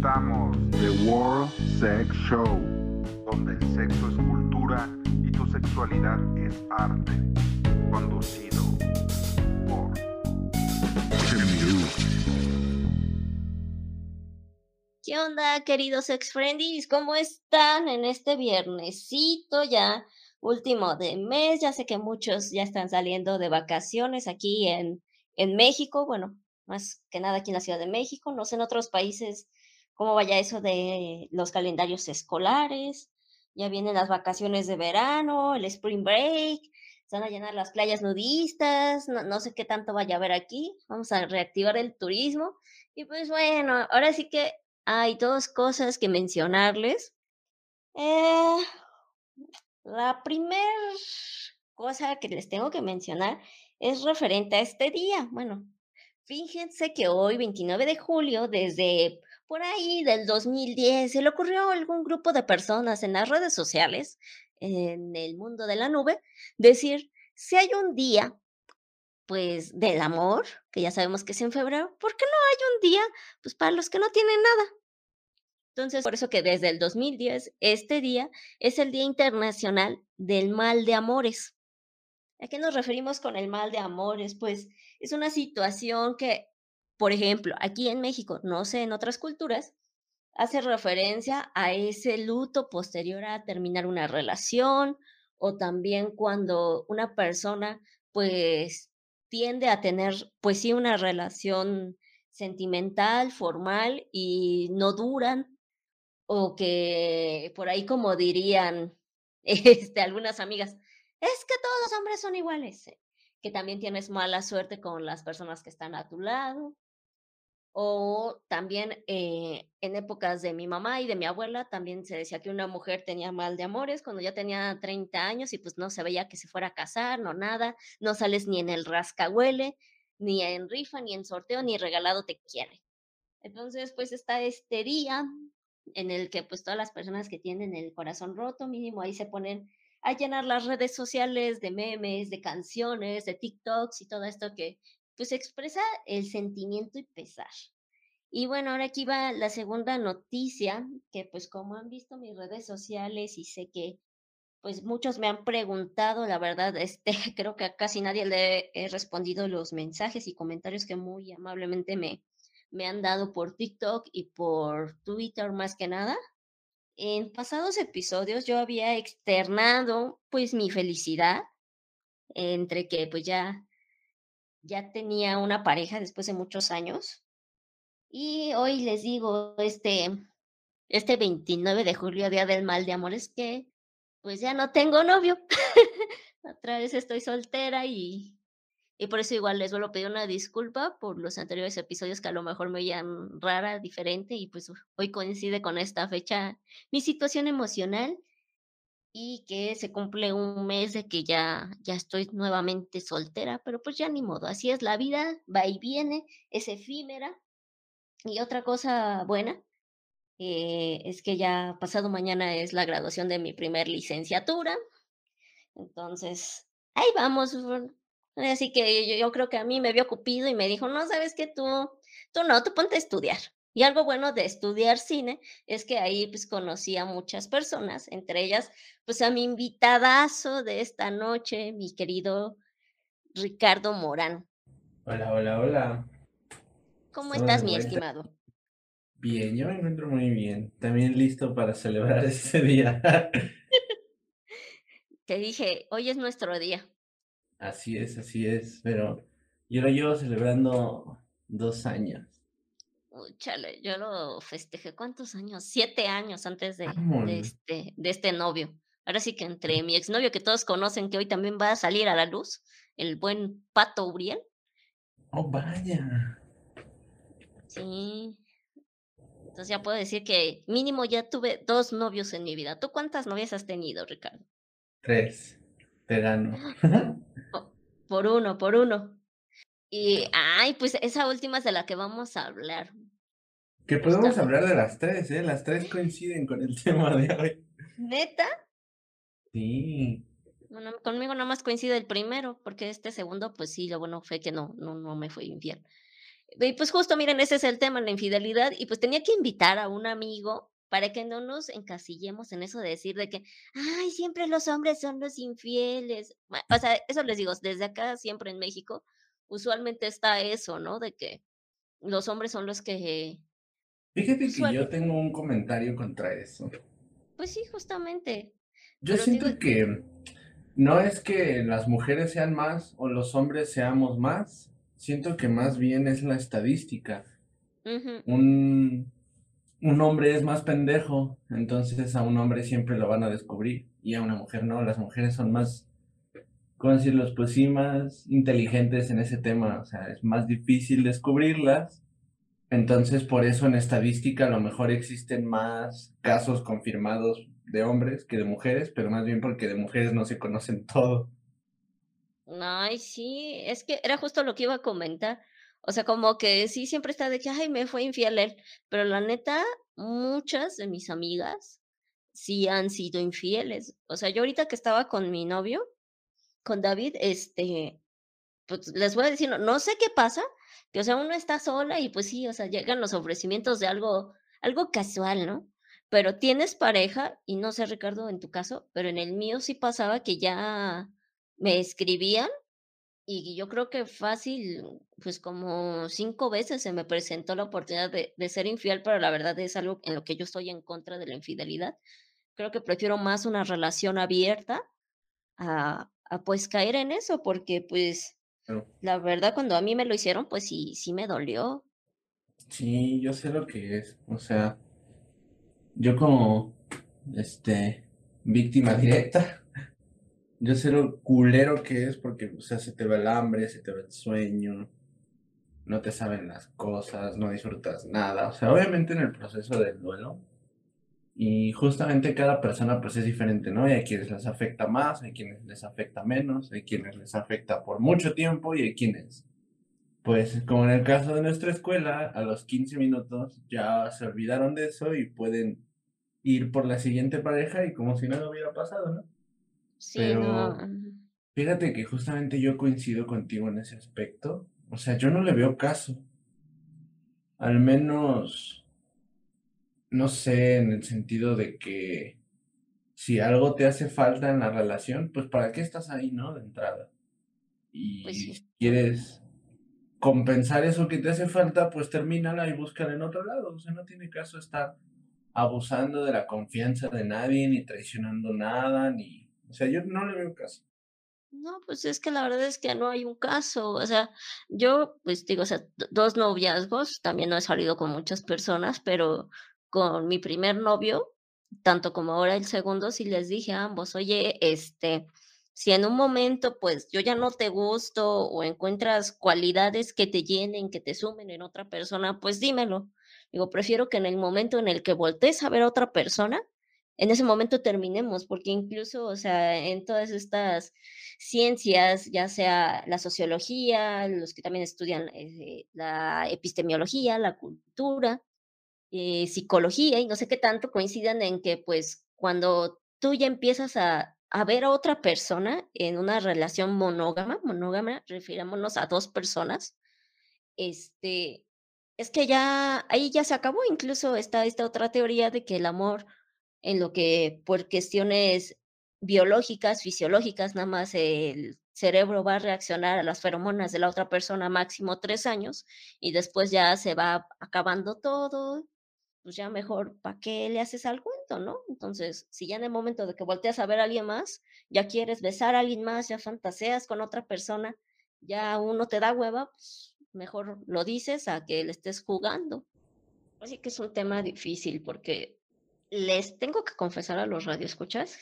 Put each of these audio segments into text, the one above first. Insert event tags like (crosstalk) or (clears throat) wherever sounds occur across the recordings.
presentamos The World Sex Show, donde el sexo es cultura y tu sexualidad es arte. Conducido por. ¿Qué onda, queridos ex friendies? ¿Cómo están en este viernesito ya último de mes? Ya sé que muchos ya están saliendo de vacaciones aquí en, en México. Bueno, más que nada aquí en la Ciudad de México. No sé en otros países cómo vaya eso de los calendarios escolares. Ya vienen las vacaciones de verano, el spring break. Se van a llenar las playas nudistas. No, sé qué tanto vaya a haber aquí. Vamos a reactivar el turismo. Y pues bueno, ahora sí que hay dos cosas que mencionarles. Eh, la primera cosa que les tengo que mencionar es referente a este día. Bueno, fíjense que hoy, 29 de julio, desde por ahí del 2010, se le ocurrió a algún grupo de personas en las redes sociales, en el mundo de la nube, decir, si hay un día, pues, del amor, que ya sabemos que es en febrero, ¿por qué no hay un día, pues, para los que no tienen nada? Entonces, por eso que desde el 2010, este día es el Día Internacional del Mal de Amores. ¿A qué nos referimos con el mal de amores? Pues es una situación que, por ejemplo, aquí en México, no sé, en otras culturas, hace referencia a ese luto posterior a terminar una relación o también cuando una persona pues tiende a tener pues sí una relación sentimental, formal y no duran o que por ahí como dirían (laughs) este, algunas amigas, es que todos los hombres son iguales, eh, que también tienes mala suerte con las personas que están a tu lado. O también eh, en épocas de mi mamá y de mi abuela también se decía que una mujer tenía mal de amores cuando ya tenía 30 años y pues no se veía que se fuera a casar, no nada, no sales ni en el rascahuele, ni en rifa, ni en sorteo, ni regalado te quiere. Entonces, pues está este día en el que pues todas las personas que tienen el corazón roto, mínimo ahí se ponen a llenar las redes sociales de memes, de canciones, de TikToks y todo esto que pues expresa el sentimiento y pesar. Y bueno, ahora aquí va la segunda noticia, que pues como han visto mis redes sociales y sé que pues muchos me han preguntado, la verdad, este, (laughs) creo que a casi nadie le he respondido los mensajes y comentarios que muy amablemente me, me han dado por TikTok y por Twitter más que nada. En pasados episodios yo había externado pues mi felicidad entre que pues ya ya tenía una pareja después de muchos años. Y hoy les digo, este, este 29 de julio, Día del Mal de Amores, que pues ya no tengo novio. (laughs) Otra vez estoy soltera y, y por eso igual les vuelvo a pedir una disculpa por los anteriores episodios que a lo mejor me oían rara, diferente y pues hoy coincide con esta fecha mi situación emocional y que se cumple un mes de que ya, ya estoy nuevamente soltera, pero pues ya ni modo, así es la vida, va y viene, es efímera. Y otra cosa buena eh, es que ya pasado mañana es la graduación de mi primer licenciatura, entonces ahí vamos. Así que yo, yo creo que a mí me vio Cupido y me dijo, no, sabes que tú, tú no, tú ponte a estudiar. Y algo bueno de estudiar cine es que ahí pues conocí a muchas personas, entre ellas pues a mi invitadazo de esta noche, mi querido Ricardo Morán. Hola, hola, hola. ¿Cómo Estamos estás, mi estimado? Bien, yo me encuentro muy bien. También listo para celebrar (laughs) este día. Te dije, hoy es nuestro día. Así es, así es. Pero yo lo llevo celebrando dos años. Chale, yo lo festejé, ¿cuántos años? Siete años antes de, de, este, de este novio. Ahora sí que entre mi exnovio, que todos conocen, que hoy también va a salir a la luz, el buen Pato Uriel, Oh, vaya. sí. Entonces ya puedo decir que mínimo ya tuve dos novios en mi vida. ¿Tú cuántas novias has tenido, Ricardo? Tres. Te gano. (gasps) Por uno, por uno. Y, ay, pues esa última es de la que vamos a hablar. Que podemos Justamente. hablar de las tres, ¿eh? Las tres coinciden con el (laughs) tema de hoy. ¿Neta? Sí. Bueno, conmigo nada más coincide el primero, porque este segundo, pues sí, lo bueno fue que no, no, no me fue infiel. Y pues justo, miren, ese es el tema, la infidelidad, y pues tenía que invitar a un amigo para que no nos encasillemos en eso de decir de que, ay, siempre los hombres son los infieles. O sea, eso les digo, desde acá, siempre en México, usualmente está eso, ¿no? De que los hombres son los que... Fíjate que yo tengo un comentario contra eso. Pues sí, justamente. Yo siento que no es que las mujeres sean más o los hombres seamos más, siento que más bien es la estadística. Un un hombre es más pendejo, entonces a un hombre siempre lo van a descubrir y a una mujer no, las mujeres son más, ¿cómo decirlo? Pues sí, más inteligentes en ese tema, o sea, es más difícil descubrirlas, entonces por eso en estadística a lo mejor existen más casos confirmados de hombres que de mujeres, pero más bien porque de mujeres no se conocen todo. Ay, sí, es que era justo lo que iba a comentar. O sea, como que sí siempre está de que, ay, me fue infiel él, pero la neta, muchas de mis amigas sí han sido infieles. O sea, yo ahorita que estaba con mi novio, con David, este, pues les voy a decir, no, sé qué pasa, que o sea, uno está sola y pues sí, o sea, llegan los ofrecimientos de algo, algo casual, ¿no? Pero tienes pareja, y no sé, Ricardo, en tu caso, pero en el mío sí pasaba que ya me escribían y yo creo que fácil, pues como cinco veces se me presentó la oportunidad de, ser infiel, pero la verdad es algo en lo que yo estoy en contra de la infidelidad. Creo que prefiero más una relación abierta a, pues caer en eso, porque pues la verdad cuando a mí me lo hicieron, pues sí, sí me dolió. Sí, yo sé lo que es, o sea, yo como, este, víctima directa, (laughs) yo sé lo culero que es porque, o sea, se te va el hambre, se te va el sueño, no te saben las cosas, no disfrutas nada. O sea, obviamente en el proceso del duelo. Y justamente cada persona pues es diferente, ¿no? Y hay quienes les afecta más, hay quienes les afecta menos, hay quienes les afecta por mucho tiempo y hay quienes, pues como en el caso de nuestra escuela, a los 15 minutos ya se olvidaron de eso y pueden ir por la siguiente pareja y como si nada hubiera pasado, ¿no? Pero fíjate que justamente yo coincido contigo en ese aspecto. O sea, yo no le veo caso. Al menos, no sé, en el sentido de que si algo te hace falta en la relación, pues ¿para qué estás ahí, no? De entrada. Y pues si quieres compensar eso que te hace falta, pues termínala y búscala en otro lado. O sea, no tiene caso estar abusando de la confianza de nadie, ni traicionando nada, ni o sea, yo no le veo caso. No, pues es que la verdad es que no hay un caso. O sea, yo, pues digo, o sea, dos noviazgos, también no he salido con muchas personas, pero con mi primer novio, tanto como ahora el segundo, sí les dije a ambos, oye, este, si en un momento, pues yo ya no te gusto o encuentras cualidades que te llenen, que te sumen en otra persona, pues dímelo. Digo, prefiero que en el momento en el que voltees a ver a otra persona, en ese momento terminemos, porque incluso, o sea, en todas estas ciencias, ya sea la sociología, los que también estudian eh, la epistemiología, la cultura, eh, psicología y no sé qué tanto coincidan en que pues cuando tú ya empiezas a, a ver a otra persona en una relación monógama, monógama, refirámonos a dos personas, este, es que ya ahí ya se acabó, incluso está esta otra teoría de que el amor en lo que por cuestiones biológicas, fisiológicas, nada más el cerebro va a reaccionar a las feromonas de la otra persona máximo tres años y después ya se va acabando todo, pues ya mejor, ¿para qué le haces al cuento, no? Entonces, si ya en el momento de que volteas a ver a alguien más, ya quieres besar a alguien más, ya fantaseas con otra persona, ya uno te da hueva, pues mejor lo dices a que le estés jugando. Así que es un tema difícil porque les tengo que confesar a los radioescuchas,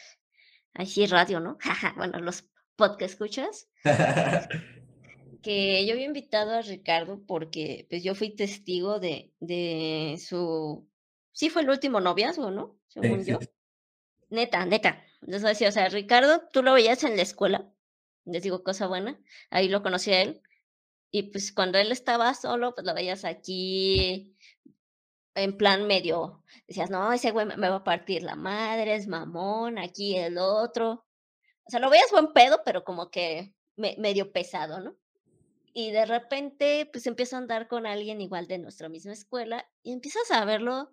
ahí sí radio, ¿no? (laughs) bueno, los podcast escuchas, (laughs) que yo había invitado a Ricardo porque pues yo fui testigo de, de su, sí fue el último noviazgo, ¿no? Según yo. Neta, neta. Les voy a decir, o sea, Ricardo, tú lo veías en la escuela, les digo cosa buena, ahí lo conocí a él, y pues cuando él estaba solo, pues lo veías aquí en plan medio, decías, no, ese güey me va a partir la madre, es mamón, aquí el otro. O sea, lo veías buen pedo, pero como que medio pesado, ¿no? y de repente, pues empieza a andar con alguien igual de nuestra misma escuela y empiezas a verlo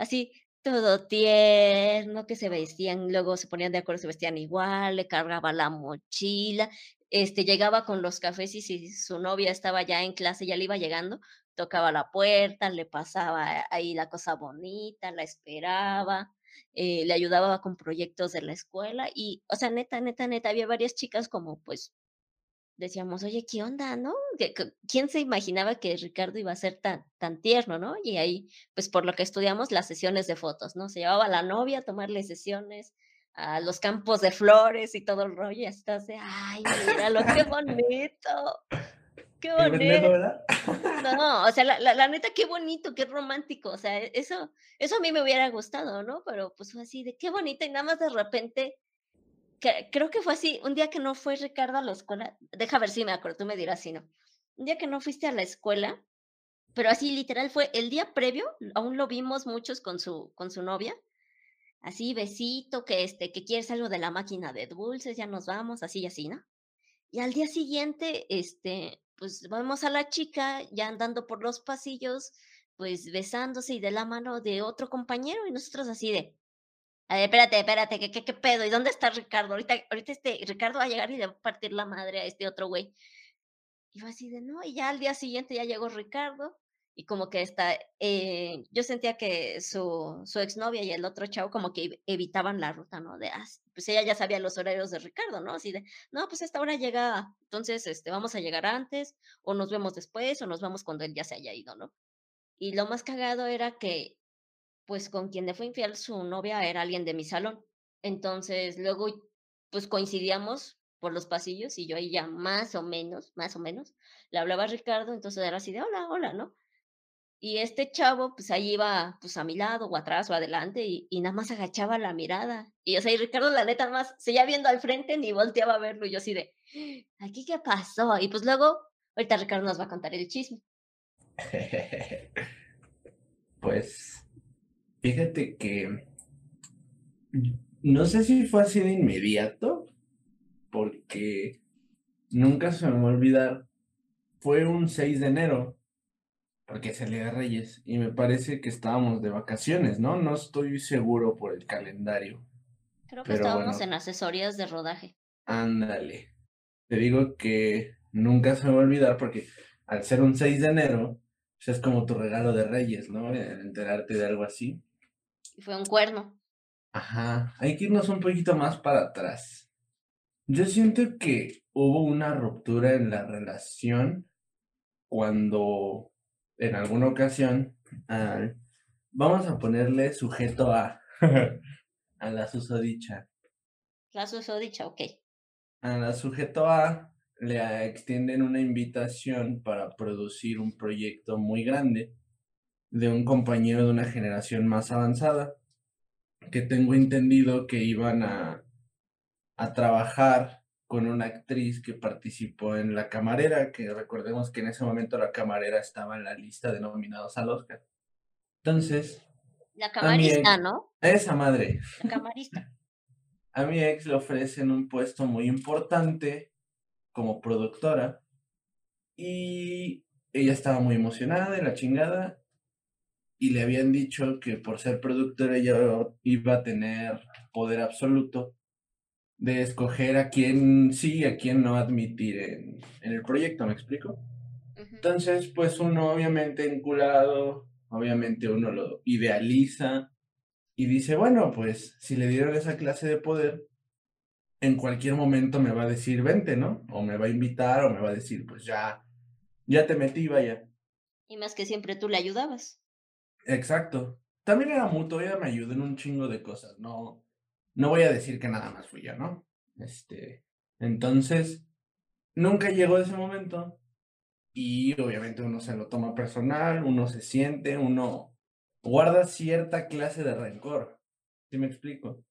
así, todo tierno, que se vestían, luego se ponían de acuerdo, se vestían igual, le cargaba la mochila, este, llegaba con los cafés y si su novia estaba ya en clase, ya le iba llegando, tocaba la puerta, le pasaba ahí la cosa bonita, la esperaba, eh, le ayudaba con proyectos de la escuela y, o sea, neta, neta, neta, había varias chicas como pues decíamos, oye, ¿qué onda, no? ¿Quién se imaginaba que Ricardo iba a ser tan, tan tierno, no? Y ahí, pues por lo que estudiamos, las sesiones de fotos, ¿no? Se llevaba a la novia a tomarle sesiones a los campos de flores y todo el rollo, y hasta de, ay, míralo, qué bonito. Qué bonito. No, o sea, la, la, neta, qué bonito, qué romántico. O sea, eso, eso a mí me hubiera gustado, ¿no? Pero pues fue así de qué bonito, y nada más de repente creo que fue así, un día que no fue Ricardo a la escuela, deja ver si me acuerdo, tú me dirás si no. Un día que no fuiste a la escuela, pero así literal fue el día previo, aún lo vimos muchos con su, con su novia, así besito, que este, que quieres algo de la máquina de dulces, ya nos vamos, así y así, ¿no? Y al día siguiente, este, pues vamos a la chica ya andando por los pasillos, pues besándose y de la mano de otro compañero y nosotros así de, a ver, espérate, espérate, ¿qué, qué, qué pedo? ¿Y dónde está Ricardo? Ahorita, ahorita este Ricardo va a llegar y le va a partir la madre a este otro güey. Y fue así de, no, y ya al día siguiente ya llegó Ricardo y como que está, eh, yo sentía que su, su exnovia y el otro chavo como que evitaban la ruta, ¿no? De, ah, pues ella ya sabía los horarios de Ricardo, ¿no? Así de, no, pues esta hora llega, entonces, este, vamos a llegar antes, o nos vemos después, o nos vamos cuando él ya se haya ido, ¿no? Y lo más cagado era que pues con quien le fue infiel su novia era alguien de mi salón. Entonces luego pues coincidíamos por los pasillos y yo ahí ya más o menos, más o menos, le hablaba a Ricardo, entonces era así de hola, hola, ¿no? Y este chavo, pues ahí iba, pues a mi lado o atrás o adelante y, nada más agachaba la mirada. Y o sea, y Ricardo la neta más seguía viendo al frente ni volteaba a verlo y yo así de, ¿aquí qué pasó? Y pues luego, ahorita Ricardo nos va a contar el chisme. (laughs) pues Fíjate que no sé si fue así de inmediato, porque nunca se me va a olvidar. Fue un 6 de enero, porque el Día de Reyes, y me parece que estábamos de vacaciones, ¿no? No estoy seguro por el calendario. Creo que estábamos en asesorías de rodaje. Ándale. Te digo que nunca se me va a olvidar porque al ser un 6 de enero, pues, es como tu regalo de Reyes, ¿no? Enterarte de algo así fue un cuerno. Ajá, hay que irnos un poquito más para atrás. Yo siento que hubo una ruptura en la relación cuando en alguna ocasión vamos a ponerle sujeto a (laughs) a la susodicha. La susodicha, ok. A la sujeto A le extienden una invitación para producir un proyecto muy grande de un compañero de una generación más avanzada, que tengo entendido que iban a, a trabajar con una actriz que participó en La Camarera, que recordemos que en ese momento La Camarera estaba en la lista de nominados al Oscar. Entonces... La camarista, ¿no? Esa madre. La camarista. (laughs) A mi ex le ofrecen un puesto muy importante como productora y ella estaba muy emocionada de la chingada y le habían dicho que por ser productora ella iba a tener poder absoluto de escoger a quién sí y a quién no admitir en, el proyecto, ¿me explico? Entonces, pues uno obviamente enculado, obviamente uno lo idealiza y dice, bueno, pues si le dieron esa clase de poder, en cualquier momento me va a decir, vente, ¿no? O me va a invitar o me va a decir, pues ya, ya te metí, vaya. Y más que siempre tú le ayudabas. Exacto. También era mutuo, ella me ayudó en un chingo de cosas. No, no voy a decir que nada más fui yo, ¿no? Este, entonces, nunca llegó ese momento y obviamente uno se lo toma personal, uno se siente, uno guarda cierta clase de rencor. ¿Sí me explico?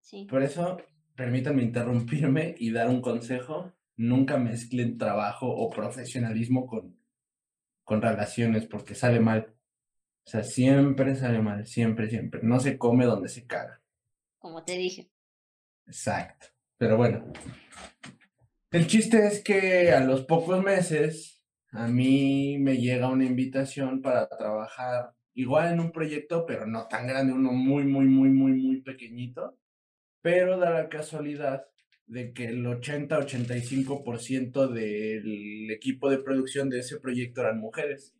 Sí. Por eso, permítanme interrumpirme y dar un consejo. Nunca mezclen trabajo o profesionalismo con, con relaciones porque sale mal. O sea, siempre sale mal, siempre, siempre. No se come donde se caga. Como te dije. Exacto. Pero bueno, El chiste es que a los pocos meses a mí me llega una invitación para trabajar igual en un proyecto, pero no tan grande, uno muy, muy, muy, muy, muy pequeñito, pero da la casualidad de que el 80-85% del equipo de producción de ese proyecto eran mujeres.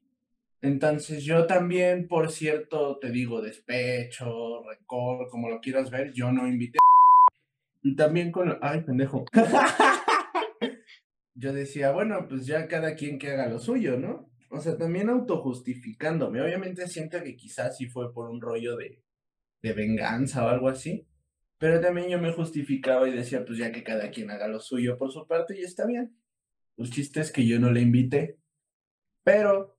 Entonces yo también, por cierto, te digo, despecho, record, como lo quieras ver, yo no invité. Y también con... Ay, pendejo. (laughs) yo decía, bueno, pues ya cada quien que haga lo suyo, ¿no? O sea, también autojustificándome. Obviamente siento que quizás sí fue por un rollo de, de venganza o algo así. Pero también yo me justificaba y decía, pues ya que cada quien haga lo suyo por su parte y está bien. Los chistes que yo no le invité. Pero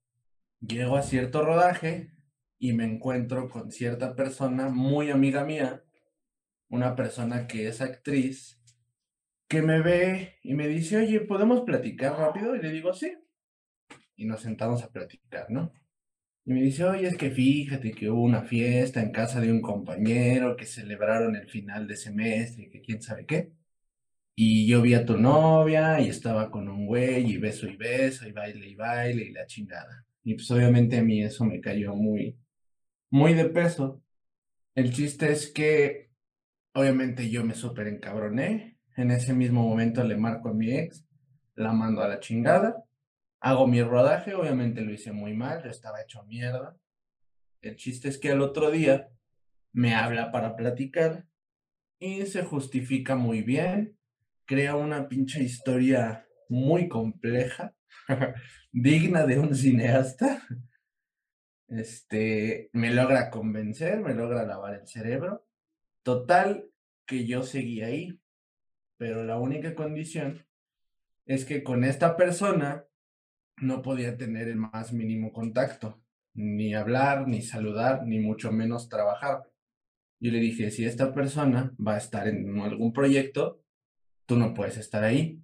llego a cierto rodaje y me encuentro con cierta persona muy amiga mía, una persona que es actriz que me ve y me dice, oye, ¿podemos platicar rápido? Y le digo, sí. Y nos sentamos a platicar, ¿no? Y me dice, oye, es que fíjate que hubo una fiesta en casa de un compañero que celebraron el final de semestre y que quién sabe qué. Y yo vi a tu novia y estaba con un güey y beso y beso y baile y baile y la chingada. Y pues obviamente a mí eso me cayó muy, muy de peso. El chiste es que obviamente yo me súper encabroné en ese mismo momento le marco a mi ex, la mando a la chingada, hago mi rodaje, obviamente lo hice muy mal, yo estaba hecho mierda. El chiste es que al otro día me habla para platicar y se justifica muy bien, crea una pinche historia muy compleja, (laughs) digna de un cineasta. Este, me logra convencer, me logra lavar el cerebro. Total, que yo seguí ahí pero la única condición es que con esta persona no podía tener el más mínimo contacto, ni hablar, ni saludar, ni mucho menos trabajar. Yo le dije, si esta persona va a estar en algún proyecto, tú no puedes estar ahí.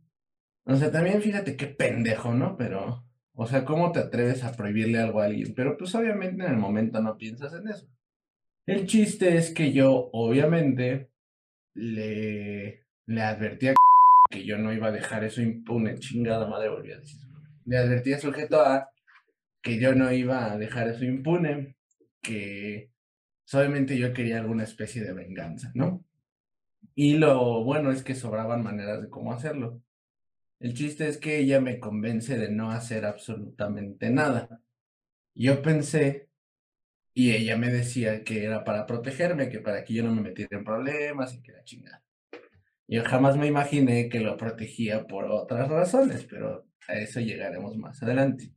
O sea, también fíjate qué pendejo, ¿no? Pero, o sea, ¿cómo te atreves a prohibirle algo a alguien? Pero pues obviamente en el momento no piensas en eso. El chiste es que yo, obviamente, le le advertí a (laughs) que yo no iba a dejar eso impune, chingada madre, volví a decir. Le advertí al sujeto A que yo no iba a dejar eso impune, que solamente yo quería alguna especie de venganza, ¿no? Y lo bueno es que sobraban maneras de cómo hacerlo. El chiste es que ella me convence de no hacer absolutamente nada. Yo pensé, y ella me decía que era para protegerme, que para que yo no me metiera en problemas y que era chingada. Yo jamás me imaginé que lo protegía por otras razones, pero a eso llegaremos más adelante.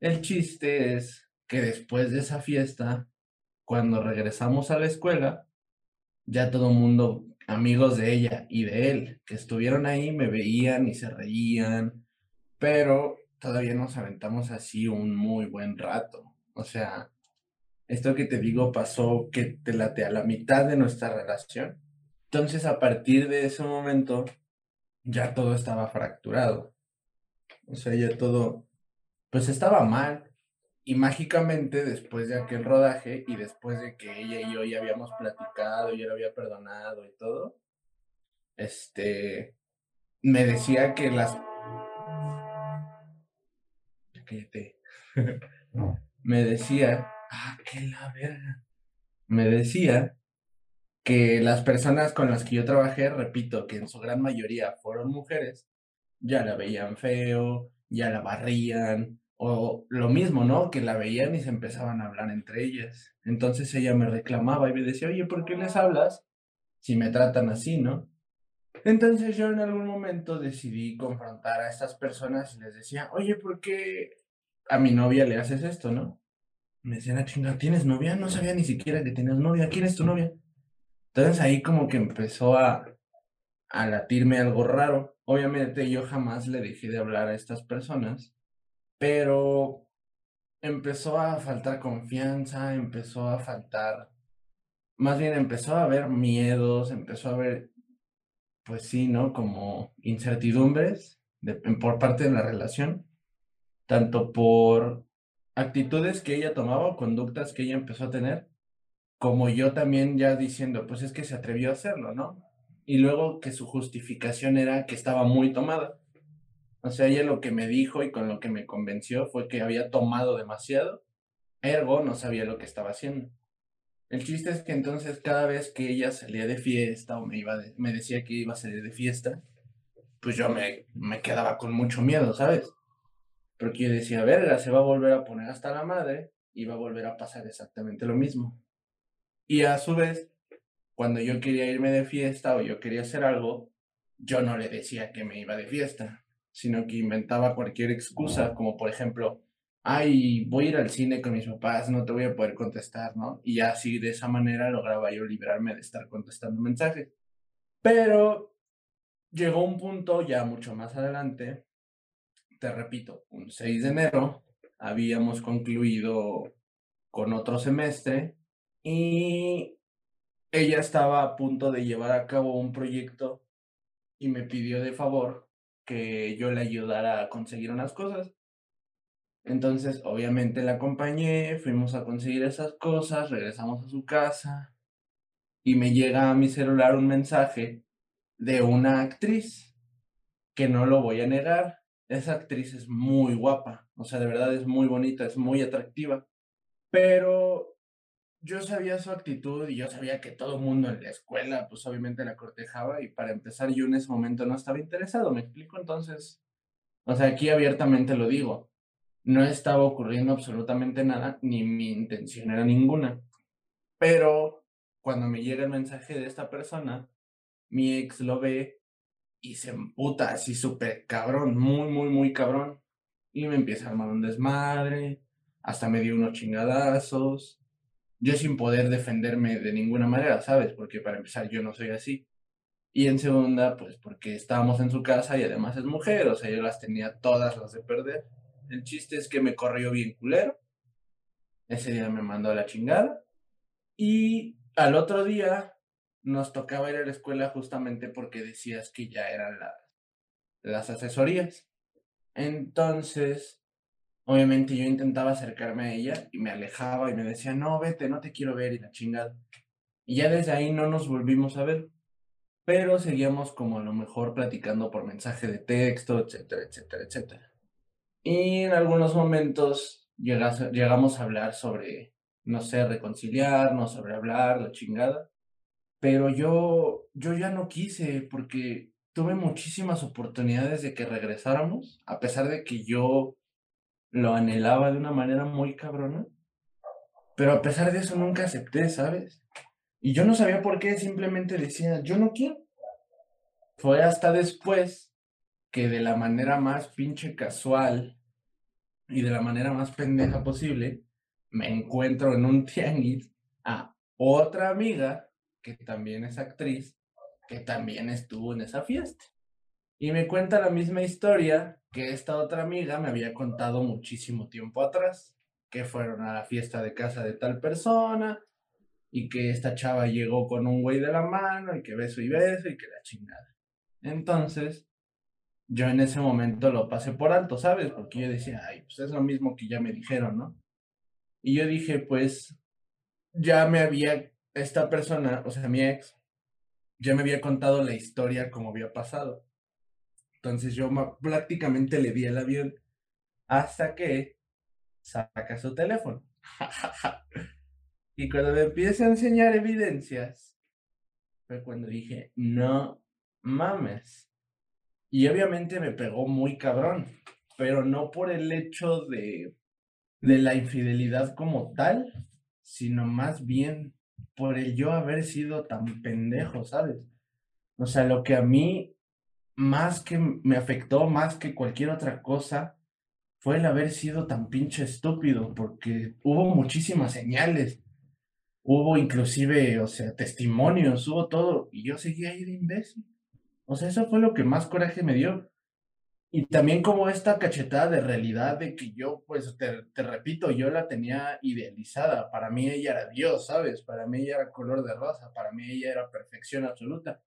El chiste es que después de esa fiesta, cuando regresamos a la escuela, ya todo el mundo, amigos de ella y de él, que estuvieron ahí, me veían y se reían, pero todavía nos aventamos así un muy buen rato. O sea, esto que te digo pasó que te late a la mitad de nuestra relación entonces, a partir de ese momento, ya todo estaba fracturado. O sea, ya todo, pues estaba mal. Y mágicamente, después de aquel rodaje y después de que ella y yo ya habíamos platicado, yo la había perdonado y todo, este, me decía que las... Cállate. (laughs) me decía, ah, qué la verga. Me decía que las personas con las que yo trabajé, repito, que en su gran mayoría fueron mujeres, ya la veían feo, ya la barrían, o lo mismo, ¿no? Que la veían y se empezaban a hablar entre ellas. Entonces ella me reclamaba y me decía, oye, ¿por qué les hablas si me tratan así, ¿no? Entonces yo en algún momento decidí confrontar a estas personas y les decía, oye, ¿por qué a mi novia le haces esto, no? Me decían, ah, chinga, ¿tienes novia? No sabía ni siquiera que tenías novia. ¿Quién es tu novia? Entonces ahí como que empezó a, a latirme algo raro. Obviamente yo jamás le dejé de hablar a estas personas, pero empezó a faltar confianza, empezó a faltar, más bien empezó a haber miedos, empezó a haber, pues sí, ¿no? Como incertidumbres por parte de la relación, tanto por actitudes que ella tomaba o conductas que ella empezó a tener, como yo también ya diciendo, pues es que se atrevió a hacerlo, ¿no? y luego que su justificación era que estaba muy tomada. O sea, ella lo que me dijo y con lo que me convenció fue que había tomado demasiado, ergo no sabía lo que estaba haciendo. El chiste es que entonces cada vez que ella salía de fiesta o me, iba me decía que iba a salir de fiesta, pues yo me, me quedaba con mucho miedo, ¿sabes? Porque yo decía, verga, se va a volver a poner hasta la madre y va a volver a pasar exactamente lo mismo. Y a su vez, cuando yo quería irme de fiesta o yo quería hacer algo, yo no le decía que me iba de fiesta, sino que inventaba cualquier excusa, como por ejemplo, ay, voy a ir al cine con mis papás, no te voy a poder contestar, ¿no? Y así de esa manera lograba yo librarme de estar contestando mensajes. Pero llegó un punto ya mucho más adelante, te repito, un 6 de enero, habíamos concluido con otro semestre y ella estaba a punto de llevar a cabo un proyecto y me pidió de favor que yo le ayudara a conseguir unas cosas. Entonces, obviamente la acompañé, fuimos a conseguir esas cosas, regresamos a su casa y me llega a mi celular un mensaje de una actriz que no lo voy a negar. Esa actriz es muy guapa, o sea, de verdad es muy bonita, es muy atractiva, pero yo sabía su actitud y yo sabía que todo el mundo en la escuela, pues obviamente la cortejaba y para empezar yo en ese momento no estaba interesado, ¿me explico? Entonces, o sea, aquí abiertamente lo digo, no estaba ocurriendo absolutamente nada, ni mi intención era ninguna. Pero cuando me llega el mensaje de esta persona, mi ex lo ve y se emputa así súper cabrón, muy, muy, muy cabrón. Y me empieza a armar un desmadre, hasta me dio unos chingadazos. Yo sin poder defenderme de ninguna manera, ¿sabes? Porque para empezar yo no soy así. Y en segunda, pues porque estábamos en su casa y además es mujer, o sea, yo las tenía todas las de perder. El chiste es que me corrió bien culero. Ese día me mandó a la chingada. Y al otro día nos tocaba ir a la escuela justamente porque decías que ya eran las asesorías. Entonces, obviamente yo intentaba acercarme a ella y me alejaba y me decía, no, vete, no te quiero ver y la chingada. Y ya desde ahí no nos volvimos a ver. Pero seguíamos como a lo mejor platicando por mensaje de texto, etcétera, etcétera, etcétera. Y en algunos momentos llegamos a hablar sobre, no sé, reconciliarnos, sobre hablar, la chingada. Pero yo, yo ya no quise porque tuve muchísimas oportunidades de que regresáramos, a pesar de que yo lo anhelaba de una manera muy cabrona. Pero a pesar de eso nunca acepté, ¿sabes? Y yo no sabía por qué, simplemente decía, yo no quiero. Fue hasta después que de la manera más pinche casual y de la manera más pendeja posible, me encuentro en un tianguis a otra amiga que también es actriz, que también estuvo en esa fiesta. Y me cuenta la misma historia que esta otra amiga me había contado muchísimo tiempo atrás, que fueron a la fiesta de casa de tal persona y que esta chava llegó con un güey de la mano y que beso y beso y que la chingada. Entonces, yo en ese momento lo pasé por alto, ¿sabes? Porque yo decía, ay, pues es lo mismo que ya me dijeron, ¿no? Y yo dije, pues, ya me había, esta persona, o sea, mi ex, ya me había contado la historia como había pasado. Entonces yo prácticamente le di el avión hasta que saca su teléfono. (laughs) y cuando me empieza a enseñar evidencias, fue cuando dije, no mames y obviamente me pegó muy cabrón, pero no por el hecho de, de la infidelidad como tal, sino más bien por el yo haber sido tan pendejo, ¿sabes? O sea, lo que a mí más que me afectó, más que cualquier otra cosa, fue el haber sido tan pinche estúpido, porque hubo muchísimas señales, hubo inclusive, o sea, testimonios, hubo todo, y yo seguía ahí de imbécil. O sea, eso fue lo que más coraje me dio. Y también como esta cachetada de realidad de que yo, pues, te, te, repito, yo la tenía idealizada. Para mí ella era Dios, ¿sabes? Para mí ella era color de rosa, para mí ella era perfección absoluta.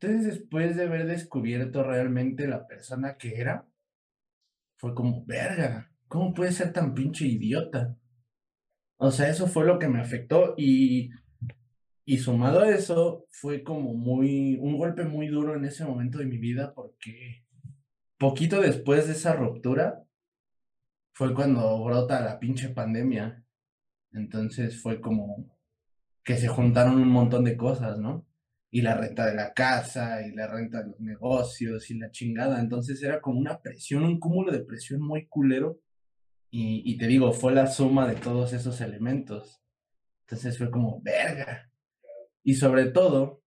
Entonces, después de haber descubierto realmente la persona que era, fue como, verga, ¿cómo puede ser tan pinche idiota? O sea, eso fue lo que me afectó y Y sumado a eso, fue como muy, un golpe muy duro en ese momento de mi vida porque poquito después de esa ruptura fue cuando brota la pinche pandemia. Entonces fue como que se juntaron un montón de cosas, ¿no? Y la renta de la casa, y la renta de los negocios, y la chingada. Entonces era como una presión, un cúmulo de presión muy culero. Y, te digo, fue la suma de todos esos elementos. Entonces fue como, verga. Y sobre todo,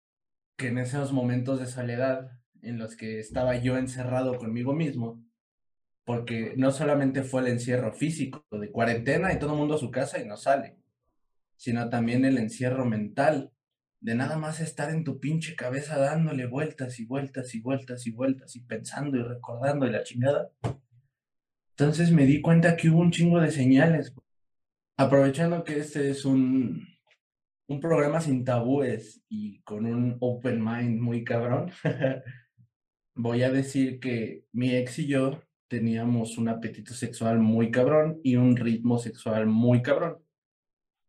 que en esos momentos de soledad en los que estaba yo encerrado conmigo mismo, porque no solamente fue el encierro físico de cuarentena y todo el mundo a su casa y no sale, sino también el encierro mental de nada más estar en tu pinche cabeza dándole vueltas y vueltas y vueltas y vueltas y pensando y recordando y la chingada. Entonces me di cuenta que hubo un chingo de señales. Aprovechando que este es un, un programa sin tabúes y con un open mind muy cabrón, (laughs) voy a decir que mi ex y yo teníamos un apetito sexual muy cabrón y un ritmo sexual muy cabrón.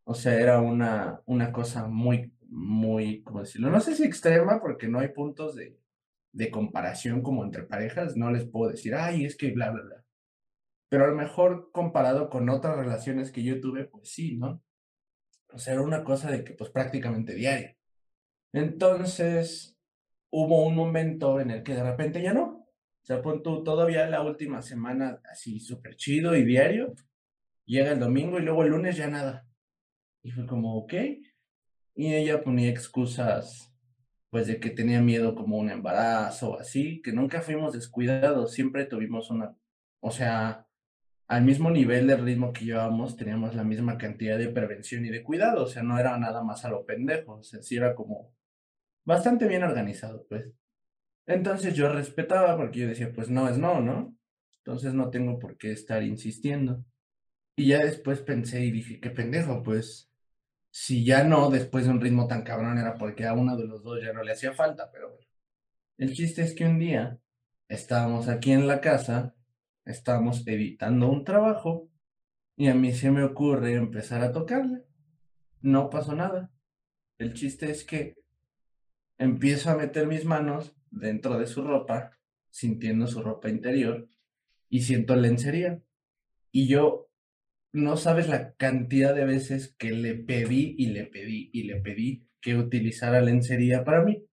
O sea, era una, una cosa muy, muy, ¿cómo decirlo? No sé si extrema, porque no hay puntos de, de comparación como entre parejas. No les puedo decir, ay, es que bla, bla, bla. Pero a lo mejor comparado con otras relaciones que yo tuve, pues sí, ¿no? O sea, era una cosa de que pues prácticamente diaria. Entonces, hubo un momento en el que de repente ya no. O sea, pon tú todavía la última semana así súper chido y diario. Llega el domingo y luego el lunes ya nada. Y fue como, ok. Y ella ponía excusas, pues de que tenía miedo como un embarazo así, que nunca fuimos descuidados, siempre tuvimos una, o sea, al mismo nivel de ritmo que llevábamos, teníamos la misma cantidad de prevención y de cuidado, o sea, no era nada más a lo pendejo, o sea, sí era como bastante bien organizado, pues. Entonces yo respetaba porque yo decía, pues no es no, ¿no? Entonces no tengo por qué estar insistiendo. Y ya después pensé y dije, qué pendejo, pues si ya no, después de un ritmo tan cabrón era porque a uno de los dos ya no le hacía falta, pero bueno. El chiste es que un día estábamos aquí en la casa, estábamos editando un trabajo y a mí se me ocurre empezar a tocarle. No pasó nada. El chiste es que empiezo a meter mis manos dentro de su ropa, sintiendo su ropa interior y siento lencería. Y yo no sabes la cantidad de veces que le pedí y le pedí y le pedí que utilizara lencería para mí,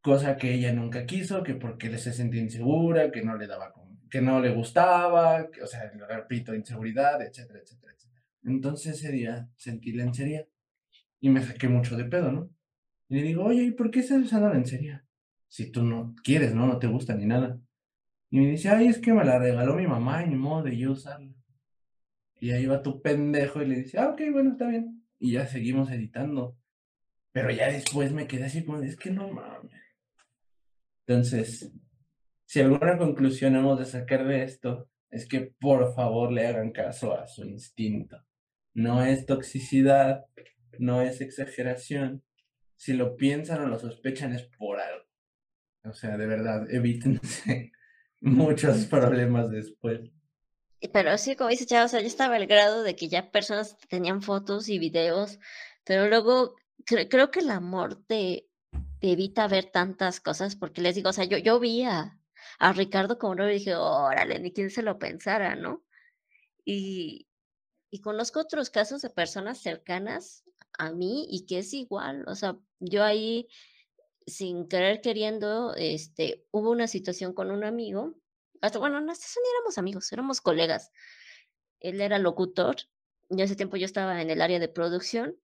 cosa que ella nunca quiso, que porque se sentía insegura, que no le daba, que no le gustaba, que, o sea, repito, inseguridad, etcétera, etcétera, etcétera. Entonces ese día sentí lencería y me saqué mucho de pedo, ¿no? Y le digo, oye, ¿y por qué estás usando lencería? Si tú no quieres, ¿no? No te gusta ni nada. Y me dice, ay, es que me la regaló mi mamá y ni modo de yo usarla. Y ahí va tu pendejo y le dice, ah, ok, bueno, está bien. Y ya seguimos editando. Pero ya después me quedé así como, es que no mames. Entonces, si alguna conclusión hemos de sacar de esto, es que por favor le hagan caso a su instinto. No es toxicidad, no es exageración. Si lo piensan o lo sospechan es por algo. O sea, de verdad, evítense (laughs) muchos problemas después. Pero sí, como dice Chava, o sea, ya estaba el grado de que ya personas tenían fotos y videos, pero luego creo que el amor te, evita ver tantas cosas, porque les digo, o sea, yo, yo vi a, a Ricardo como no y dije, órale, ni quién se lo pensara, ¿no? Y, y conozco otros casos de personas cercanas a mí y que es igual, o sea, yo ahí, sin querer queriendo, este, hubo una situación con un amigo bueno, no sé si éramos amigos, éramos colegas. Él era locutor y hace tiempo yo estaba en el área de producción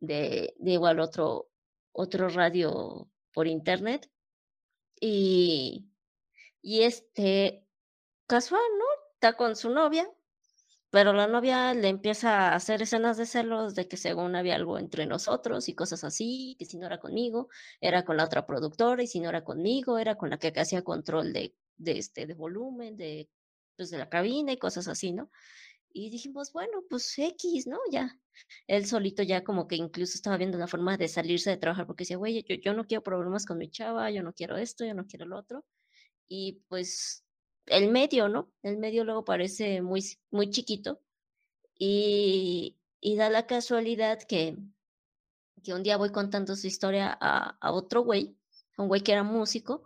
de, de igual otro, otro radio por internet. Y, y este, casual, ¿no? Está con su novia, pero la novia le empieza a hacer escenas de celos de que según había algo entre nosotros y cosas así, que si no era conmigo, era con la otra productora y si no era conmigo, era con la que hacía control de de, este, de volumen, de, pues, de la cabina y cosas así, ¿no? Y dijimos, bueno, pues X, ¿no? Ya. Él solito ya como que incluso estaba viendo la forma de salirse de trabajar porque decía, güey, yo, yo no quiero problemas con mi chava, yo no quiero esto, yo no quiero lo otro. Y pues el medio, ¿no? El medio luego parece muy, muy chiquito y, y da la casualidad que, que un día voy contando su historia a, a otro güey, un güey que era músico,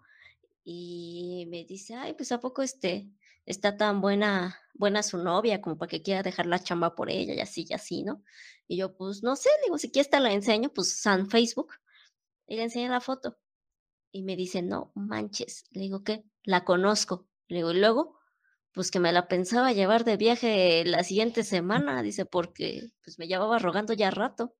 y me dice, ay, pues a poco este, está tan buena, buena su novia como para que quiera dejar la chamba por ella y así y así, ¿no? Y yo, pues no sé, le digo, si quieres te la enseño, pues San Facebook, y le enseñé la foto. Y me dice, no manches, le digo, ¿qué? La conozco. Le digo, y luego, pues que me la pensaba llevar de viaje la siguiente semana, dice, porque pues me llevaba rogando ya rato.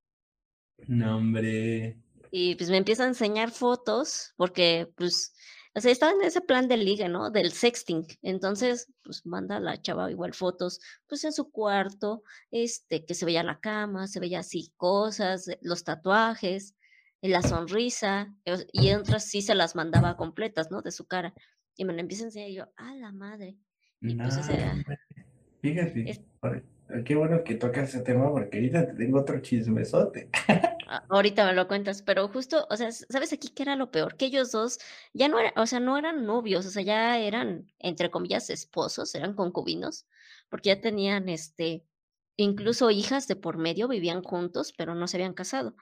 No, hombre. Y pues me empieza a enseñar fotos, porque pues o sea, estaba en ese plan de liga, ¿no? Del sexting. Entonces, pues manda a la chava igual fotos, pues en su cuarto, este, que se veía la cama, se veía así cosas, eh, los tatuajes, la sonrisa, y otras sí se las mandaba completas, ¿no? De su cara. Y me lo empieza a enseñar y yo, ¡ah, la madre! Y pues No, ese era. Fíjate, es- qué bueno que tocas ese tema porque ahorita te tengo otro chismesote. (laughs) ahorita me lo cuentas, pero justo, o sea, ¿sabes aquí qué era lo peor? Que ellos dos ya no eran, o sea, no eran novios, o sea, ya eran, entre comillas, esposos, eran concubinos, porque ya tenían, este, incluso hijas de por medio, vivían juntos, pero no se habían casado.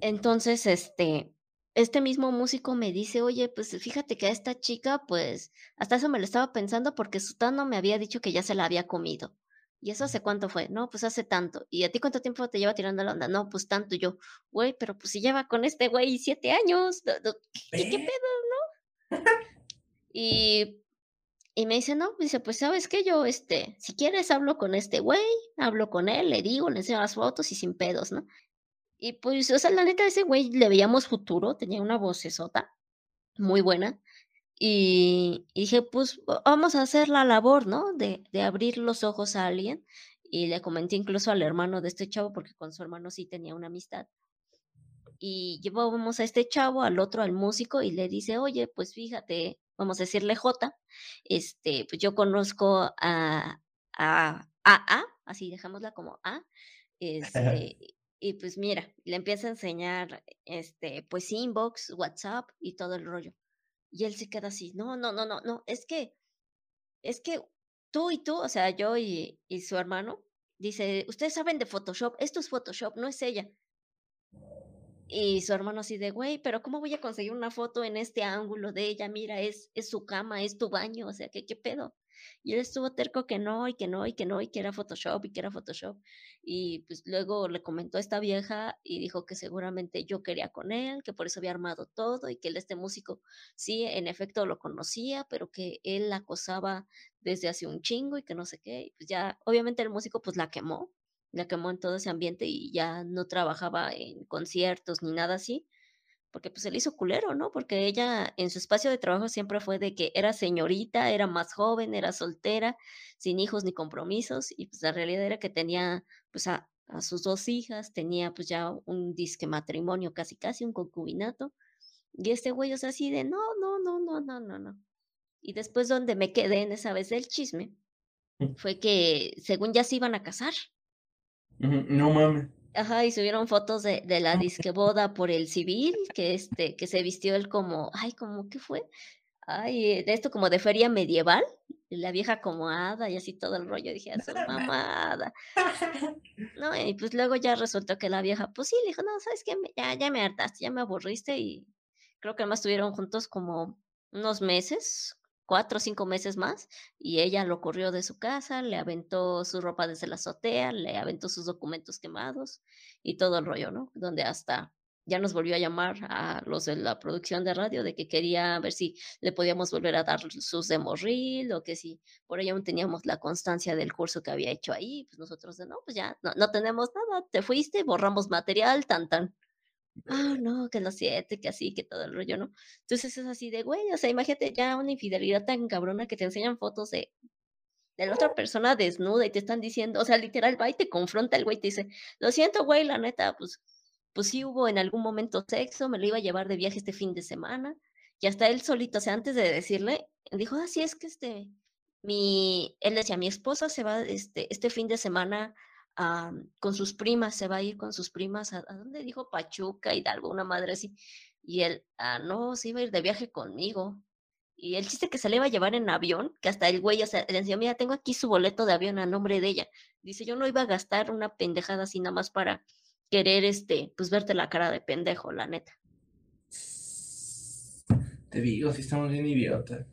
Entonces, este, este mismo músico me dice, oye, pues fíjate que a esta chica, pues, hasta eso me lo estaba pensando porque Sutano me había dicho que ya se la había comido. ¿Y eso hace cuánto fue? No, pues hace tanto. ¿Y a ti cuánto tiempo te lleva tirando la onda? No, pues tanto Y yo. Güey, pero pues si lleva con este güey siete años. no- no, ¿Qué, qué Ve, pedo? Y, y me dice, no, dice, pues sabes qué, yo, este, si quieres hablo con este güey, hablo con él, le digo, le enseño las fotos y sin pedos, ¿no? Y pues, o sea, la neta, ese güey le veíamos futuro, tenía una vocesota muy buena. Y, y dije, pues va- vamos a hacer la labor, ¿no? De, de abrir los ojos a alguien. Y le comenté incluso al hermano de este chavo, porque con su hermano sí tenía una amistad. Y llevábamos a este chavo, al otro, al músico, y le dice, oye, pues fíjate, vamos a decirle J, este, pues yo conozco a, a, a, A, así dejámosla como A, (laughs) este, y pues mira, le empieza a enseñar, este, pues inbox, WhatsApp y todo el rollo. Y él se queda así, no, no, no, no, no, es que, es que tú y tú, o sea, yo y, y su hermano, dice, ustedes saben de Photoshop, esto es Photoshop, no es ella. Y su hermano así de, güey, pero ¿cómo voy a conseguir una foto en este ángulo de ella? Mira, es, es su cama, es tu baño, o sea, ¿qué, qué pedo? Y él estuvo terco que no, y que no, y que no, y que era Photoshop, y que era Photoshop. Y pues luego le comentó a esta vieja y dijo que seguramente yo quería con él, que por eso había armado todo, y que él, este músico, sí, en efecto lo conocía, pero que él la acosaba desde hace un chingo y que no sé qué. Y pues ya, obviamente el músico pues la quemó la quemó en todo ese ambiente y ya no trabajaba en conciertos ni nada así, porque pues se le hizo culero, ¿no? Porque ella en su espacio de trabajo siempre fue de que era señorita, era más joven, era soltera, sin hijos ni compromisos, y pues la realidad era que tenía pues a, a sus dos hijas, tenía pues ya un disque matrimonio casi casi, un concubinato, y este güey, o sea, así de no, no, no, no, no, no, no. Y después donde me quedé en esa vez del chisme, fue que según ya se iban a casar. No mames. Ajá, y subieron fotos de, de la disque boda por el civil, que este, que se vistió él como, ay, como, ¿qué fue? Ay, eh, de esto como de feria medieval, la vieja como hada y así todo el rollo, dije, a su mamada. No, y pues luego ya resultó que la vieja, pues sí, le dijo, no, ¿sabes qué? Ya, ya me hartaste, ya me aburriste y creo que además estuvieron juntos como unos meses, cuatro o cinco meses más, y ella lo corrió de su casa, le aventó su ropa desde la azotea, le aventó sus documentos quemados y todo el rollo, ¿no? Donde hasta ya nos volvió a llamar a los de la producción de radio de que quería ver si le podíamos volver a dar sus demos o que si por ahí aún teníamos la constancia del curso que había hecho ahí, pues nosotros de no, pues ya no, no tenemos nada, te fuiste, borramos material, tan tan. Ah, no, que lo siete, que así, que todo el rollo, ¿no? Entonces es así de, güey, o sea, imagínate ya una infidelidad tan cabrona que te enseñan fotos de, de la otra persona desnuda y te están diciendo, o sea, literal, va y te confronta el güey, te dice, lo siento, güey, la neta, pues, pues sí hubo en algún momento sexo, me lo iba a llevar de viaje este fin de semana, y hasta él solito, o sea, antes de decirle, dijo, así es que este, mi, él decía, mi esposa se va este, este fin de semana a- con sus primas, se va a ir con sus primas, ¿a, a dónde dijo? Pachuca, Hidalgo, una madre así, y él, ah, no, se iba a ir de viaje conmigo, y el chiste que se le iba a llevar en avión, que hasta el güey, o sea, le decía, mira, tengo aquí su boleto de avión a nombre de ella. Dice, yo no iba a gastar una pendejada así nada más para querer, este, pues verte la cara de pendejo, la neta. Te digo, si estamos bien idiotas.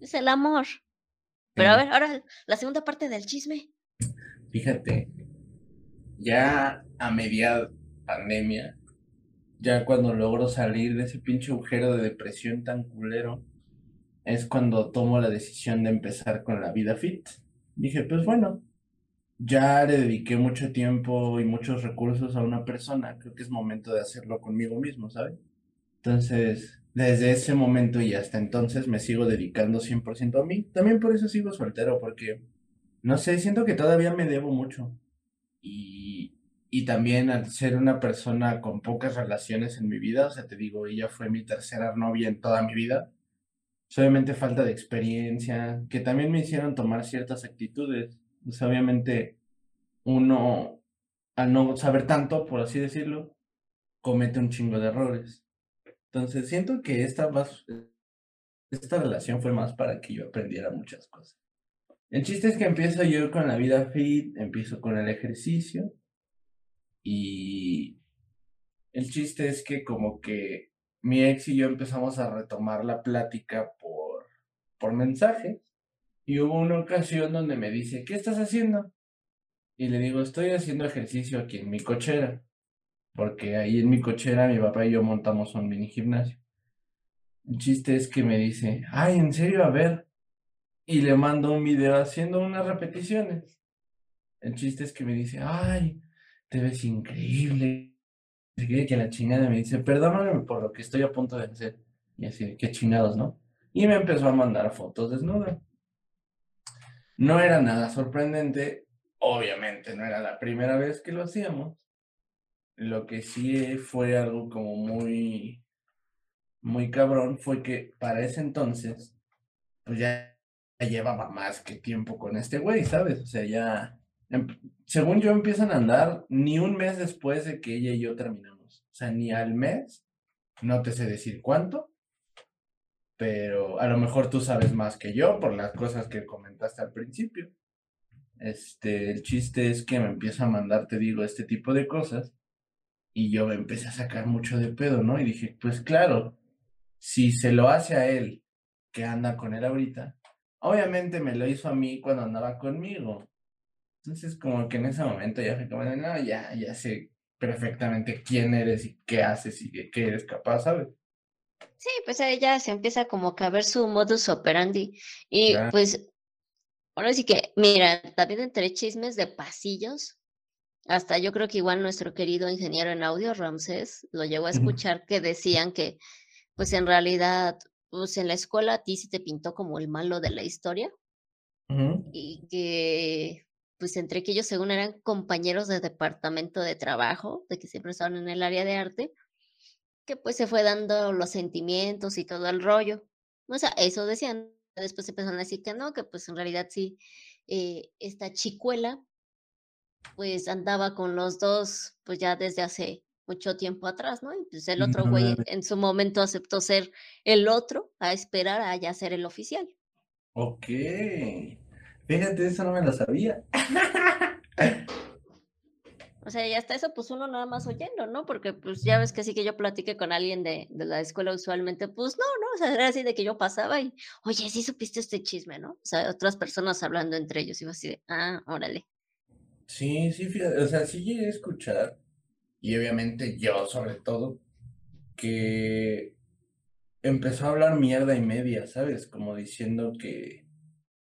es el amor. (laughs) Pero a ver, ahora la segunda parte del chisme. Fíjate, ya a media pandemia, ya cuando logro salir de ese pinche agujero de depresión tan culero, es cuando tomo la decisión de empezar con la vida fit. Dije, pues bueno, ya le dediqué mucho tiempo y muchos recursos a una persona, creo que es momento de hacerlo conmigo mismo, ¿sabes? Entonces, desde ese momento y hasta entonces me sigo dedicando 100% a mí. También por eso sigo soltero, porque, no sé, siento que todavía me debo mucho. Y, y también al ser una persona con pocas relaciones en mi vida, o sea, te digo, ella fue mi tercera novia en toda mi vida, obviamente falta de experiencia, que también me hicieron tomar ciertas actitudes. Obviamente uno, al no saber tanto, por así decirlo, comete un chingo de errores. Entonces, siento que esta, más, esta relación fue más para que yo aprendiera muchas cosas. El chiste es que empiezo yo con la vida fit, empiezo con el ejercicio y el chiste es que como que mi ex y yo empezamos a retomar la plática por, por mensajes y hubo una ocasión donde me dice, ¿qué estás haciendo? Y le digo, estoy haciendo ejercicio aquí en mi cochera, porque ahí en mi cochera mi papá y yo montamos un mini gimnasio. El chiste es que me dice, ay, ¿en serio? A ver. Y le mando un video haciendo unas repeticiones. El chiste es que me dice, ay, te ves increíble. Que la chingada me dice, perdóname por lo que estoy a punto de hacer. Y así, qué chingados, ¿no? Y me empezó a mandar fotos desnuda. No era nada sorprendente, obviamente no era la primera vez que lo hacíamos. Lo que sí fue algo como muy, muy cabrón fue que para ese entonces, pues ya llevaba más que tiempo con este güey, ¿sabes? O sea, ya, em, según yo empiezan a andar ni un mes después de que ella y yo terminamos. O sea, ni al mes, no te sé decir cuánto, pero a lo mejor tú sabes más que yo por las cosas que comentaste al principio. Este, el chiste es que me empieza a mandar, te digo, este tipo de cosas y yo me empecé a sacar mucho de pedo, ¿no? Y dije, pues claro, si se lo hace a él, que anda con él ahorita, obviamente me lo hizo a mí cuando andaba conmigo. Entonces, como que en ese momento ya fue como, no, ya, ya sé perfectamente quién eres y qué haces y de qué eres capaz, ¿sabes? Sí, pues ella se empieza como que a ver su modus operandi. Y pues, ahora sí que, mira, también entre chismes de pasillos, hasta yo creo que igual nuestro querido ingeniero en audio, Ramsés, lo llegó a escuchar que decían que, pues en realidad, pues en la escuela a ti sí te pintó como el malo de la historia. Y que, pues entre que ellos según eran compañeros de departamento de trabajo, de que siempre estaban en el área de arte, que pues se fue dando los sentimientos y todo el rollo. O sea, eso decían. Después empezaron a decir que no, que pues en realidad sí, eh, esta chicuela pues andaba con los dos pues ya desde hace mucho tiempo atrás, ¿no? Y pues el otro güey en su momento aceptó ser el otro a esperar a ya ser el oficial. Ok. Fíjate, eso no me lo sabía. O sea, y hasta eso, pues uno nada más oyendo, ¿no? Porque pues ya ves que sí que yo platiqué con alguien de, de, la escuela usualmente, pues no, ¿no? O sea, era así de que yo pasaba y, oye, sí supiste este chisme, ¿no? O sea, otras personas hablando entre ellos, y así de, ah, órale. Sí, sí, fíjate, o sea, sí llegué a escuchar, y obviamente yo sobre todo, que empezó a hablar mierda y media, ¿sabes? Como diciendo que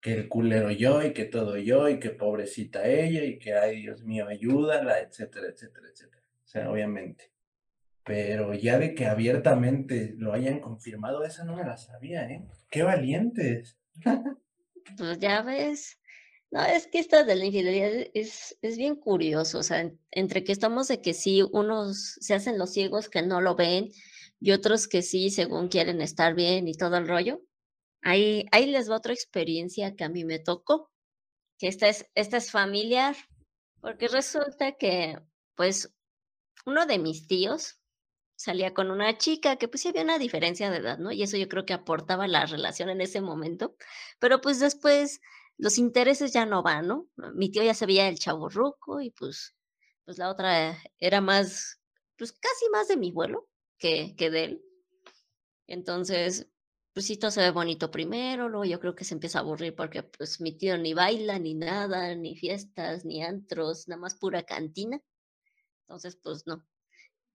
que el culero yo y que todo yo y que pobrecita ella y que ay Dios mío ayúdala, etcétera, etcétera, etcétera. O sea, obviamente. Pero ya de que abiertamente lo hayan confirmado, esa no me la sabía, ¿eh? Qué valientes. pues ya ves. No, es que esta de la infidelidad es, es bien curioso, o sea, entre que estamos de que sí, unos se hacen los ciegos que no lo ven y otros que sí, según quieren estar bien y todo el rollo, Ahí, ahí les va otra experiencia que a mí me tocó, que esta es, esta es familiar, porque resulta que, pues, uno de mis tíos salía con una chica que pues sí había una diferencia de edad, ¿no? Y eso yo creo que aportaba la relación en ese momento, pero pues después los intereses ya no van, ¿no? Mi tío ya se veía el chavo ruco y pues pues la otra era más, pues casi más de mi vuelo que, que de él. Entonces, pues sí, todo se ve bonito primero, luego yo creo que se empieza a aburrir porque pues mi tío ni baila, ni nada, ni fiestas, ni antros, nada más pura cantina. Entonces, pues no.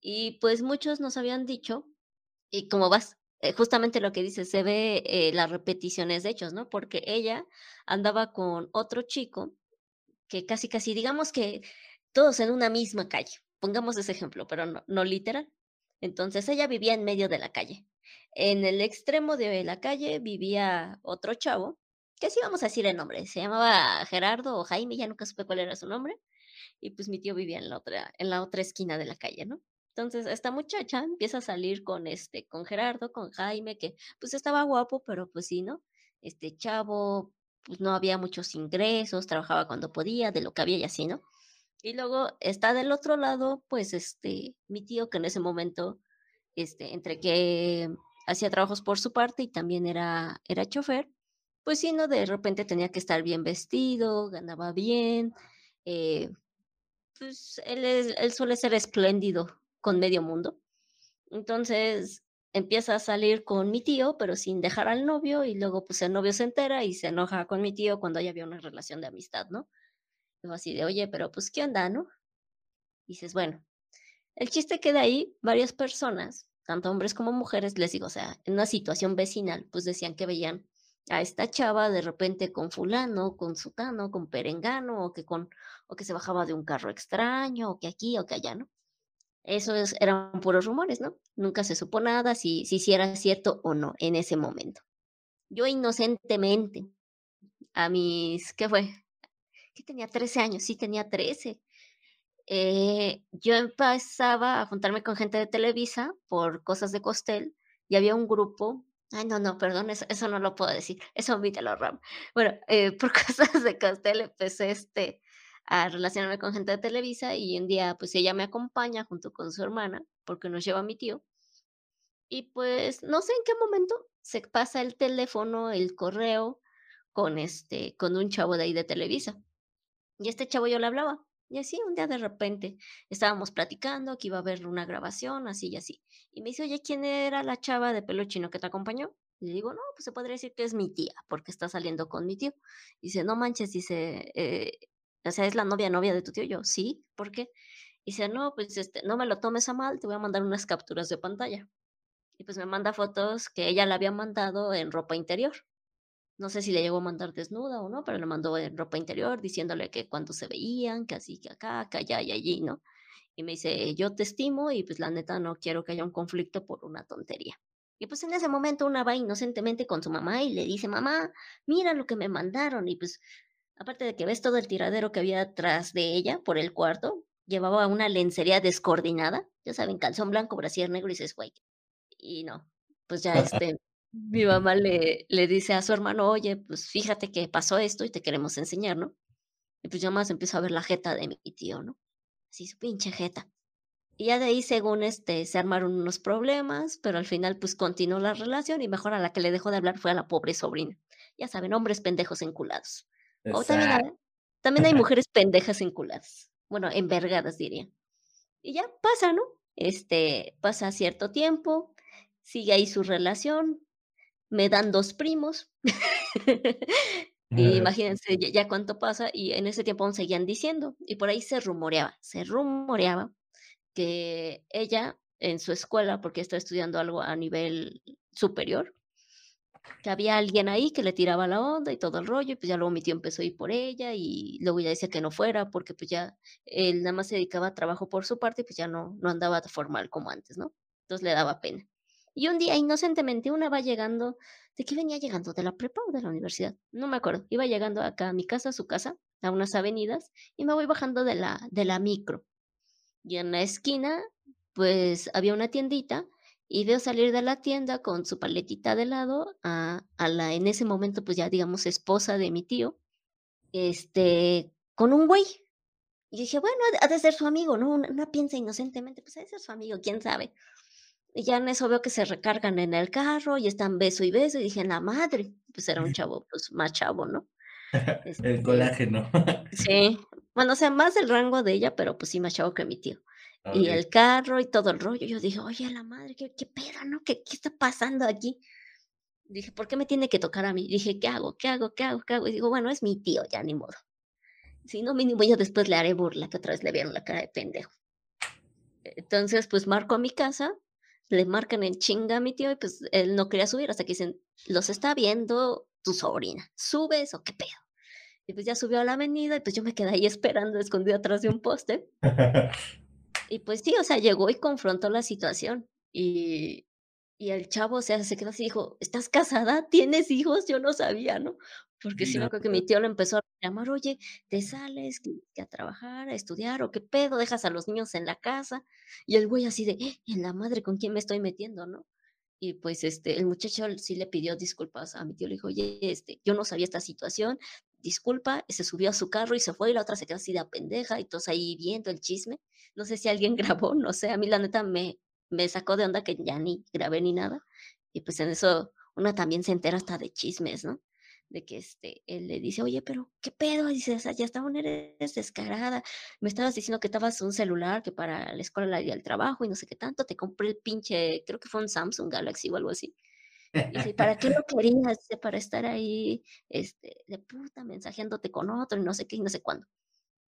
Y pues muchos nos habían dicho, y como vas, eh, justamente lo que dice, se ve eh, las repeticiones de hechos, ¿no? Porque ella andaba con otro chico que casi, casi, digamos que todos en una misma calle. Pongamos ese ejemplo, pero no, no literal. Entonces ella vivía en medio de la calle. En el extremo de la calle vivía otro chavo, que sí vamos a decir el nombre, se llamaba Gerardo o Jaime, ya nunca supe cuál era su nombre, y pues mi tío vivía en la otra, en la otra esquina de la calle, ¿no? Entonces, esta muchacha empieza a salir con este, con Gerardo, con Jaime, que pues estaba guapo, pero pues sí, ¿no? Este chavo, pues no había muchos ingresos, trabajaba cuando podía, de lo que había y así, ¿no? Y luego está del otro lado, pues este, mi tío, que en ese momento, este, entre que hacía trabajos por su parte y también era, era chofer, pues sí, ¿no? De repente tenía que estar bien vestido, ganaba bien, eh, pues él, él suele ser espléndido con medio mundo. Entonces empieza a salir con mi tío, pero sin dejar al novio, y luego pues el novio se entera y se enoja con mi tío cuando ya había una relación de amistad, ¿no? Digo así de, oye, pero pues, ¿qué onda, no? dices, bueno, el chiste queda ahí, varias personas, tanto hombres como mujeres, les digo, o sea, en una situación vecinal, pues decían que veían a esta chava de repente con fulano, con sutano, con perengano, o que con, o que se bajaba de un carro extraño, o que aquí, o que allá, ¿no? Eso eran puros rumores, ¿no? Nunca se supo nada si, si, era cierto o no en ese momento. Yo inocentemente, a mis, ¿qué fue? Que tenía 13 años, sí tenía 13. Eh, yo empezaba a juntarme con gente de Televisa por cosas de Costel y había un grupo, ay no, no, perdón, eso, eso no lo puedo decir, eso omítelo, Ram. Bueno, eh, (laughs) por cosas de Costel empecé este, a relacionarme con gente de Televisa y un día pues ella me acompaña junto con su hermana porque nos lleva a mi tío. Y pues no sé en qué momento se pasa el teléfono, el correo con este con un chavo de ahí de Televisa. Y este chavo yo le hablaba. Y así un día de repente estábamos platicando que iba a haber una grabación, así y así. Y me dice, oye, ¿quién era la chava de pelo chino que te acompañó? Y le digo, no, pues se podría decir que es mi tía, porque está saliendo con mi tío. dice, no manches, dice, eh, o sea, es la novia novia de tu tío. Yo, sí, ¿por qué? Y dice, no, pues este, no me lo tomes a mal, te voy a mandar unas capturas de pantalla. Y pues me manda fotos que ella le había mandado en ropa interior. No sé si le llegó a mandar desnuda o no, pero le mandó en ropa interior diciéndole que cuando se veían, que así, que acá, que allá y allí, ¿no? Y me dice, yo te estimo y pues la neta no quiero que haya un conflicto por una tontería. Y pues en ese momento una va inocentemente con su mamá y le dice, mamá, mira lo que me mandaron. Y pues Aparte de que ves todo el tiradero que había atrás de ella por el cuarto, llevaba una lencería descoordinada, ya saben, calzón blanco, brasier negro y dices, güey. Y no, pues ya (laughs) este, mi mamá le, le dice a su hermano, oye, pues fíjate que pasó esto y te queremos enseñar, ¿no? Y pues yo más empiezo a ver la jeta de mi tío, ¿no? Así su pinche jeta. Y ya de ahí, según este, se armaron unos problemas, pero al final pues continuó la relación y mejor a la que le dejó de hablar fue a la pobre sobrina. Ya saben, hombres pendejos enculados. O también hay, también hay (laughs) mujeres pendejas enculadas. Bueno, envergadas diría. Y ya pasa, ¿no? Este, pasa cierto tiempo, sigue ahí su relación, me dan dos primos. (laughs) y imagínense ya, ya, cuánto pasa, y en ese tiempo aún seguían diciendo, y por ahí se rumoreaba, se rumoreaba que ella en su escuela, porque está estudiando algo a nivel superior, que había alguien ahí que le tiraba la onda y todo el rollo, y pues ya luego mi tío empezó a ir por ella y luego ya decía que no fuera porque pues ya él nada más se dedicaba a trabajo por su parte y pues ya no, no andaba formal como antes, ¿no? Entonces le daba pena. Y un día inocentemente una va llegando, ¿de qué venía llegando? ¿De la prepa o de la universidad? No me acuerdo. Iba llegando acá a mi casa, a su casa, a unas avenidas, y me voy bajando de la, de la micro. Y en la esquina, pues había una tiendita y veo salir de la tienda con su paletita de lado a, a, la, en ese momento, pues ya digamos, esposa de mi tío, este, con un güey. Y dije, bueno, ha de ser su amigo, ¿no? Una, piensa inocentemente, pues ha de ser su amigo, quién sabe. Y ya en eso veo que se recargan en el carro y están beso y beso. Y dije, la madre, pues era un (laughs) chavo, pues más chavo, ¿no? el este, colágeno. sí, Bueno, o sea, más el rango de ella, pero pues sí más chavo que mi tío. Y el carro y todo el rollo. Yo dije, oye, la madre, ¿qué, qué pedo, no? ¿Qué, ¿Qué está pasando aquí? Dije, ¿por qué me tiene que tocar a mí? Dije, ¿qué hago? ¿Qué hago? ¿Qué hago? ¿Qué hago? Y digo, bueno, es mi tío, ya ni modo. Si no, mínimo yo después le haré burla, que otra vez le vieron la cara de pendejo. Entonces, pues marco a mi casa, le marcan en chinga a mi tío y pues él no quería subir hasta que dicen, los está viendo tu sobrina, ¿subes o qué pedo? Y pues ya subió a la avenida y pues yo me quedé ahí esperando, escondido atrás de un poste. (laughs) Y pues sí, o sea, llegó y confrontó la situación. Y, y el chavo, o sea, se quedó así, dijo, ¿estás casada? ¿Tienes hijos? Yo no sabía, ¿no? Porque sí me No, acuerdo que mi tío le empezó a llamar, oye, te sales a trabajar, a estudiar, o qué pedo, dejas a los niños en la casa. Y el güey así de, "Eh, en la madre, ¿con quién me estoy metiendo, no? Y pues este, el muchacho sí le pidió disculpas a mi tío, le dijo, oye, este, yo no sabía esta situación, disculpa, se subió a su carro y se fue, y la otra se quedó así de pendeja, y todos ahí viendo el chisme. No sé si alguien (laughs) grabó, no sé, a mí la neta me, me sacó de onda que ya ni grabé ni nada. Y pues en eso una también se entera hasta de chismes, ¿no? De que este, él le dice, oye, pero ¿qué pedo? Dice, o sea, ya estaban, eres descarada. Me estabas diciendo que estabas un celular que para la escuela y el trabajo y no sé qué tanto. Te compré el pinche, creo que fue un Samsung Galaxy o algo así. Y (laughs) ¿para qué lo querías? Para estar ahí, este, de puta, mensajeándote con otro y no sé qué y no sé cuándo.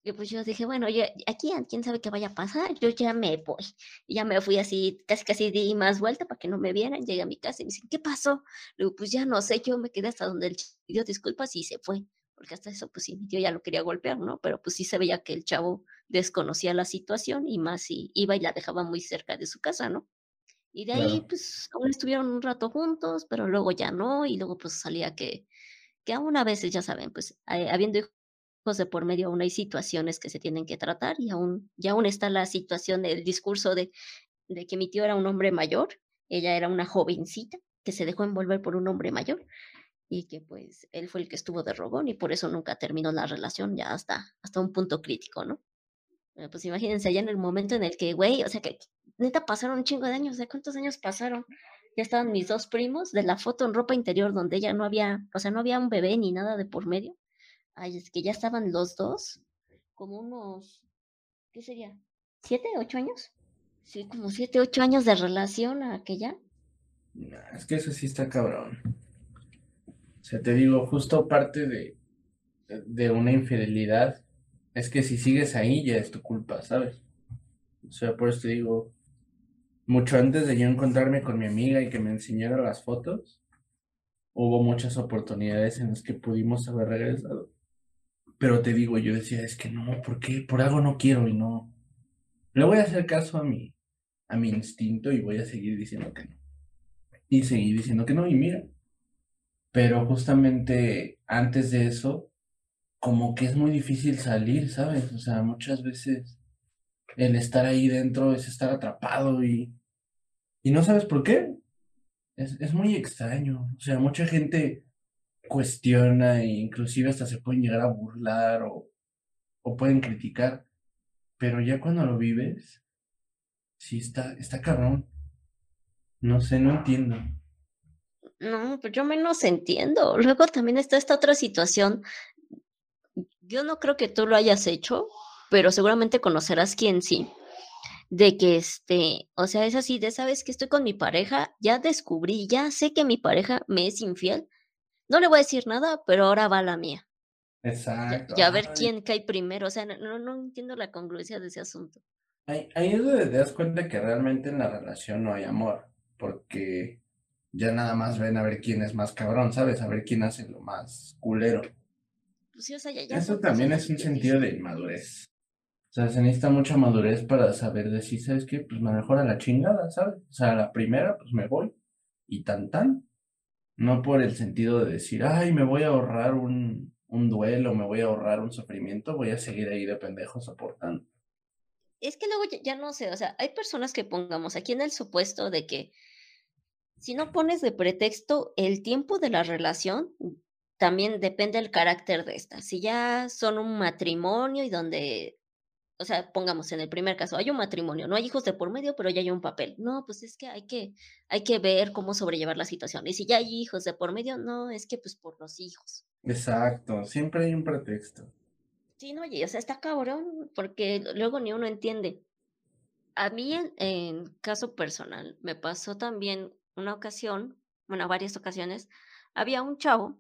Y pues yo dije, bueno, ya, aquí quién sabe qué vaya a pasar, yo ya me voy. Y ya me fui así, casi casi di más vuelta para que no me vieran. Llegué a mi casa y me dicen, ¿qué pasó? Le digo, pues ya no sé, yo me quedé hasta donde él pidió disculpas y se fue. Porque hasta eso, pues sí, mi tío ya lo quería golpear, ¿no? Pero pues sí se veía que el chavo desconocía la situación y más si iba y la dejaba muy cerca de su casa, ¿no? Y de ahí, Claro. pues, aún estuvieron un rato juntos, pero luego ya no, y luego pues salía que, que aún a veces, ya saben, pues, habiendo hijos de por medio, aún hay situaciones que se tienen que tratar y aún, y aún está la situación del discurso de, de que mi tío era un hombre mayor, ella era una jovencita que se dejó envolver por un hombre mayor y que pues él fue el que estuvo de rogón y por eso nunca terminó la relación ya hasta, hasta un punto crítico, ¿no? Eh, Pues imagínense ya en el momento en el que, güey, o sea, que neta pasaron un chingo de años, ¿de cuántos años pasaron? Ya estaban mis dos primos de la foto en ropa interior donde ella no había, o sea, no había un bebé ni nada de por medio. Ay, es que ya estaban los dos, como unos, ¿qué sería? ¿Siete, ocho años? Sí, como siete, ocho años de relación a aquella. Es que eso sí está cabrón. O sea, te digo, justo parte de, de una infidelidad es que si sigues ahí ya es tu culpa, ¿sabes? O sea, por eso te digo, mucho antes de yo encontrarme con mi amiga y que me enseñara las fotos, hubo muchas oportunidades en las que pudimos haber regresado. Pero te digo, yo decía, es que no, ¿por qué? Por algo no quiero y no. Le voy a hacer caso a mi, a mi instinto y voy a seguir diciendo que no. Y seguir diciendo que no, y mira. Pero justamente antes de eso, como que es muy difícil salir, ¿sabes? O sea, muchas veces el estar ahí dentro es estar atrapado y, y no sabes por qué. Es, es muy extraño. O sea, mucha gente cuestiona e inclusive hasta se pueden llegar a burlar o, o pueden criticar. Pero ya cuando lo vives, sí está, está cabrón. No sé, no entiendo. No, pues yo menos entiendo. Luego también está esta otra situación. Yo no creo que tú lo hayas hecho, pero seguramente conocerás quién sí. De que este, o sea, es así, de sabes que estoy con mi pareja, ya descubrí, ya sé que mi pareja me es infiel. No le voy a decir nada, pero ahora va la mía. Exacto. ya a ver quién cae primero. O sea, no, no, no entiendo la congruencia de ese asunto. Ahí, ahí es donde te das cuenta que realmente en la relación no hay amor, porque ya nada más ven a ver quién es más cabrón, ¿sabes? A ver quién hace lo más culero. Pues sí, o sea, ya, ya Eso también es un sentido de inmadurez. O sea, se necesita mucha madurez para saber decir, ¿sabes qué? Pues me mejor a la chingada, ¿sabes? O sea, a la primera, pues me voy y tan tan. No por el sentido de decir, ay, me voy a ahorrar un, un duelo, me voy a ahorrar un sufrimiento, voy a seguir ahí de pendejo soportando. Es que luego ya, ya no sé, o sea, hay personas que pongamos aquí en el supuesto de que si no pones de pretexto el tiempo de la relación, también depende el carácter de esta. Si ya son un matrimonio y donde, o sea, pongamos en el primer caso, hay un matrimonio, no hay hijos de por medio, pero ya hay un papel. No, pues es que hay que, hay que ver cómo sobrellevar la situación. Y si ya hay hijos de por medio, no, es que pues por los hijos. Exacto, siempre hay un pretexto. Sí, no, oye, o sea, está cabrón, porque luego ni uno entiende. A mí, en, en caso personal, me pasó también una ocasión, bueno, varias ocasiones, había un chavo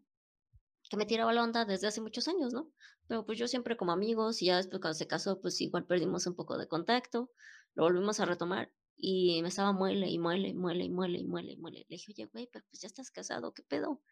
que me tiraba la onda desde hace muchos años, ¿no? Pero pues yo siempre como amigos y ya después cuando se casó, pues igual perdimos un poco de contacto, lo volvimos a retomar y me estaba muele y muele y muele y muele y muele y muele. Le dije, oye, güey, pero pues ya estás casado, ¿qué pedo?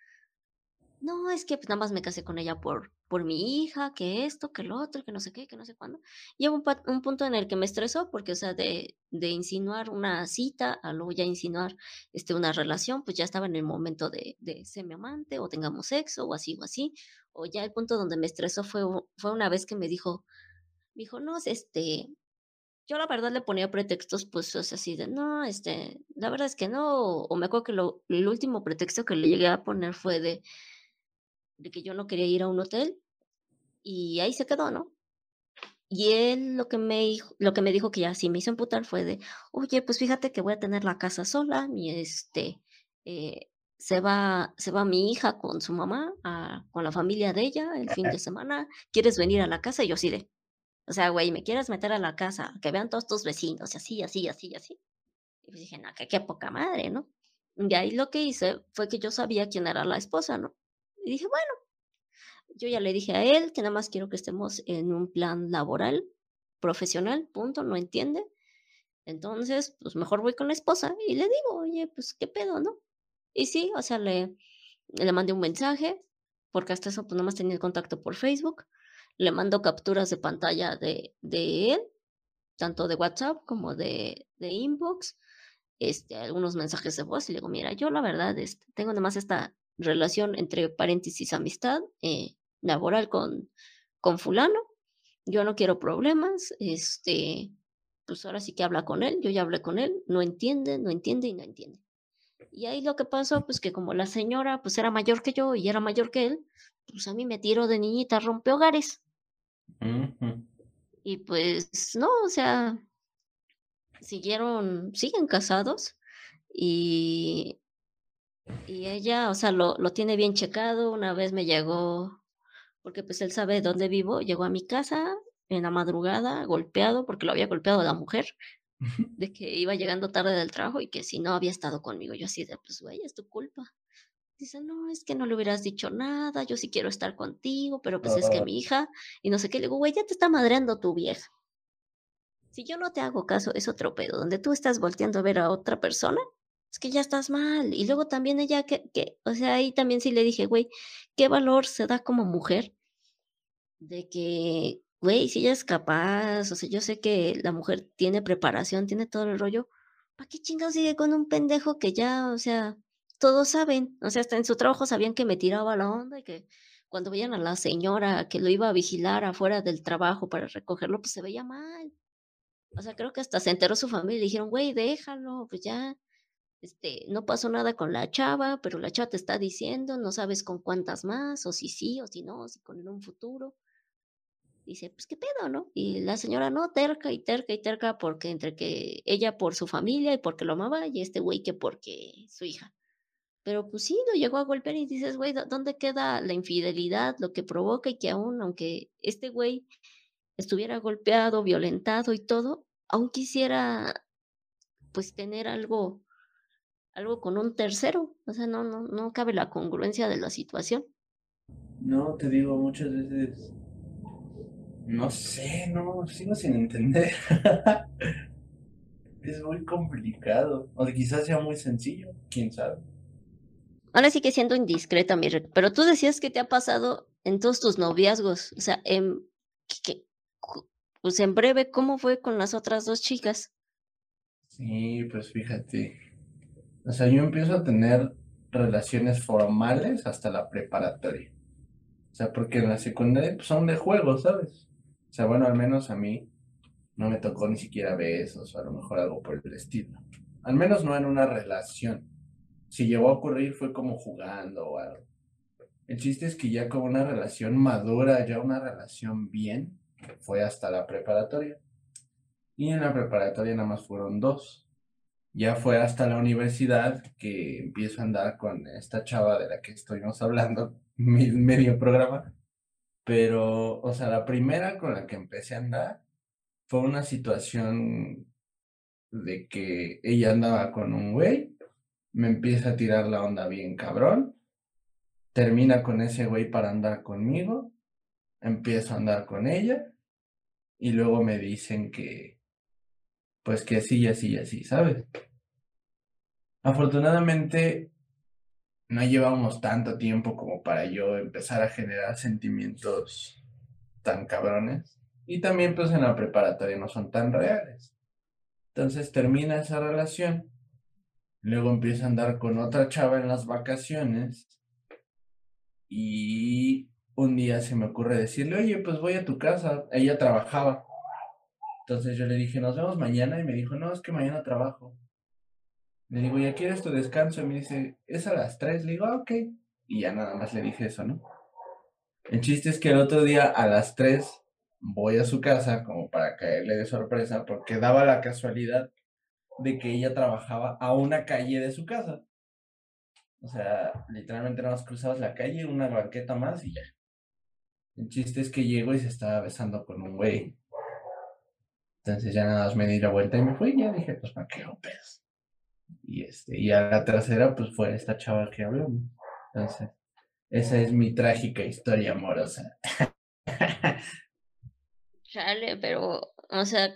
No, es que pues, nada más me casé con ella por, por mi hija, que esto, que lo otro, que no sé qué, que no sé cuándo. Hubo un, punto en el que me estresó, porque, o sea, de, de insinuar una cita a luego ya insinuar este, una relación, pues ya estaba en el momento de, de ser mi amante, o tengamos sexo, o así, o así. O ya el punto donde me estresó fue, fue una vez que me dijo, me dijo, no, este, yo la verdad le ponía pretextos, pues, o sea, así de, no, este, la verdad es que no, o me acuerdo que lo, el último pretexto que le llegué a poner fue de de que yo no quería ir a un hotel y ahí se quedó, ¿no? Y él lo que me dijo, lo que me dijo que ya sí me hizo emputar fue de, oye, pues fíjate que voy a tener la casa sola, mi este, eh, se va, se va mi hija con su mamá, a- con la familia de ella el fin de semana, ¿quieres venir a la casa? Y yo así de, o sea, güey, ¿me quieres meter a la casa? Que vean todos tus vecinos, y así, así, así, así. Y pues dije, no, que qué poca madre, ¿no? Y ahí lo que hice fue que yo sabía quién era la esposa, ¿no? Y dije, bueno, yo ya le dije a él que nada más quiero que estemos en un plan laboral, profesional, punto, no entiende. Entonces, pues mejor voy con la esposa y le digo, oye, pues qué pedo, ¿no? Y sí, o sea, le, le mandé un mensaje, porque hasta eso pues nada más tenía el contacto por Facebook. Le mando capturas de pantalla de, de él, tanto de WhatsApp como de, de inbox, este, algunos mensajes de voz y le digo, mira, yo la verdad este, tengo además esta relación entre paréntesis amistad eh, laboral con, con fulano, yo no quiero problemas, este, pues ahora sí que habla con él, yo ya hablé con él, no entiende, no entiende y no entiende. Y ahí lo que pasó, pues que como la señora pues era mayor que yo y era mayor que él, pues a mí me tiró de niñita, rompe hogares. Y pues no, o sea, siguieron, siguen casados y, y ella, o sea, lo, lo tiene bien checado. Una vez me llegó, porque pues él sabe dónde vivo, llegó a mi casa en la madrugada, golpeado, porque lo había golpeado la mujer, de que iba llegando tarde del trabajo y que si no había estado conmigo. Yo así de, pues güey, es tu culpa. Dice, no, es que no le hubieras dicho nada, yo sí quiero estar contigo, pero pues es que Ah. mi hija, y no sé qué, le digo, güey, ya te está madreando tu vieja. Si yo no te hago caso, es otro pedo. Donde tú estás volteando a ver a otra persona, es que ya estás mal. Y luego también ella, que, que, o sea, ahí también sí le dije, güey, ¿qué valor se da como mujer de que, güey, si ella es capaz, o sea, yo sé que la mujer tiene preparación, tiene todo el rollo, ¿para qué chingados sigue con un pendejo que ya, o sea, todos saben, o sea, hasta en su trabajo sabían que me tiraba la onda y que cuando veían a la señora que lo iba a vigilar afuera del trabajo para recogerlo, pues se veía mal. O sea, creo que hasta se enteró su familia y dijeron, güey, déjalo, pues ya, este, no pasó nada con la chava, pero la chava te está diciendo, no sabes con cuántas más, o si sí, o si no, si con un futuro. Dice, pues qué pedo, ¿no? Y la señora no, terca y terca y terca, porque entre que ella por su familia y porque lo amaba, y este güey que porque su hija. Pero pues sí, lo llegó a golpear y dices, güey, ¿dó- ¿dónde queda la infidelidad, lo que provoca y que aún, aunque este güey estuviera golpeado, violentado y todo, aún quisiera pues tener algo, algo con un tercero. O sea, no, no, no cabe la congruencia de la situación. No, te digo, muchas veces. No sé, no, sigo sin entender. (laughs) Es muy complicado. O quizás sea muy sencillo, quién sabe. Ahora sí que siendo indiscreta, mi Rick, pero tú decías que te ha pasado en todos tus noviazgos, o sea, en, que- que- pues en breve, ¿cómo fue con las otras dos chicas? Sí, pues fíjate. O sea, yo empiezo a tener relaciones formales hasta la preparatoria. O sea, porque en la secundaria pues, son de juego, ¿sabes? O sea, bueno, al menos a mí no me tocó ni siquiera besos o a lo mejor algo por el estilo. Al menos no en una relación. Si llegó a ocurrir fue como jugando o algo. El chiste es que ya como una relación madura, ya una relación bien, fue hasta la preparatoria. Y en la preparatoria nada más fueron dos. Ya fue hasta la universidad que empiezo a andar con esta chava de la que estuvimos hablando, (laughs) medio programa. Pero, o sea, la primera con la que empecé a andar fue una situación de que ella andaba con un güey, me empieza a tirar la onda bien cabrón, termina con ese güey para andar conmigo, empiezo a andar con ella y luego me dicen que, pues que así y así y así, ¿sabes? Afortunadamente no llevamos tanto tiempo como para yo empezar a generar sentimientos tan cabrones. Y también pues en la preparatoria no son tan reales. Entonces termina esa relación. Luego empieza a andar con otra chava en las vacaciones. Y un día se me ocurre decirle, oye, pues voy a tu casa. Ella trabajaba. Entonces yo le dije, nos vemos mañana. Y me dijo, no, es que mañana trabajo. Le digo, ¿ya quieres tu descanso? Y me dice, es a las tres. Le digo, ah, ok. Y ya nada más le dije eso, ¿no? El chiste es que el otro día a las tres voy a su casa como para caerle de sorpresa porque daba la casualidad de que ella trabajaba a una calle de su casa. O sea, literalmente nada más cruzabas la calle, una banqueta más y ya. El chiste es que llego y se estaba besando con un güey. Entonces ya nada más me di la vuelta y me fui y ya dije, pues para qué rompes. Y este, y a la tercera, pues fue esta chava que hablamos. Entonces, esa es mi trágica historia amorosa. (laughs) Chale, pero, o sea,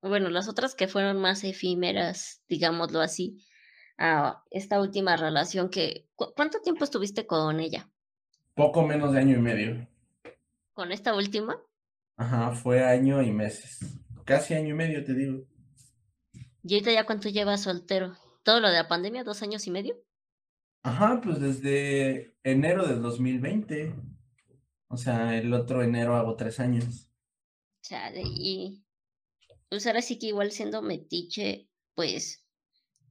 bueno, las otras que fueron más efímeras, digámoslo así, a esta última relación que, ¿cuánto tiempo estuviste con ella? Poco menos de año y medio. ¿Con esta última? Ajá, fue año y meses. Casi año y medio, te digo. ¿Y ahorita ya cuánto llevas soltero? ¿Todo lo de la pandemia, dos años y medio? Ajá, pues desde enero del 2020. O sea, el otro enero hago tres años. Chale, y pues ahora sí que igual siendo metiche, pues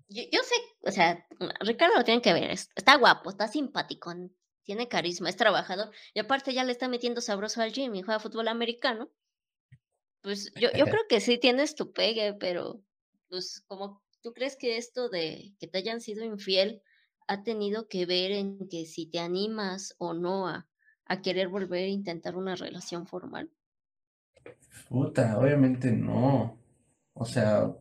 yo, yo sé, o sea, Ricardo lo tienen que ver, está guapo, está simpático, tiene carisma, es trabajador, y aparte ya le está metiendo sabroso al gym y juega fútbol americano. Pues yo, yo (laughs) creo que sí tienes tu pegue, pero pues como tú crees que esto de que te hayan sido infiel ha tenido que ver en que si te animas o no a, a querer volver a intentar una relación formal. Puta, obviamente no. O sea,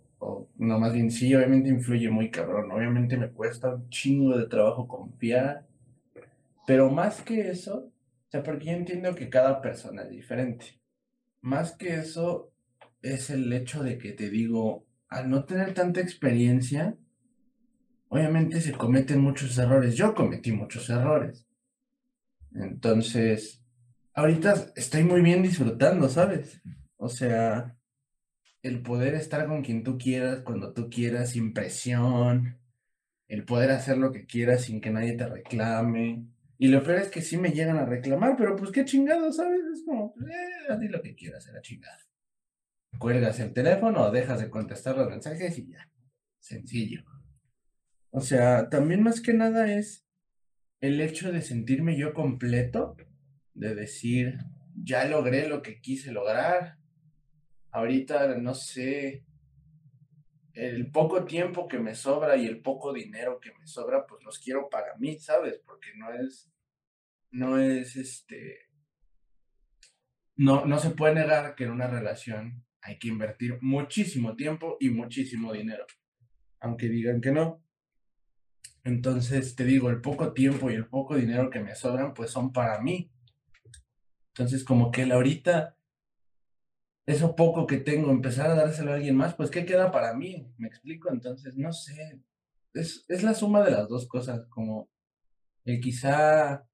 no, más bien sí, obviamente influye muy cabrón. Obviamente me cuesta un chingo de trabajo confiar. Pero más que eso, o sea, porque yo entiendo que cada persona es diferente. Más que eso, es el hecho de que te digo, al no tener tanta experiencia, obviamente se cometen muchos errores. Yo cometí muchos errores. Entonces, ahorita estoy muy bien disfrutando, ¿sabes? O sea, el poder estar con quien tú quieras, cuando tú quieras, sin presión, el poder hacer lo que quieras sin que nadie te reclame. Y lo peor es que sí me llegan a reclamar, pero pues qué chingado, ¿sabes? Es como, pues, eh, di lo que quieras, la chingada. Cuelgas el teléfono dejas de contestar los mensajes y ya. Sencillo. O sea, también más que nada es el hecho de sentirme yo completo, de decir, ya logré lo que quise lograr, ahorita, no sé, el poco tiempo que me sobra y el poco dinero que me sobra, pues los quiero para mí, ¿sabes? Porque no es, no es este, no, no se puede negar que en una relación hay que invertir muchísimo tiempo y muchísimo dinero, aunque digan que no. Entonces, te digo, el poco tiempo y el poco dinero que me sobran, pues son para mí. Entonces, como que ahorita eso poco que tengo, empezar a dárselo a alguien más, pues ¿qué queda para mí? ¿Me explico? Entonces, no sé, es, es la suma de las dos cosas, como el quizá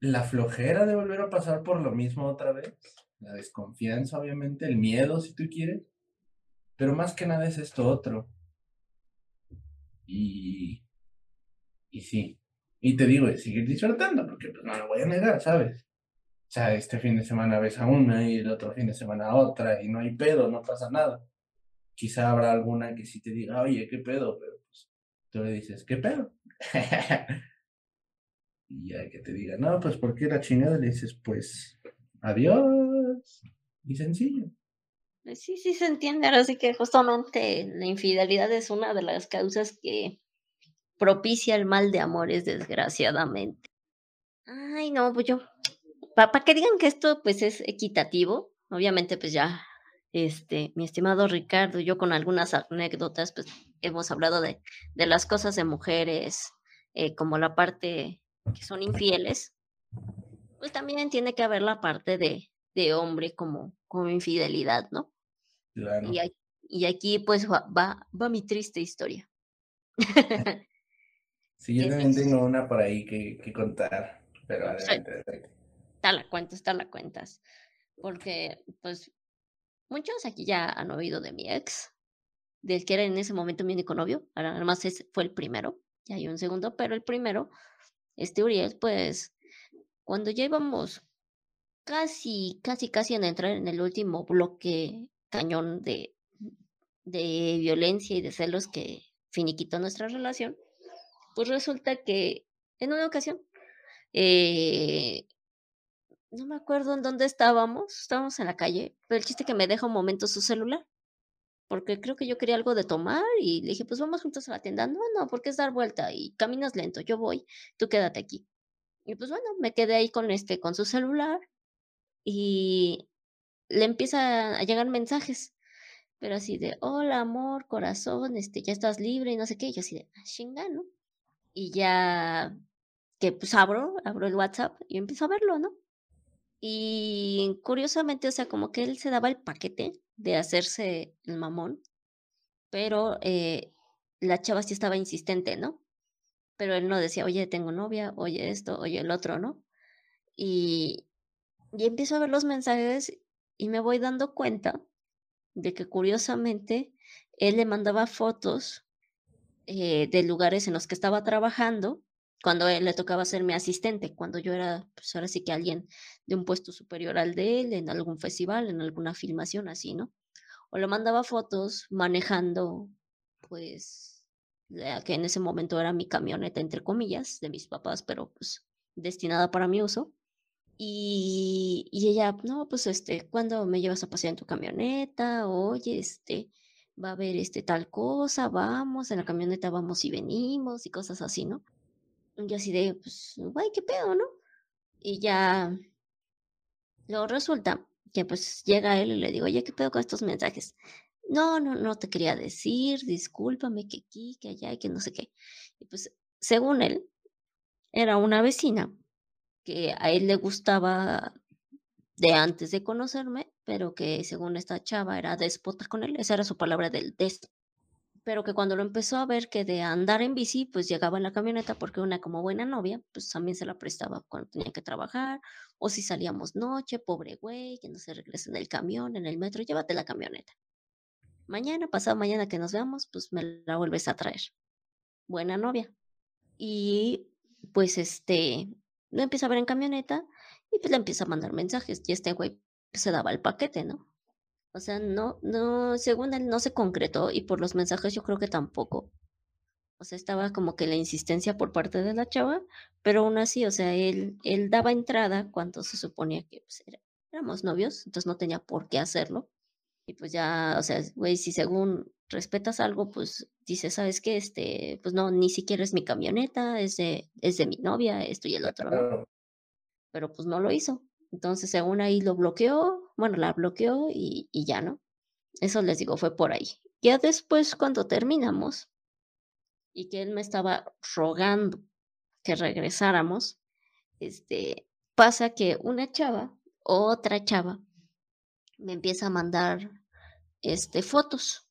la flojera de volver a pasar por lo mismo otra vez, la desconfianza, obviamente, el miedo, si tú quieres, pero más que nada es esto otro. Y, y sí, y te digo, seguir disfrutando, porque pues no lo voy a negar, ¿sabes? O sea, este fin de semana ves a una y el otro fin de semana a otra y no hay pedo, no pasa nada. Quizá habrá alguna que sí te diga, oye, ¿qué pedo? Pero pues tú le dices, ¿qué pedo? (laughs) y hay que te diga, no, pues ¿por qué la chingada? Le dices, pues, adiós. Y sencillo. Sí, sí se entiende. Ahora sí que justamente la infidelidad es una de las causas que propicia el mal de amores, desgraciadamente. Ay, no, pues yo para que digan que esto pues es equitativo, obviamente pues ya, este, mi estimado Ricardo, yo con algunas anécdotas pues hemos hablado de, de las cosas de mujeres, eh, como la parte que son infieles, pues también tiene que haber la parte de, de hombre como, como infidelidad, ¿no? Claro. Y, y aquí pues va, va, mi triste historia. (laughs) Sí, yo también tengo una por ahí que, que contar, pero Sí. adelante, adelante. Te la cuentas, te la cuentas. Porque, pues, muchos aquí ya han oído de mi ex, del que era en ese momento mi único novio. Ahora, Además, ese fue el primero. Ya hay un segundo, pero el primero, este Uriel, pues, cuando ya íbamos casi, casi, casi en entrar en el último bloque cañón de, de violencia y de celos que finiquitó nuestra relación, pues resulta que en una ocasión, eh, no me acuerdo en dónde estábamos, estábamos en la calle, pero el chiste que me deja un momento su celular, porque creo que yo quería algo de tomar y le dije, pues vamos juntos a la tienda. No, no, porque es dar vuelta y caminas lento, yo voy, tú quédate aquí. Y pues bueno, me quedé ahí con este, con su celular y le empieza a llegar mensajes, pero así de, hola amor, corazón, este, ya estás libre y no sé qué, yo así de, "Ah, chinga, ¿no? Y ya que pues abro, abro el WhatsApp y empiezo a verlo, ¿no? Y curiosamente, o sea, como que él se daba el paquete de hacerse el mamón, pero eh, la chava sí estaba insistente, ¿no? Pero él no decía, oye, tengo novia, oye esto, oye el otro, ¿no? Y, y empiezo a ver los mensajes y me voy dando cuenta de que curiosamente él le mandaba fotos eh, de lugares en los que estaba trabajando cuando él le tocaba ser mi asistente, cuando yo era, pues ahora sí que alguien de un puesto superior al de él, en algún festival, en alguna filmación así, ¿no? O le mandaba fotos manejando, pues, la que en ese momento era mi camioneta, entre comillas, de mis papás, pero pues destinada para mi uso. Y, y ella, no, pues, este, ¿cuándo me llevas a pasear en tu camioneta? Oye, este, va a haber este tal cosa, vamos, en la camioneta vamos y venimos y cosas así, ¿no? Y así de, pues, güey, ¿qué pedo, no? Y ya, luego resulta que pues llega él y le digo, oye, ¿qué pedo con estos mensajes? No, no, no te quería decir, discúlpame, que aquí, que allá, que no sé qué. Y pues, según él, era una vecina que a él le gustaba de antes de conocerme, pero que según esta chava era déspota con él, esa era su palabra del déspota. Pero que cuando lo empezó a ver que de andar en bici, pues llegaba en la camioneta porque una como buena novia, pues también se la prestaba cuando tenía que trabajar, o si salíamos noche, pobre güey, que no se regresa en el camión, en el metro, llévate la camioneta. Mañana, pasado mañana que nos veamos, pues me la vuelves a traer. Buena novia. Y pues este, lo empieza a ver en camioneta y pues le empieza a mandar mensajes. Y este güey se daba el paquete, ¿no? O sea, no, no, según él no se concretó y por los mensajes yo creo que tampoco. O sea, estaba como que la insistencia por parte de la chava, pero aún así, o sea, él, él daba entrada cuando se suponía que pues, éramos novios, entonces no tenía por qué hacerlo. Y pues ya, o sea, güey, si según respetas algo, pues dices, ¿sabes qué? Este, pues no, ni siquiera es mi camioneta, es de, es de mi novia, esto y el otro, ¿no? Claro. pero pues no lo hizo. Entonces, según ahí lo bloqueó, bueno, la bloqueó y, y ya, ¿no? Eso les digo, fue por ahí. Ya después, cuando terminamos y que él me estaba rogando que regresáramos, este, pasa que una chava, otra chava, me empieza a mandar, este, fotos,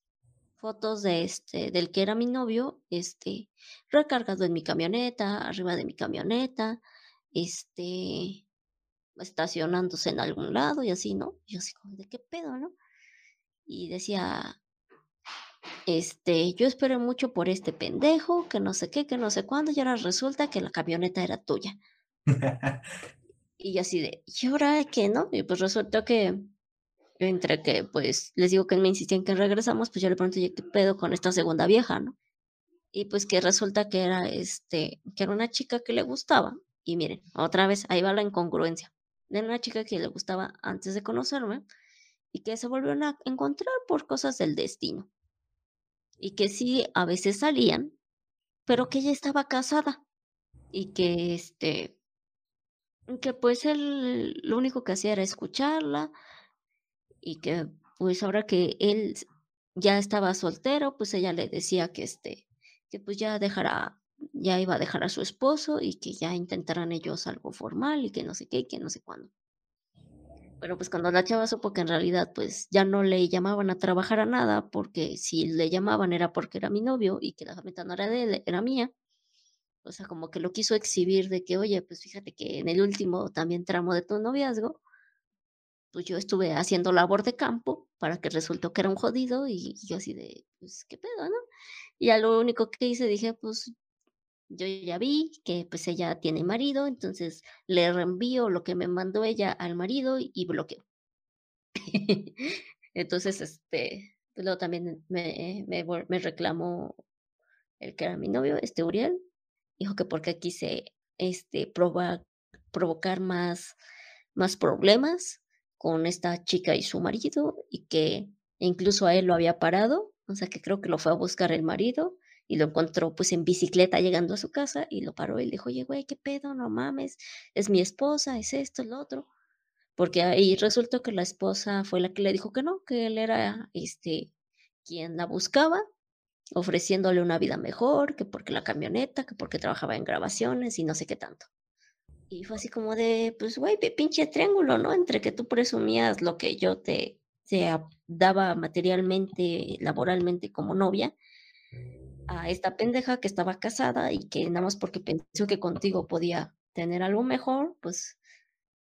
fotos de este, del que era mi novio, este, recargado en mi camioneta, arriba de mi camioneta, este, estacionándose en algún lado y así, ¿no? Yo así como, ¿de qué pedo, no? Y decía, este, yo esperé mucho por este pendejo, que no sé qué, que no sé cuándo, y ahora resulta que la camioneta era tuya. (laughs) Y yo así de, ¿y ahora qué, no? Y pues resultó que, entre que, pues, les digo que me insistía en que regresamos, pues yo le pregunté, "Oye, ¿qué pedo con esta segunda vieja, no? Y pues que resulta que era, este, que era una chica que le gustaba. Y miren, otra vez, ahí va la incongruencia. Era una chica que le gustaba antes de conocerme y que se volvieron a encontrar por cosas del destino. Y que sí, a veces salían, pero que ella estaba casada y que, este, Que pues él lo único que hacía era escucharla y que pues ahora que él ya estaba soltero, pues ella le decía que este, que pues ya dejará, ya iba a dejar a su esposo y que ya intentaran ellos algo formal y que no sé qué y que no sé cuándo. Pero pues cuando la chava supo que en realidad pues ya no le llamaban a trabajar a nada, porque si le llamaban era porque era mi novio y que la camioneta no era de él, era mía. O sea, como que lo quiso exhibir de que, oye, pues fíjate que en el último también tramo de tu noviazgo, pues yo estuve haciendo labor de campo para que resultó que era un jodido y yo así de, pues, ¿qué pedo, no? Y ya lo único que hice, dije, pues yo ya vi que pues ella tiene marido, entonces le reenvío lo que me mandó ella al marido y bloqueo. (laughs) Entonces, este, pues luego también me, me, reclamó el que era mi novio, este Uriel, dijo que porque quise este, provocar más, más problemas con esta chica y su marido y que incluso a él lo había parado, o sea que creo que lo fue a buscar el marido y lo encontró pues en bicicleta llegando a su casa y lo paró y le dijo, oye, güey, ¿qué pedo? No mames, es mi esposa, es esto, es lo otro. Porque ahí resultó que la esposa fue la que le dijo que no, que él era este quien la buscaba, ofreciéndole una vida mejor, que porque la camioneta, que porque trabajaba en grabaciones y no sé qué tanto. Y fue así como de, pues, güey, pinche triángulo, ¿no? Entre que tú presumías lo que yo te, te daba materialmente, laboralmente como novia, a esta pendeja que estaba casada y que nada más porque pensó que contigo podía tener algo mejor, pues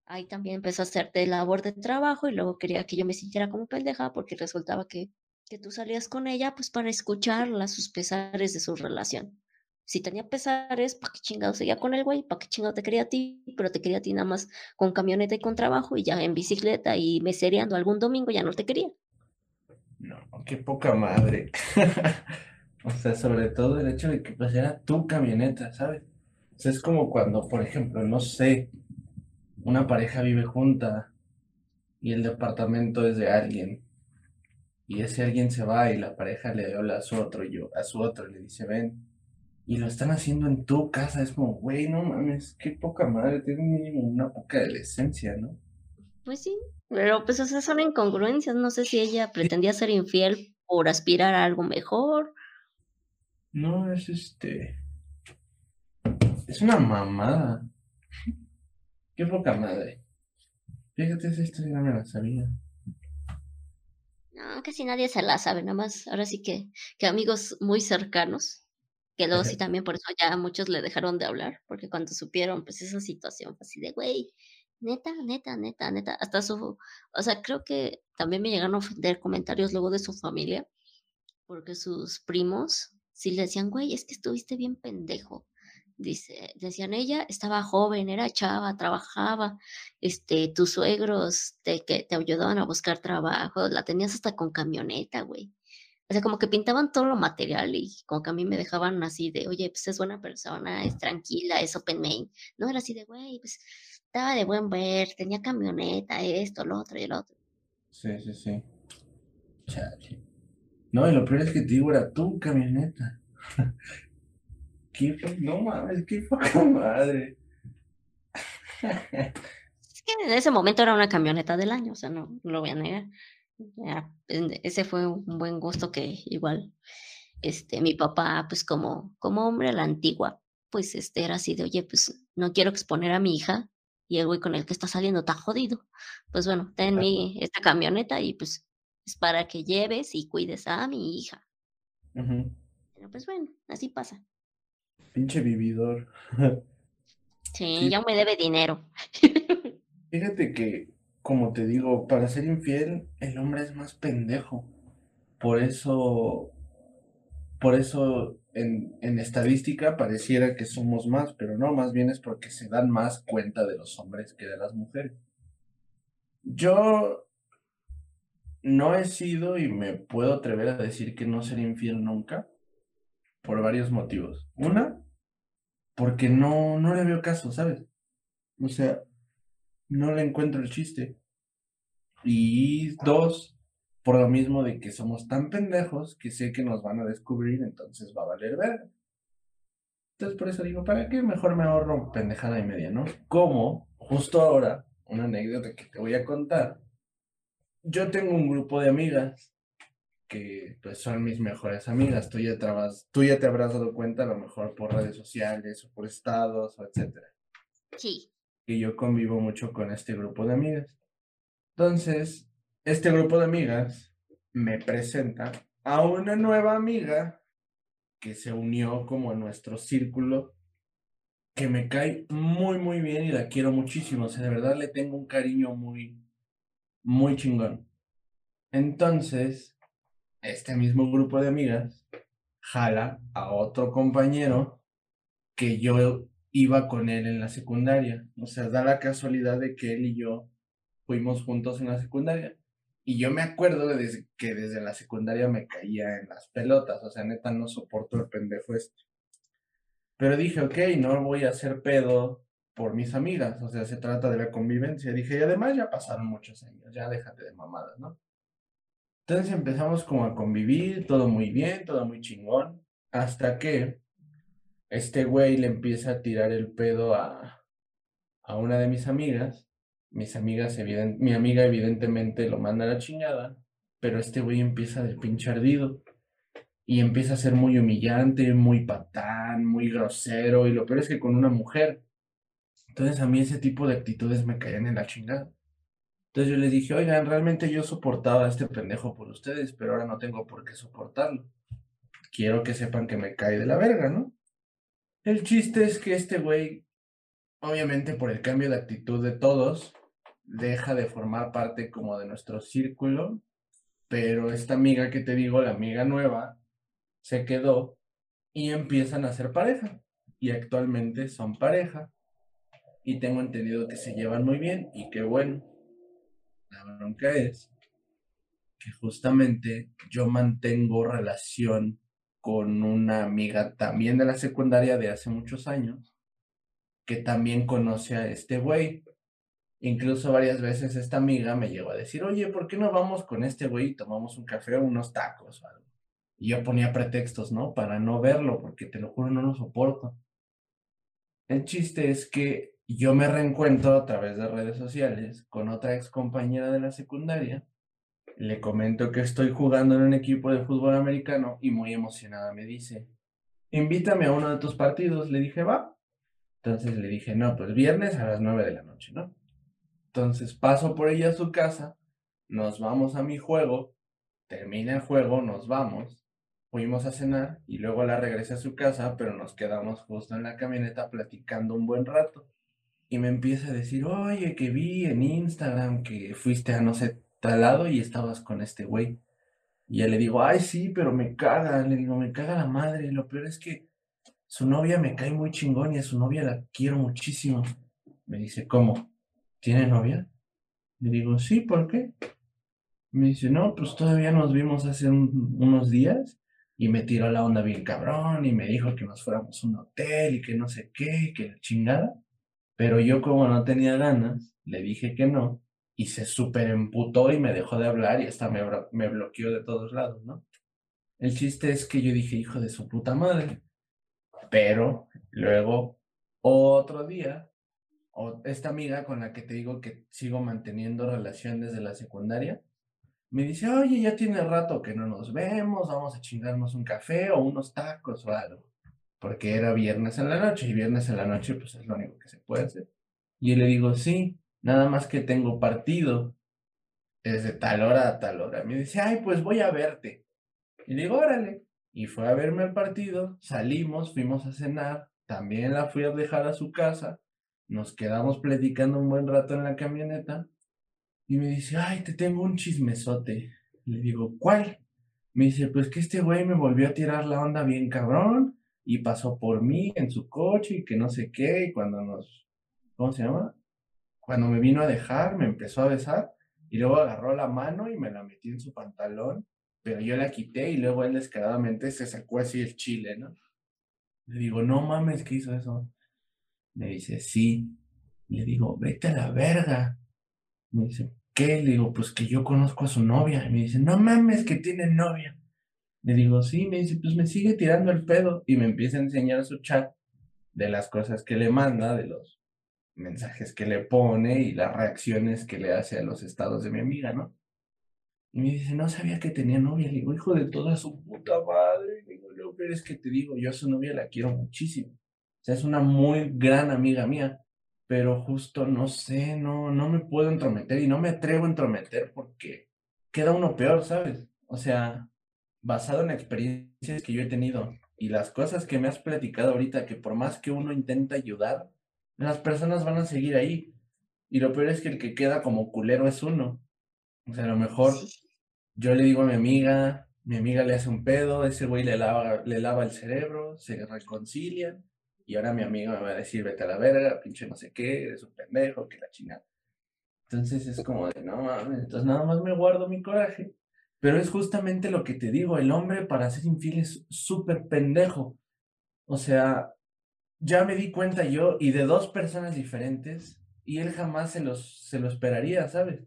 ahí también empezó a hacerte labor de trabajo y luego quería que yo me sintiera como pendeja porque resultaba que, que tú salías con ella pues para escuchar sus pesares de su relación. Si tenía pesares, ¿para qué chingado seguía con el güey? ¿Para qué chingado te quería a ti? Pero te quería a ti nada más con camioneta y con trabajo y ya en bicicleta y mesereando algún domingo ya no te quería. No, qué poca madre. (laughs) O sea, sobre todo el hecho de que pues era tu camioneta, ¿sabes? O sea, es como cuando, por ejemplo, no sé, una pareja vive junta y el departamento es de alguien. Y ese alguien se va y la pareja le habla a su otro, yo, a su otro, le dice, ven. Y lo están haciendo en tu casa, es como, güey, no mames, qué poca madre, tiene mínimo una poca de esencia, ¿no? Pues sí, pero pues esas son incongruencias, no sé si ella pretendía ser infiel por aspirar a algo mejor no, es este. Es una mamada. Qué poca madre. Fíjate, esa historia no me la sabía. No, casi nadie se la sabe, nada más. Ahora sí que, que amigos muy cercanos, que luego sí también por eso ya muchos le dejaron de hablar, porque cuando supieron pues esa situación fue así de, güey, neta, neta, neta, neta, hasta su, o sea, creo que también me llegaron a ofender comentarios luego de su familia, porque sus primos si le decían, güey, es que estuviste bien pendejo. Dice, decían ella, estaba joven, era chava, trabajaba, este, tus suegros te, que te ayudaban a buscar trabajo, la tenías hasta con camioneta, güey. O sea, como que pintaban todo lo material y como que a mí me dejaban así de, oye, pues es buena persona, es tranquila, es open main. No era así de, güey, pues estaba de buen ver, tenía camioneta, esto, lo otro y el otro. Sí, sí, sí. Chale. No, y lo peor es que te digo, era tu camioneta. (laughs) ¿Qué no mames, qué poca madre. es que en ese momento era una camioneta del año, o sea, no, lo voy a negar. Ese fue un buen gusto que igual, este, mi papá, pues como, como hombre a la antigua, pues este era así de, oye, pues no quiero exponer a mi hija y el güey con el que está saliendo está jodido. Pues bueno, ten mi, esta camioneta y pues es para que lleves y cuides a mi hija. Pero pues bueno, así pasa. Pinche vividor. (laughs) Sí, ya me debe dinero. Fíjate que, como te digo, para ser infiel, el hombre es más pendejo. Por eso, por eso en, estadística pareciera que somos más, pero no, más bien es porque se dan más cuenta de los hombres que de las mujeres. Yo no he sido y me puedo atrever a decir que no seré infiel nunca por varios motivos. Una, porque no, no le veo caso, ¿sabes? O sea, no le encuentro el chiste. Y dos, por lo mismo de que somos tan pendejos que sé que nos van a descubrir, entonces va a valer ver. Entonces por eso digo, ¿para qué mejor me ahorro pendejada y media, no? Como justo ahora, una anécdota que te voy a contar. Yo tengo un grupo de amigas que pues son mis mejores amigas. Tú ya, tú ya te habrás dado cuenta a lo mejor por redes sociales o por estados o etcétera. Sí. Y yo convivo mucho con este grupo de amigas. Entonces, este grupo de amigas me presenta a una nueva amiga que se unió como a nuestro círculo, que me cae muy, muy bien y la quiero muchísimo. O sea, de verdad le tengo un cariño muy, muy chingón. Entonces, este mismo grupo de amigas jala a otro compañero que yo iba con él en la secundaria. O sea, da la casualidad de que él y yo fuimos juntos en la secundaria. Y yo me acuerdo de que desde la secundaria me caía en las pelotas, o sea, neta no soporto el pendejo este. Pero dije, ok, no voy a hacer pedo por mis amigas, o sea, se trata de la convivencia. Dije, y además ya pasaron muchos años, ya déjate de mamadas, ¿no? Entonces empezamos como a convivir, todo muy bien, todo muy chingón, hasta que este güey le empieza a tirar el pedo a, a una de mis amigas mis amigas, mi amiga evidentemente lo manda a la chingada, pero este güey empieza de pinche ardido y empieza a ser muy humillante, muy patán, muy grosero y lo peor es que con una mujer. Entonces a mí ese tipo de actitudes me caían en la chingada. Entonces yo les dije, oigan, realmente yo soportaba a este pendejo por ustedes, pero ahora no tengo por qué soportarlo. Quiero que sepan que me cae de la verga, ¿no? El chiste es que este güey, obviamente por el cambio de actitud de todos, deja de formar parte como de nuestro círculo, pero esta amiga que te digo, la amiga nueva, se quedó y empiezan a ser pareja. Y actualmente son pareja. Y tengo entendido que se llevan muy bien y qué bueno. La bronca es que justamente yo mantengo relación con una amiga también de la secundaria de hace muchos años, que también conoce a este güey. Incluso varias veces esta amiga me llegó a decir, oye, ¿por qué no vamos con este güey y tomamos un café o unos tacos? Y yo ponía pretextos, ¿no? Para no verlo, porque te lo juro, no lo soporto. El chiste es que yo me reencuentro a través de redes sociales con otra ex compañera de la secundaria. Le comento que estoy jugando en un equipo de fútbol americano y muy emocionada me dice, invítame a uno de tus partidos. Le dije, va. Entonces le dije, no, pues viernes a las nueve de la noche, ¿no? Entonces paso por ella a su casa, nos vamos a mi juego, termina el juego, nos vamos, fuimos a cenar y luego la regresé a su casa, pero nos quedamos justo en la camioneta platicando un buen rato. Y me empieza a decir, oye, que vi en Instagram que fuiste a no sé tal lado y estabas con este güey. Y ya le digo, ay, sí, pero me caga, le digo, me caga la madre. Lo peor es que su novia me cae muy chingón y a su novia la quiero muchísimo. Me dice, ¿cómo? ¿tiene novia? Le digo, sí, ¿por qué? Me dice, no, pues todavía nos vimos hace unos días y me tiró la onda bien cabrón y me dijo que nos fuéramos a un hotel y que no sé qué, que la chingada. Pero yo como no tenía ganas, le dije que no y se súper emputó y me dejó de hablar y hasta me, me bloqueó de todos lados, ¿no? El chiste es que yo dije, hijo de su puta madre. Pero luego, otro día, esta amiga con la que te digo que sigo manteniendo relación desde la secundaria, me dice, oye, ya tiene rato que no nos vemos, vamos a chingarnos un café o unos tacos o algo. Porque era viernes en la noche y viernes en la noche pues es lo único que se puede hacer. Y yo le digo, sí, nada más que tengo partido desde tal hora a tal hora. Me dice, ay, pues voy a verte. Y digo, órale. Y fue a verme al partido, salimos, fuimos a cenar, también la fui a dejar a su casa nos quedamos platicando un buen rato en la camioneta y me dice, ay, te tengo un chismesote. Le digo, ¿cuál? Me dice, pues que este güey me volvió a tirar la onda bien cabrón y pasó por mí en su coche y que no sé qué y cuando nos, ¿cómo se llama? Cuando me vino a dejar, me empezó a besar y luego agarró la mano y me la metí en su pantalón, pero yo la quité y luego él descaradamente se sacó así el chile, ¿no? Le digo, no mames, ¿qué hizo eso? Me dice, sí. Le digo, vete a la verga. Me dice, ¿qué? Le digo, pues que yo conozco a su novia. Y me dice, no mames, que tiene novia. Le digo, sí. Me dice, pues me sigue tirando el pedo. Y me empieza a enseñar su chat de las cosas que le manda, de los mensajes que le pone y las reacciones que le hace a los estados de mi amiga, ¿no? Y me dice, no sabía que tenía novia. Le digo, hijo de toda su puta madre. Le digo, no, pero es que te digo, yo a su novia la quiero muchísimo. O sea, es una muy gran amiga mía. Pero justo no sé, no, no me puedo entrometer y no me atrevo a entrometer porque queda uno peor, ¿sabes? O sea, basado en experiencias que yo he tenido y las cosas que me has platicado ahorita, que por más que uno intenta ayudar, las personas van a seguir ahí. Y lo peor es que el que queda como culero es uno. O sea, a lo mejor yo le digo a mi amiga, mi amiga le hace un pedo, ese güey le lava, le lava el cerebro, se reconcilian, y ahora mi amiga me va a decir, vete a la verga, pinche no sé qué, eres un pendejo, que la chingada. Entonces es como de, no mames, entonces nada más me guardo mi coraje. Pero es justamente lo que te digo, el hombre para ser infiel es súper pendejo. O sea, ya me di cuenta yo y de dos personas diferentes y él jamás se los se lo esperaría, ¿sabes?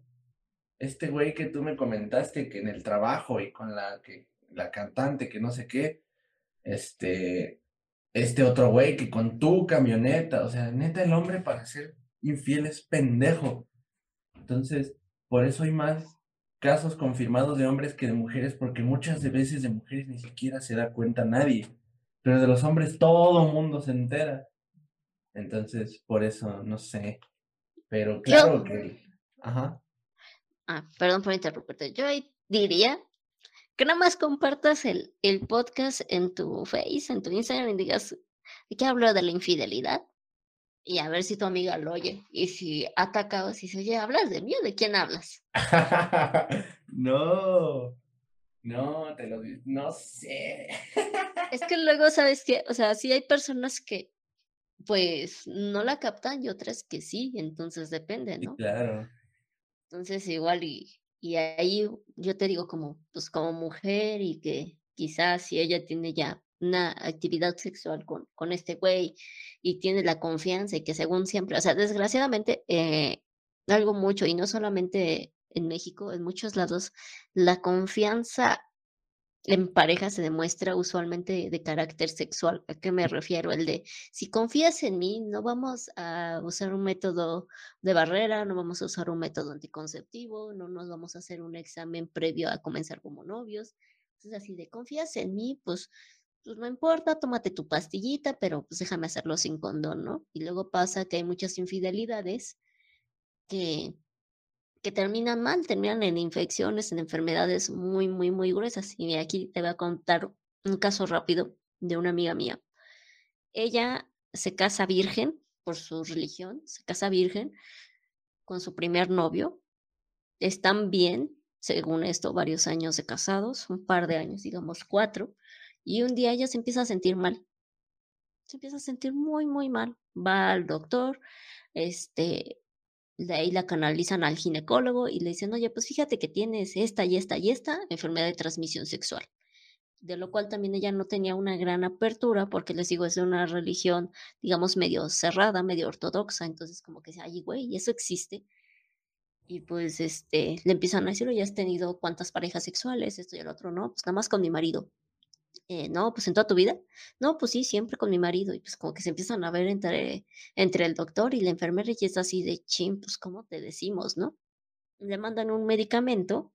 Este güey que tú me comentaste que en el trabajo y con la que la cantante que no sé qué, este este otro güey que con tu camioneta, o sea, neta el hombre para ser infiel es pendejo. Entonces, por eso hay más casos confirmados de hombres que de mujeres, porque muchas de veces de mujeres ni siquiera se da cuenta nadie. Pero de los hombres todo el mundo se entera. Entonces, por eso, no sé. Pero claro que... Ajá. Ah, perdón por interrumpirte. Yo diría que nada más compartas el, el podcast en tu Face, en tu Instagram y digas, ¿de qué hablo de la infidelidad? Y a ver si tu amiga lo oye. Y si atacado, si se oye, ¿hablas de mí o de quién hablas? (laughs) no, no, te lo no sé. (laughs) es que luego, ¿sabes qué? O sea, sí hay personas que pues no la captan y otras que sí, entonces depende, ¿no? claro. Entonces igual y, y ahí yo te digo como, pues como mujer y que quizás si ella tiene ya una actividad sexual con, con este güey y tiene la confianza y que según siempre, o sea, desgraciadamente, eh, algo mucho y no solamente en México, en muchos lados, la confianza en pareja se demuestra usualmente de carácter sexual. ¿A qué me refiero? El de, si confías en mí, no vamos a usar un método de barrera, no vamos a usar un método anticonceptivo, no nos vamos a hacer un examen previo a comenzar como novios. Entonces, así de, confías en mí, pues, pues no importa, tómate tu pastillita, pero pues déjame hacerlo sin condón, ¿no? Y luego pasa que hay muchas infidelidades que que terminan mal, terminan en infecciones, en enfermedades muy, muy, muy gruesas. Y aquí te voy a contar un caso rápido de una amiga mía. Ella se casa virgen por su religión, se casa virgen con su primer novio. Están bien, según esto, varios años de casados, un par de años, digamos cuatro. Y un día ella se empieza a sentir mal. Se empieza a sentir muy, muy mal. Va al doctor, este, de ahí la canalizan al ginecólogo y le dicen, oye, pues fíjate que tienes esta y esta y esta enfermedad de transmisión sexual. De lo cual también ella no tenía una gran apertura, porque les digo, es una religión, digamos, medio cerrada, medio ortodoxa. Entonces, como que, ay, güey, eso existe. Y pues, este, le empiezan a decir, oye, has tenido cuántas parejas sexuales, esto y el otro, no, pues nada más con mi marido. Eh, no, pues en toda tu vida. No, pues sí, siempre con mi marido. Y pues como que se empiezan a ver entre, entre el doctor y la enfermera y es así de ching, pues ¿cómo te decimos, no? Le mandan un medicamento,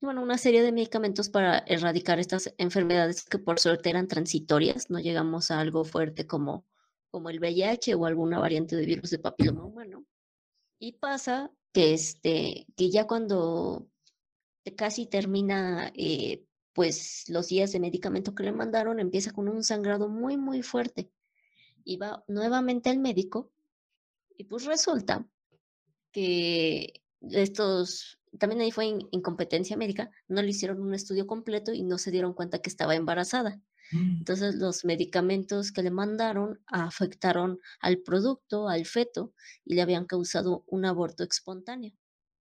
bueno, una serie de medicamentos para erradicar estas enfermedades que por suerte eran transitorias. No llegamos a algo fuerte como, como el VIH o alguna variante de virus de papiloma humano. Y pasa que, este, que ya cuando casi termina eh, pues los días de medicamento que le mandaron empieza con un sangrado muy, muy fuerte. Y va nuevamente al médico y pues resulta que estos, también ahí fue incompetencia médica, no le hicieron un estudio completo y no se dieron cuenta que estaba embarazada. Mm. Entonces los medicamentos que le mandaron afectaron al producto, al feto, y le habían causado un aborto espontáneo.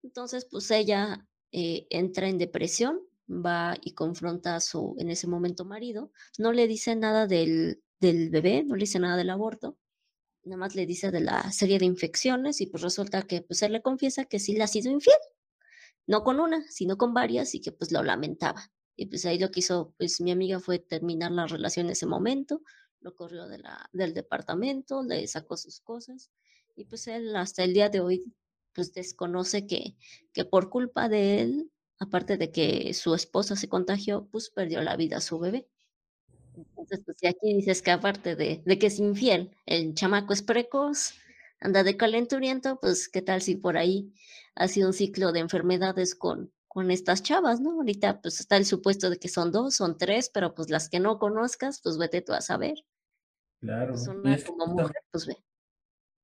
Entonces, pues ella eh, entra en depresión, va y confronta a su, en ese momento, marido, no le dice nada del, del bebé, no le dice nada del aborto, nada más le dice de la serie de infecciones y pues resulta que pues él le confiesa que sí le ha sido infiel, no con una, sino con varias y que pues lo lamentaba. Y pues ahí lo que hizo pues mi amiga fue terminar la relación en ese momento, lo corrió de la, del departamento, le sacó sus cosas y pues él hasta el día de hoy pues desconoce que, que por culpa de él, aparte de que su esposa se contagió, pues perdió la vida a su bebé. Entonces, pues si aquí dices que aparte de, de que es infiel, el chamaco es precoz, anda de calenturiento, pues qué tal si por ahí ha sido un ciclo de enfermedades con, con estas chavas, ¿no? Ahorita pues está el supuesto de que son dos, son tres, pero pues las que no conozcas, pues vete tú a saber. Claro. Pues una como mujer, pues ve.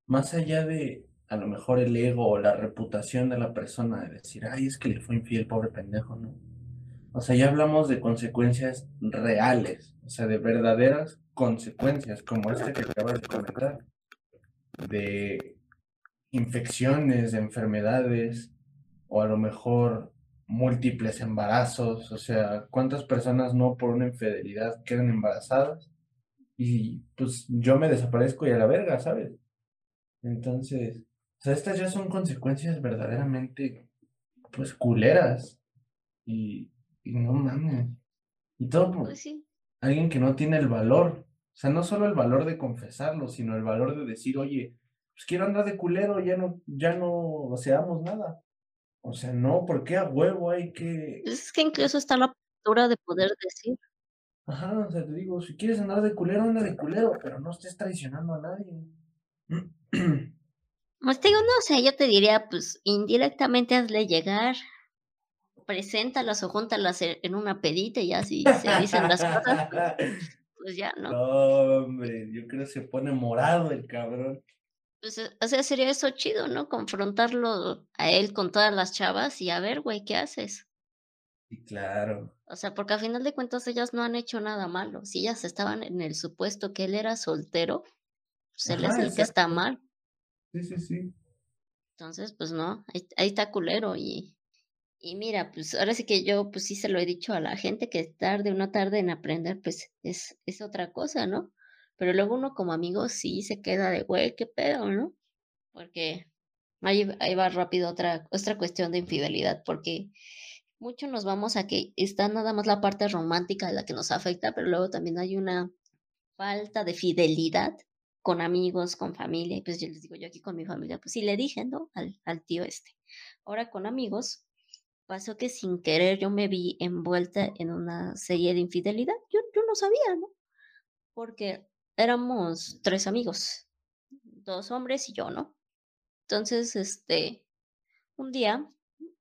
más allá de a lo mejor el ego o la reputación de la persona de decir, ay, es que le fue infiel, pobre pendejo, ¿no? O sea, ya hablamos de consecuencias reales, o sea, de verdaderas consecuencias, como esta que acabas de comentar, de infecciones, de enfermedades, o a lo mejor múltiples embarazos, o sea, ¿cuántas personas no por una infidelidad quedan embarazadas? Y pues yo me desaparezco y a la verga, ¿sabes? Entonces, o sea, estas ya son consecuencias verdaderamente, pues, culeras. Y, y no mames. Y todo por Pues sí. alguien que no tiene el valor. O sea, no solo el valor de confesarlo, sino el valor de decir, oye, pues quiero andar de culero, ya no, ya no seamos nada. O sea, no, porque a huevo hay que. Es que incluso está la postura de poder decir. Ajá, o sea, te digo, si quieres andar de culero, anda de culero, pero no estés traicionando a nadie. (clears throat) Pues te digo, no, o sea, yo te diría, pues indirectamente hazle llegar, preséntalas o júntalas e- en una pedita y ya si se dicen las cosas, pues, (laughs) pues ya, ¿no? No, hombre, yo creo que se pone morado el cabrón. Pues, eh, o sea, sería eso chido, ¿no? Confrontarlo a él con todas las chavas y a ver, güey, ¿qué haces? Y claro. O sea, porque a final de cuentas ellas no han hecho nada malo. Si ellas estaban en el supuesto que él era soltero, pues él es Ajá, el que está mal. Sí, sí, sí. Entonces, pues no, ahí, ahí está culero y, y mira, pues ahora sí que yo, pues sí se lo he dicho a la gente que tarde o no tarde en aprender, pues es, es otra cosa, ¿no? Pero luego uno como amigo sí se queda de, güey, qué pedo, ¿no? Porque ahí, ahí va rápido otra, otra cuestión de infidelidad, porque mucho nos vamos a que está nada más la parte romántica la que nos afecta, pero luego también hay una falta de fidelidad con amigos, con familia, y pues yo les digo, yo aquí con mi familia, pues sí le dije, ¿no? Al, al tío este. Ahora con amigos, pasó que sin querer yo me vi envuelta en una serie de infidelidad. Yo, yo no sabía, ¿no? Porque éramos tres amigos, dos hombres y yo, ¿no? Entonces, este, un día,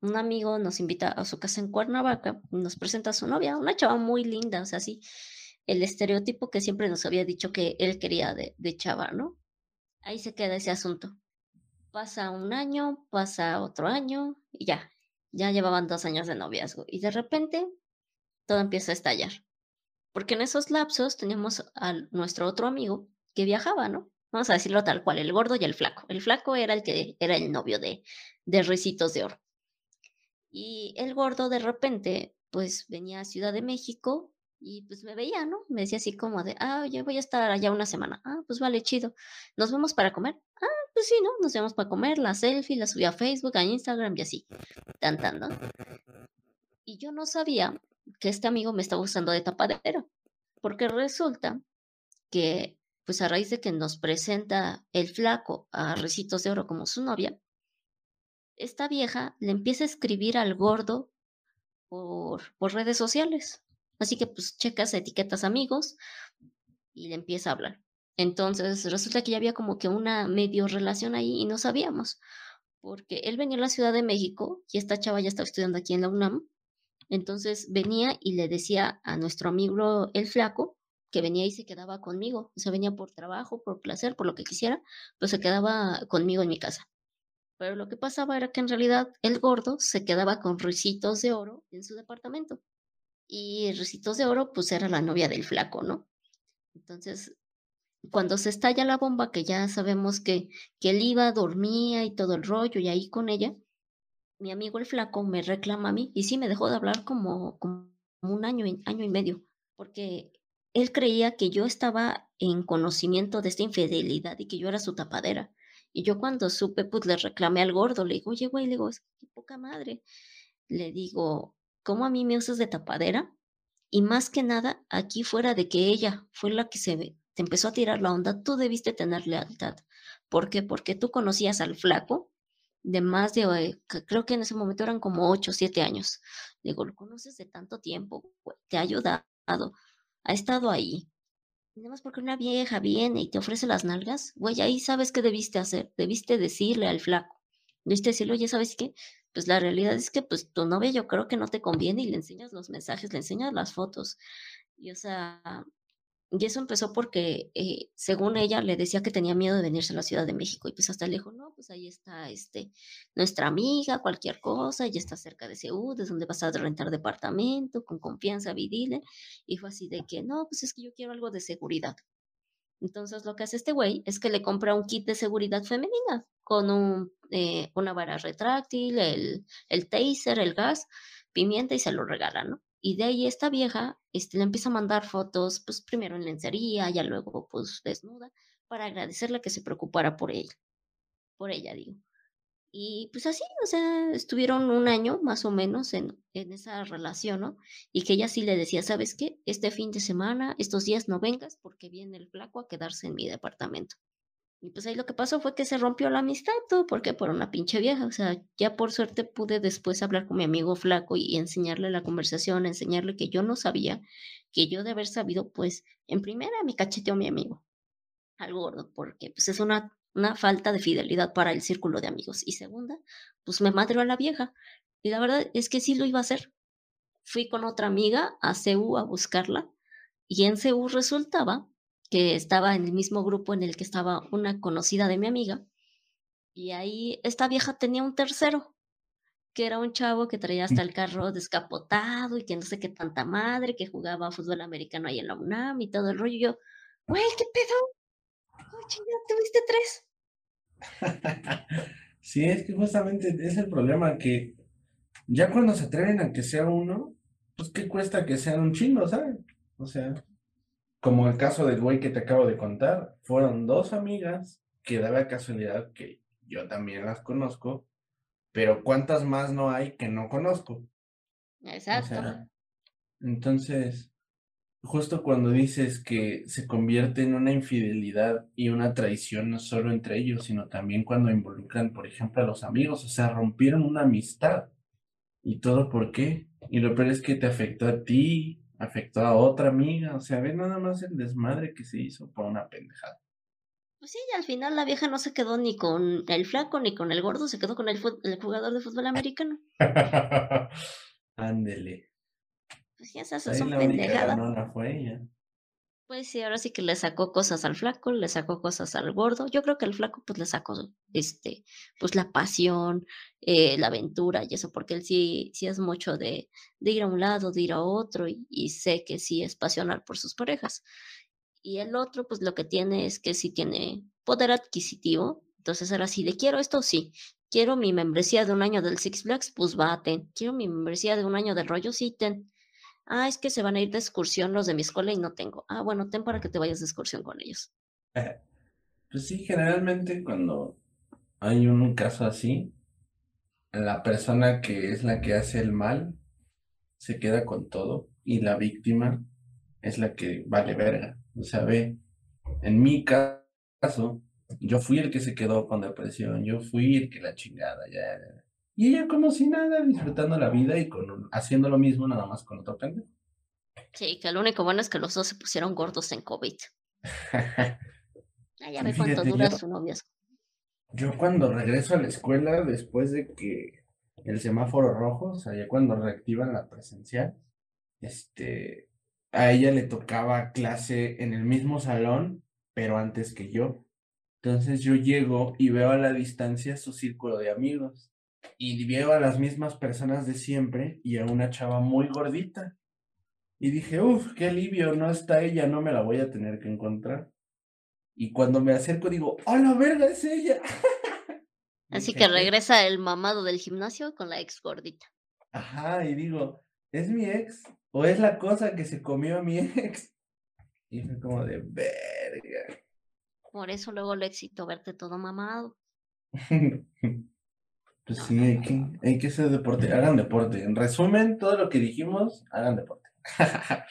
un amigo nos invita a su casa en Cuernavaca, nos presenta a su novia, una chava muy linda, o sea, sí, el estereotipo que siempre nos había dicho que él quería de, de chava, ¿no? Ahí se queda ese asunto. Pasa un año, pasa otro año y ya, ya llevaban dos años de noviazgo y de repente todo empieza a estallar. Porque en esos lapsos teníamos a nuestro otro amigo que viajaba, ¿no? Vamos a decirlo tal cual, el gordo y el flaco. El flaco era el que era el novio de, de Ricitos de Oro. Y el gordo de repente, pues venía a Ciudad de México y pues me veía, ¿no? Me decía así como de, ah, oye, voy a estar allá una semana. Ah, pues vale, chido. ¿Nos vemos para comer? Ah, pues sí, ¿no? Nos vemos para comer, la selfie, la subí a Facebook, a Instagram y así. Tan, tan, ¿no? Y yo no sabía que este amigo me estaba usando de tapadera, porque resulta que, pues a raíz de que nos presenta el flaco a Recitos de Oro como su novia, esta vieja le empieza a escribir al gordo por, por redes sociales. Así que pues checas, etiquetas amigos y le empieza a hablar. Entonces resulta que ya había como que una medio relación ahí y no sabíamos, porque él venía a la Ciudad de México y esta chava ya estaba estudiando aquí en la UNAM. Entonces venía y le decía a nuestro amigo el flaco que venía y se quedaba conmigo. O sea, venía por trabajo, por placer, por lo que quisiera, pues se quedaba conmigo en mi casa. Pero lo que pasaba era que en realidad el gordo se quedaba con Ricitos de Oro en su departamento. Y Ricitos de Oro, pues era la novia del flaco, ¿no? Entonces, cuando se estalla la bomba, que ya sabemos que, que él iba, dormía y todo el rollo, y ahí con ella, mi amigo el flaco me reclama a mí, y sí me dejó de hablar como, como un año, año y medio, porque él creía que yo estaba en conocimiento de esta infidelidad y que yo era su tapadera. Y yo cuando supe, pues le reclamé al gordo, le digo, oye, güey, le digo, "es que qué poca madre. Le digo, ¿cómo a mí me usas de tapadera? Y más que nada, aquí fuera de que ella fue la que se te empezó a tirar la onda, tú debiste tener lealtad. ¿Por qué? Porque tú conocías al flaco de más de, eh, creo que en ese momento eran como 8 o 7 años. Digo, lo conoces de tanto tiempo, te ha ayudado, ha estado ahí. Nada más porque una vieja viene y te ofrece las nalgas, güey, ahí sabes qué debiste hacer. Debiste decirle al flaco. Debiste decirle, oye, ¿sabes qué? Pues la realidad es que pues tu novia yo creo que no te conviene y le enseñas los mensajes, le enseñas las fotos. Y o sea, y eso empezó porque, eh, según ella, le decía que tenía miedo de venirse a la Ciudad de México. Y pues hasta le dijo, no, pues ahí está este, nuestra amiga, cualquier cosa, ella está cerca de Seúl, es donde vas a rentar departamento, con confianza, vidile. Y fue así de que, no, pues es que yo quiero algo de seguridad. Entonces lo que hace este güey es que le compra un kit de seguridad femenina con un, eh, una vara retráctil, el, el taser, el gas, pimienta y se lo regala, ¿no? Y de ahí esta vieja este, le empieza a mandar fotos, pues primero en lencería, ya luego pues desnuda, para agradecerle que se preocupara por ella. Por ella, digo. Y pues así, o sea, estuvieron un año más o menos en, en esa relación, ¿no? Y que ella sí le decía, ¿sabes qué? Este fin de semana, estos días no vengas porque viene el flaco a quedarse en mi departamento. Y pues ahí lo que pasó fue que se rompió la amistad, todo porque por una pinche vieja. O sea, ya por suerte pude después hablar con mi amigo flaco y enseñarle la conversación, enseñarle que yo no sabía, que yo de haber sabido, pues en primera me cacheteó mi amigo al gordo, porque pues es una, una falta de fidelidad para el círculo de amigos. Y segunda, pues me madreó a la vieja. Y la verdad es que sí lo iba a hacer. Fui con otra amiga a CEU a buscarla y en CEU resultaba que estaba en el mismo grupo en el que estaba una conocida de mi amiga. Y ahí esta vieja tenía un tercero, que era un chavo que traía hasta el carro descapotado y que no sé qué tanta madre, que jugaba fútbol americano ahí en la UNAM y todo el rollo. Y yo, güey, ¿qué pedo? Oye, ya tuviste tres. (laughs) sí, es que justamente es el problema que ya cuando se atreven a que sea uno, pues qué cuesta que sea un chingo, ¿sabes? O sea, como el caso del güey que te acabo de contar, fueron dos amigas que daba casualidad que yo también las conozco, pero ¿cuántas más no hay que no conozco? Exacto. entonces, justo cuando dices que se convierte en una infidelidad y una traición no solo entre ellos, sino también cuando involucran, por ejemplo, a los amigos, o sea, rompieron una amistad. ¿Y todo por qué? Y lo peor es que te afectó a ti, afectó a otra amiga, o sea, ve nada más el desmadre que se hizo por una pendejada. Pues sí, al final la vieja no se quedó ni con el flaco ni con el gordo, se quedó con el, el jugador de fútbol americano. (laughs) Ándele. Pues ya esas son pendejadas. No fue ella. Pues sí, ahora sí que le sacó cosas al flaco, le sacó cosas al gordo. Yo creo que el flaco pues le sacó este, pues la pasión, eh, la aventura y eso, porque él sí, sí es mucho de, de ir a un lado, de ir a otro, y, sé que sí es pasional por sus parejas. Y el otro, pues lo que tiene es que sí tiene poder adquisitivo. Entonces ahora sí, le quiero esto, sí. Quiero mi membresía de un año del Six Flags, pues va, ten. Quiero mi membresía de un año del rollo, sí, ten Ah, es que se van a ir de excursión los de mi escuela y no tengo. Ah, bueno, ten para que te vayas de excursión con ellos. Pues sí, generalmente cuando hay un caso así, la persona que es la que hace el mal se queda con todo y la víctima es la que vale verga. O sea, ve, en mi caso, yo fui el que se quedó con depresión, yo fui el que la chingada, ya, y ella como si nada, disfrutando la vida y con, haciendo lo mismo nada más con otro pendejo. Sí, que lo único bueno es que los dos se pusieron gordos en COVID. (laughs) ah, ya ve cuánto dura su noviazgo. Yo cuando regreso a la escuela, después de que el semáforo rojo, o sea, ya cuando reactivan la presencial, este, a ella le tocaba clase en el mismo salón, pero antes que yo. Entonces yo llego y veo a la distancia su círculo de amigos y veo a las mismas personas de siempre y a una chava muy gordita. Y dije, uff, qué alivio, no está ella, no me la voy a tener que encontrar. Y cuando me acerco digo, ¡oh, la verga, es ella! (laughs) Así que regresa el mamado del gimnasio con la ex gordita. Ajá, y digo, ¿es mi ex? ¿O es la cosa que se comió a mi ex? (laughs) Y fue como de verga. Por eso luego el éxito verte todo mamado. (laughs) Pues sí, hay que, hay que hacer deporte. Hagan deporte. En resumen, todo lo que dijimos, hagan deporte. (laughs)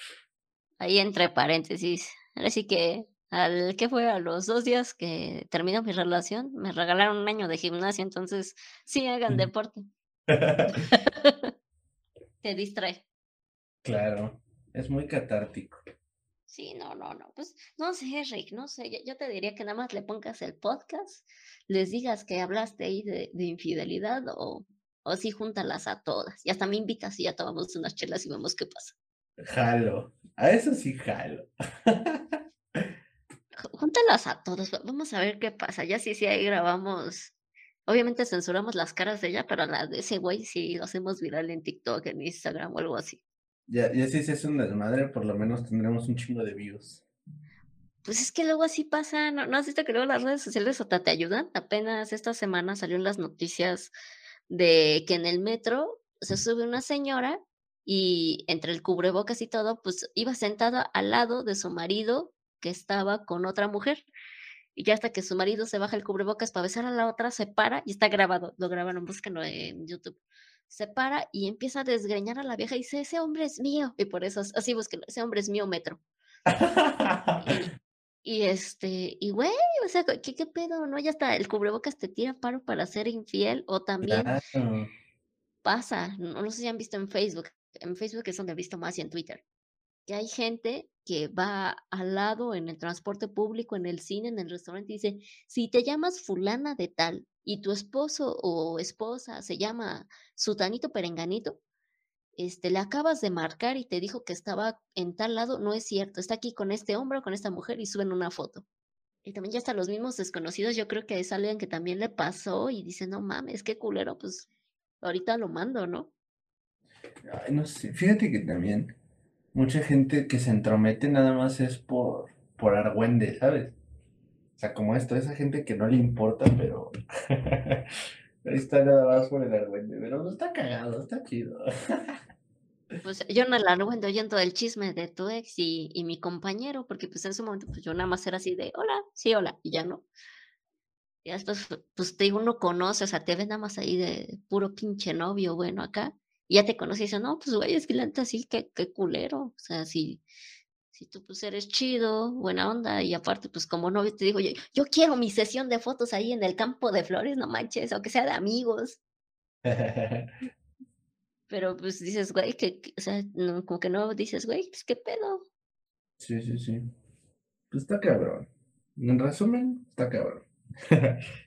Ahí entre paréntesis. Así que al que fue a los dos días que terminó mi relación, me regalaron un año de gimnasia, entonces sí hagan deporte. (laughs) Te distrae. Claro, es muy catártico. Sí, no, no, no. Pues no sé, Rick, no sé. Yo, te diría que nada más le pongas el podcast, les digas que hablaste ahí de, infidelidad o, o sí, júntalas a todas. Y hasta me invitas y ya tomamos unas chelas y vemos qué pasa. Jalo. A eso sí jalo. Júntalas a todos. Vamos a ver qué pasa. Ya sí, sí, ahí grabamos. Obviamente censuramos las caras de ella, pero las de ese güey sí lo hacemos viral en TikTok, en Instagram o algo así. Ya, ya si se es un desmadre, por lo menos tendremos un chingo de views. Pues es que luego así pasa, ¿no, ¿No has visto que luego las redes sociales hasta te ayudan? Apenas esta semana salieron las noticias de que en el metro se sube una señora y entre el cubrebocas y todo, pues iba sentada al lado de su marido que estaba con otra mujer. Y ya hasta que su marido se baja el cubrebocas para besar a la otra, se para y está grabado, lo grabaron, búsquenlo en YouTube se para y empieza a desgreñar a la vieja y dice, ese hombre es mío. Y por eso, así busquen, ese hombre es mío metro. (laughs) y, este, y güey, o sea, ¿qué, ¿qué, pedo? ¿No? Ya está, el cubrebocas te tira paro para ser infiel o también pasa, no, no sé si han visto en Facebook, en Facebook es donde he visto más y en Twitter, que hay gente que va al lado en el transporte público, en el cine, en el restaurante y dice, si te llamas fulana de tal y tu esposo o esposa se llama Sutanito Perenganito, este, le acabas de marcar y te dijo que estaba en tal lado, no es cierto, está aquí con este hombre o con esta mujer y suben una foto. Y también ya hasta los mismos desconocidos, yo creo que es alguien que también le pasó y dice, no mames, qué culero, pues ahorita lo mando, ¿no? Ay, no sé, fíjate que también mucha gente que se entromete nada más es por, por argüende, ¿sabes? O sea, como esto, esa gente que no le importa, pero (laughs) ahí está nada más por el argüende. Pero no está cagado, está chido. (laughs) Pues yo no el argüende oyendo el chisme de tu ex y, y, mi compañero, porque pues en ese momento pues yo nada más era así de hola, sí, hola, y ya no. Y después, pues te uno conoce, o sea, te ven nada más ahí de puro pinche novio, bueno, acá, y ya te conoce y dice, no, pues güey, es que la así, qué, qué culero. O sea, si, si tú pues eres chido, buena onda, y aparte, pues como novio te digo, yo, yo quiero mi sesión de fotos ahí en el campo de flores, no manches, aunque sea de amigos. (laughs) Pero pues dices, güey, que, o sea, no, como que no dices, güey, pues qué pedo. Sí, sí, sí. Pues está cabrón. En resumen, está cabrón. (laughs)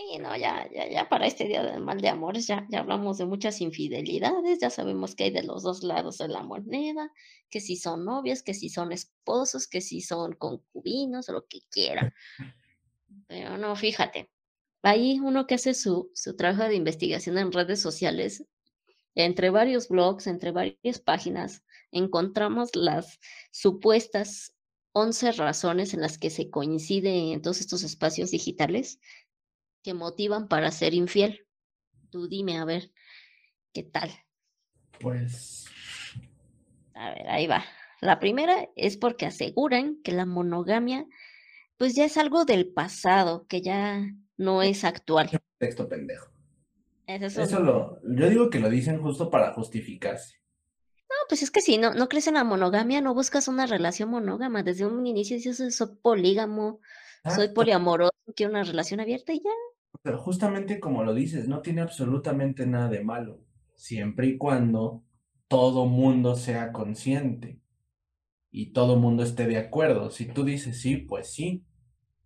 Sí, no, ya, ya, ya para este día del mal de amores, ya, ya hablamos de muchas infidelidades, ya sabemos que hay de los dos lados de la moneda, que si son novias, que si son esposos, que si son concubinos o lo que quiera. (laughs) Pero no, fíjate, ahí uno que hace su, su trabajo de investigación en redes sociales, entre varios blogs, entre varias páginas, encontramos las supuestas 11 razones en las que se coincide en todos estos espacios digitales que motivan para ser infiel. Tú dime, a ver, ¿qué tal? Pues... A ver, ahí va. La primera es porque aseguran que la monogamia pues ya es algo del pasado, que ya no es actual. Texto pendejo. Eso, lo, yo digo que lo dicen justo para justificarse. No, pues es que si no, no crees en la monogamia, no buscas una relación monógama. Desde un inicio dices, soy polígamo, soy poliamoroso, quiero una relación abierta y ya. Pero justamente como lo dices, no tiene absolutamente nada de malo, siempre y cuando todo mundo sea consciente y todo mundo esté de acuerdo. Si tú dices sí, pues sí.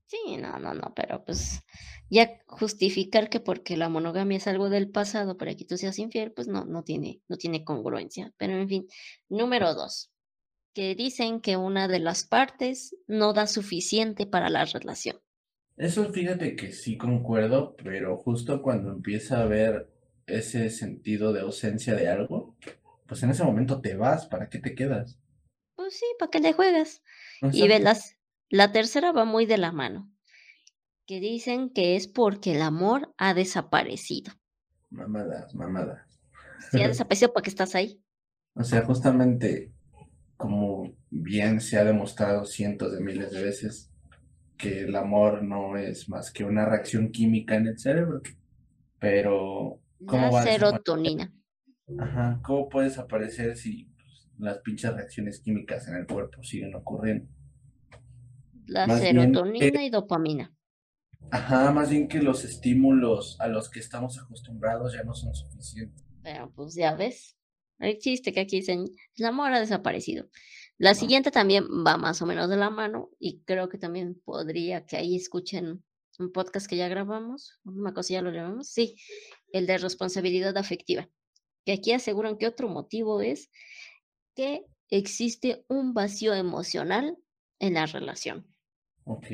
Sí, no, no, no, pero pues ya justificar que porque la monogamia es algo del pasado para que tú seas infiel, pues no, no tiene, no tiene congruencia. Pero en fin, número dos, que dicen que una de las partes no da suficiente para la relación. Eso fíjate que sí concuerdo, pero justo cuando empieza a haber ese sentido de ausencia de algo, pues en ese momento te vas, ¿para qué te quedas? Pues sí, ¿para qué le juegas? Y velas, la tercera va muy de la mano, que dicen que es porque el amor ha desaparecido. Mamadas, mamadas. Sí, ha (laughs) desaparecido porque estás ahí. O sea, justamente como bien se ha demostrado cientos de miles de veces, que el amor no es más que una reacción química en el cerebro. Pero, ¿cómo va serotonina. Ajá, ¿cómo puedes aparecer si las pinches reacciones químicas en el cuerpo siguen ocurriendo. La Más serotonina y dopamina. Ajá, más bien que los estímulos a los que estamos acostumbrados ya no son suficientes. Pero pues ya ves. El chiste que aquí dicen, el amor ha desaparecido. La siguiente también va más o menos de la mano y creo que también podría que ahí escuchen un podcast que ya grabamos, una cosa ya lo grabamos, sí, el de responsabilidad afectiva, que aquí aseguran que otro motivo es que existe un vacío emocional en la relación. Ok.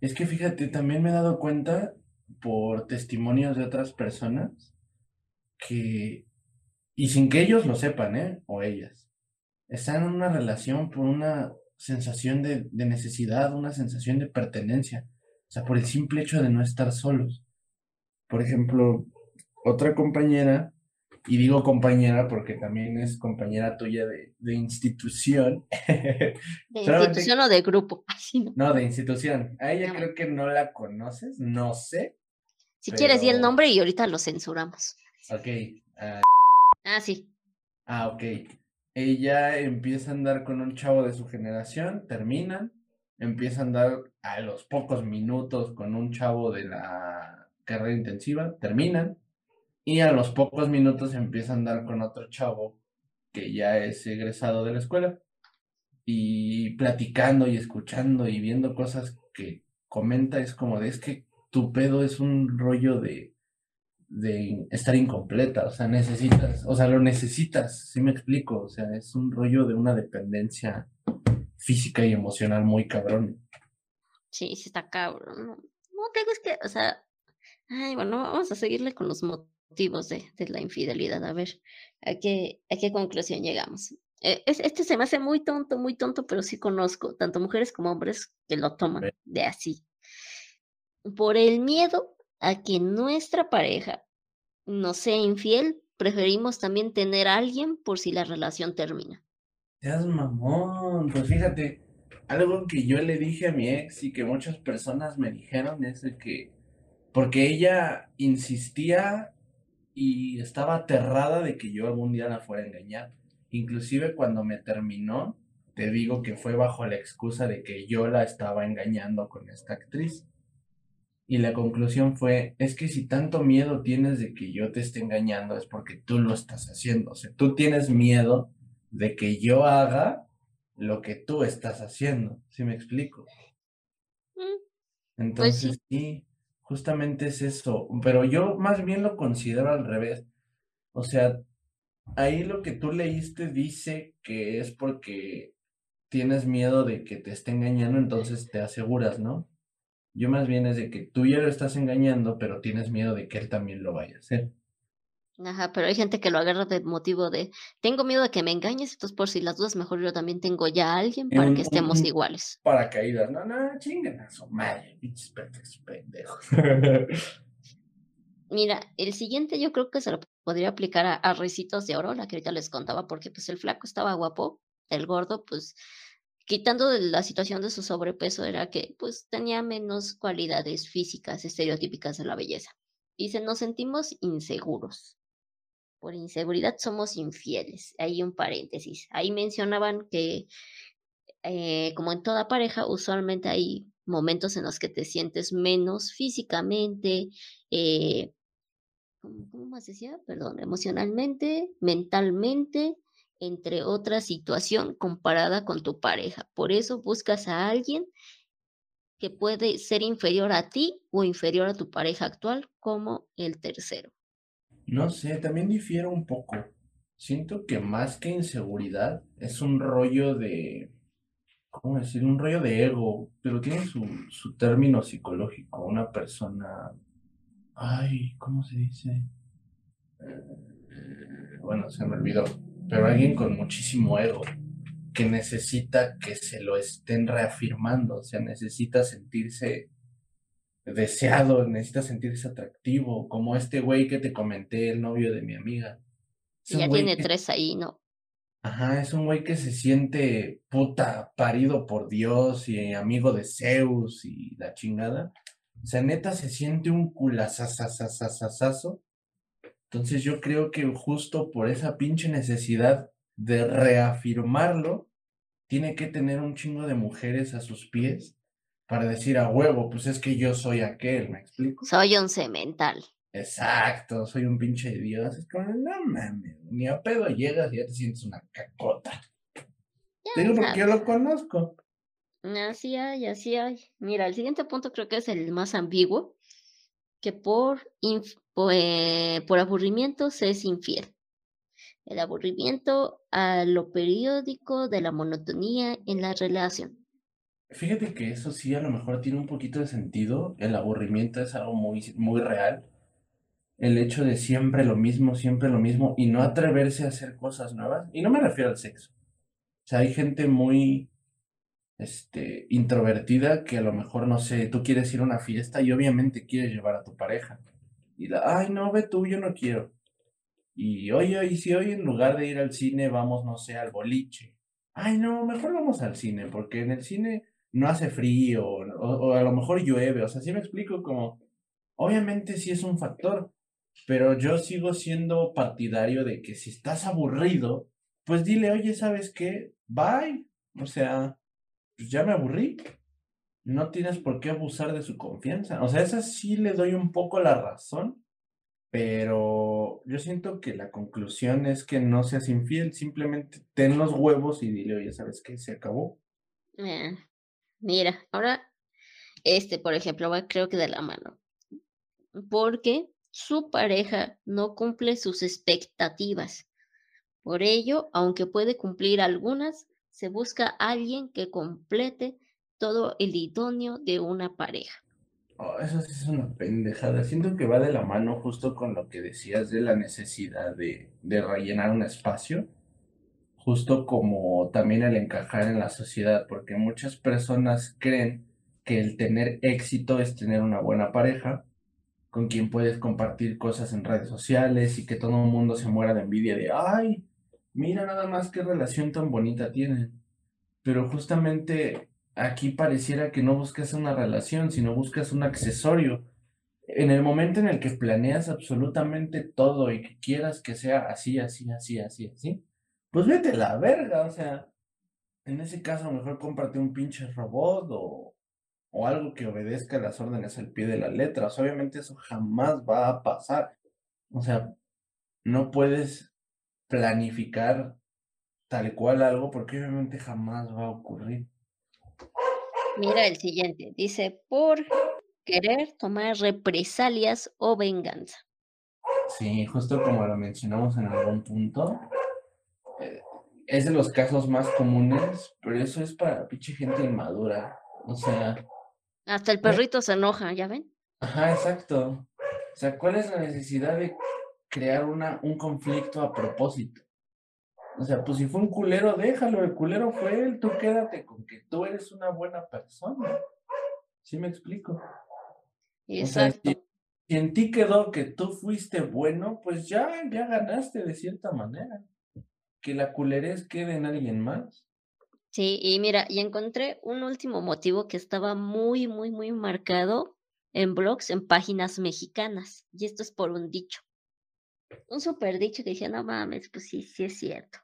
Es que fíjate, también me he dado cuenta por testimonios de otras personas que, y sin que ellos lo sepan, ¿eh? O ellas, están en una relación por una sensación de, de necesidad, una sensación de pertenencia. O sea, por el simple hecho de no estar solos. Por ejemplo, otra compañera, y digo compañera porque también es compañera tuya de, de institución. (laughs) ¿De institución o de grupo? (laughs) Así no. No, de institución. A ella creo que no la conoces, no sé. Si quieres, di el nombre y ahorita lo censuramos. Ok. ah, Ah, sí. ah, ok. Ella empieza a andar con un chavo de su generación, terminan, empieza a andar a los pocos minutos con un chavo de la carrera intensiva, terminan, y a los pocos minutos empieza a andar con otro chavo que ya es egresado de la escuela, y platicando y escuchando y viendo cosas que comenta, es como de, es que tu pedo es un rollo de de estar incompleta, o sea, necesitas, o sea, lo necesitas, ¿sí me explico? O sea, es un rollo de una dependencia física y emocional muy cabrón. Sí, sí está cabrón. No, no te digo, es que, o sea, ay, bueno, vamos a seguirle con los motivos de, de la infidelidad, a ver a qué, a qué conclusión llegamos. Eh, es- este se me hace muy tonto, muy tonto, pero sí conozco tanto mujeres como hombres que lo toman de así. Por el miedo a que nuestra pareja nos sea infiel, preferimos también tener a alguien por si la relación termina. Seas mamón, pues fíjate, algo que yo le dije a mi ex y que muchas personas me dijeron es de que, porque ella insistía y estaba aterrada de que yo algún día la fuera a engañar. Inclusive cuando me terminó, te digo que fue bajo la excusa de que yo la estaba engañando con esta actriz. Y la conclusión fue, es que si tanto miedo tienes de que yo te esté engañando es porque tú lo estás haciendo. O sea, tú tienes miedo de que yo haga lo que tú estás haciendo. ¿Sí me explico? Mm, Entonces, sí, justamente es eso. Pero yo más bien lo considero al revés. O sea, ahí lo que tú leíste dice que es porque tienes miedo de que te esté engañando, entonces te aseguras, ¿no? Yo más bien es de que tú ya lo estás engañando, pero tienes miedo de que él también lo vaya a hacer. Ajá, pero hay gente que lo agarra de motivo de, tengo miedo de que me engañes, entonces por si las dudas, mejor yo también tengo ya a alguien para que estemos iguales. Paracaídas, no, no, chinguen a su madre, pinches pendejos, pendejos. (laughs) Mira, el siguiente yo creo que se lo podría aplicar a, a Ricitos de Oro, la que ahorita les contaba, porque pues el flaco estaba guapo, el gordo, pues quitando la situación de su sobrepeso, era que pues tenía menos cualidades físicas estereotípicas de la belleza. Dice, nos sentimos inseguros. Por inseguridad somos infieles. Hay un paréntesis. Ahí mencionaban que, eh, como en toda pareja, usualmente hay momentos en los que te sientes menos físicamente, eh, ¿cómo, cómo más decía? Perdón, emocionalmente, mentalmente, entre otra situación comparada con tu pareja. Por eso buscas a alguien que puede ser inferior a ti o inferior a tu pareja actual como el tercero. No sé, también difiero un poco. Siento que más que inseguridad es un rollo de, ¿cómo decir? Un rollo de ego, pero tiene su, su término psicológico. Una persona, ay, ¿cómo se dice? Eh, Bueno, se me olvidó, pero alguien con muchísimo ego que necesita que se lo estén reafirmando, o sea, necesita sentirse deseado, necesita sentirse atractivo, como este güey que te comenté, el novio de mi amiga. Es ya tiene que- tres ahí, ¿no? Ajá, es un güey que se siente puta, parido por Dios y amigo de Zeus y la chingada. O sea, neta se siente un culazazazazazazo. Entonces yo creo que justo por esa pinche necesidad de reafirmarlo, tiene que tener un chingo de mujeres a sus pies para decir a huevo, pues es que yo soy aquel, ¿me explico? Soy un cemental. Exacto, soy un pinche dios. Es como, no mames, ni a pedo llegas y ya te sientes una cacota. Te digo porque yo lo conozco. Así hay, así hay. Mira, el siguiente punto creo que es el más ambiguo, que por, eh, por aburrimiento se es infiel. El aburrimiento a lo periódico de la monotonía en la relación. Fíjate que eso sí a lo mejor tiene un poquito de sentido. El aburrimiento es algo muy, muy real. El hecho de siempre lo mismo, siempre lo mismo y no atreverse a hacer cosas nuevas. Y no me refiero al sexo. O sea, hay gente muy este, introvertida que a lo mejor, no sé, tú quieres ir a una fiesta y obviamente quieres llevar a tu pareja. Y la, ay, no, ve tú, yo no quiero. Y oye, y si hoy en lugar de ir al cine vamos, no sé, al boliche. Ay, no, mejor vamos al cine, porque en el cine no hace frío, o, a lo mejor llueve, o sea, sí me explico como, obviamente sí es un factor, pero yo sigo siendo partidario de que si estás aburrido, pues dile, oye, ¿sabes qué? Bye. O sea, pues ya me aburrí. No tienes por qué abusar de su confianza. O sea, esa sí le doy un poco la razón, pero yo siento que la conclusión es que no seas infiel, simplemente ten los huevos y dile, oye, ¿sabes qué? Se acabó. Eh, mira, ahora, este, por ejemplo, creo que de la mano. Porque su pareja no cumple sus expectativas. Por ello, aunque puede cumplir algunas, se busca alguien que complete todo el idóneo de una pareja. Oh, eso sí es una pendejada. Siento que va de la mano justo con lo que decías de la necesidad de, de rellenar un espacio, justo como también el encajar en la sociedad, porque muchas personas creen que el tener éxito es tener una buena pareja con quien puedes compartir cosas en redes sociales y que todo el mundo se muera de envidia de, ay, mira nada más qué relación tan bonita tienen. Pero justamente aquí pareciera que no buscas una relación, sino buscas un accesorio. En el momento en el que planeas absolutamente todo y que quieras que sea así, así, así, así, así, pues vete la verga, o sea, en ese caso mejor cómprate un pinche robot o, o algo que obedezca las órdenes al pie de la letra. obviamente eso jamás va a pasar. O sea, no puedes planificar tal cual algo porque obviamente jamás va a ocurrir. Mira el siguiente, dice por querer tomar represalias o venganza. Sí, justo como lo mencionamos en algún punto, eh, es de los casos más comunes, pero eso es para pinche gente inmadura. O sea. Hasta el perrito se enoja, ¿ya ven? Ajá, exacto. O sea, ¿cuál es la necesidad de crear una, un conflicto a propósito. O sea, pues si fue un culero, déjalo, el culero fue él, tú quédate con que tú eres una buena persona. ¿Sí me explico? Exacto. si, en ti quedó que tú fuiste bueno, pues ya, ya ganaste de cierta manera. Que la culerez quede en alguien más. Sí, y mira, y encontré un último motivo que estaba muy, muy, muy marcado en blogs, en páginas mexicanas. Y esto es por un dicho un super dicho que decía, no mames, pues sí, sí es cierto.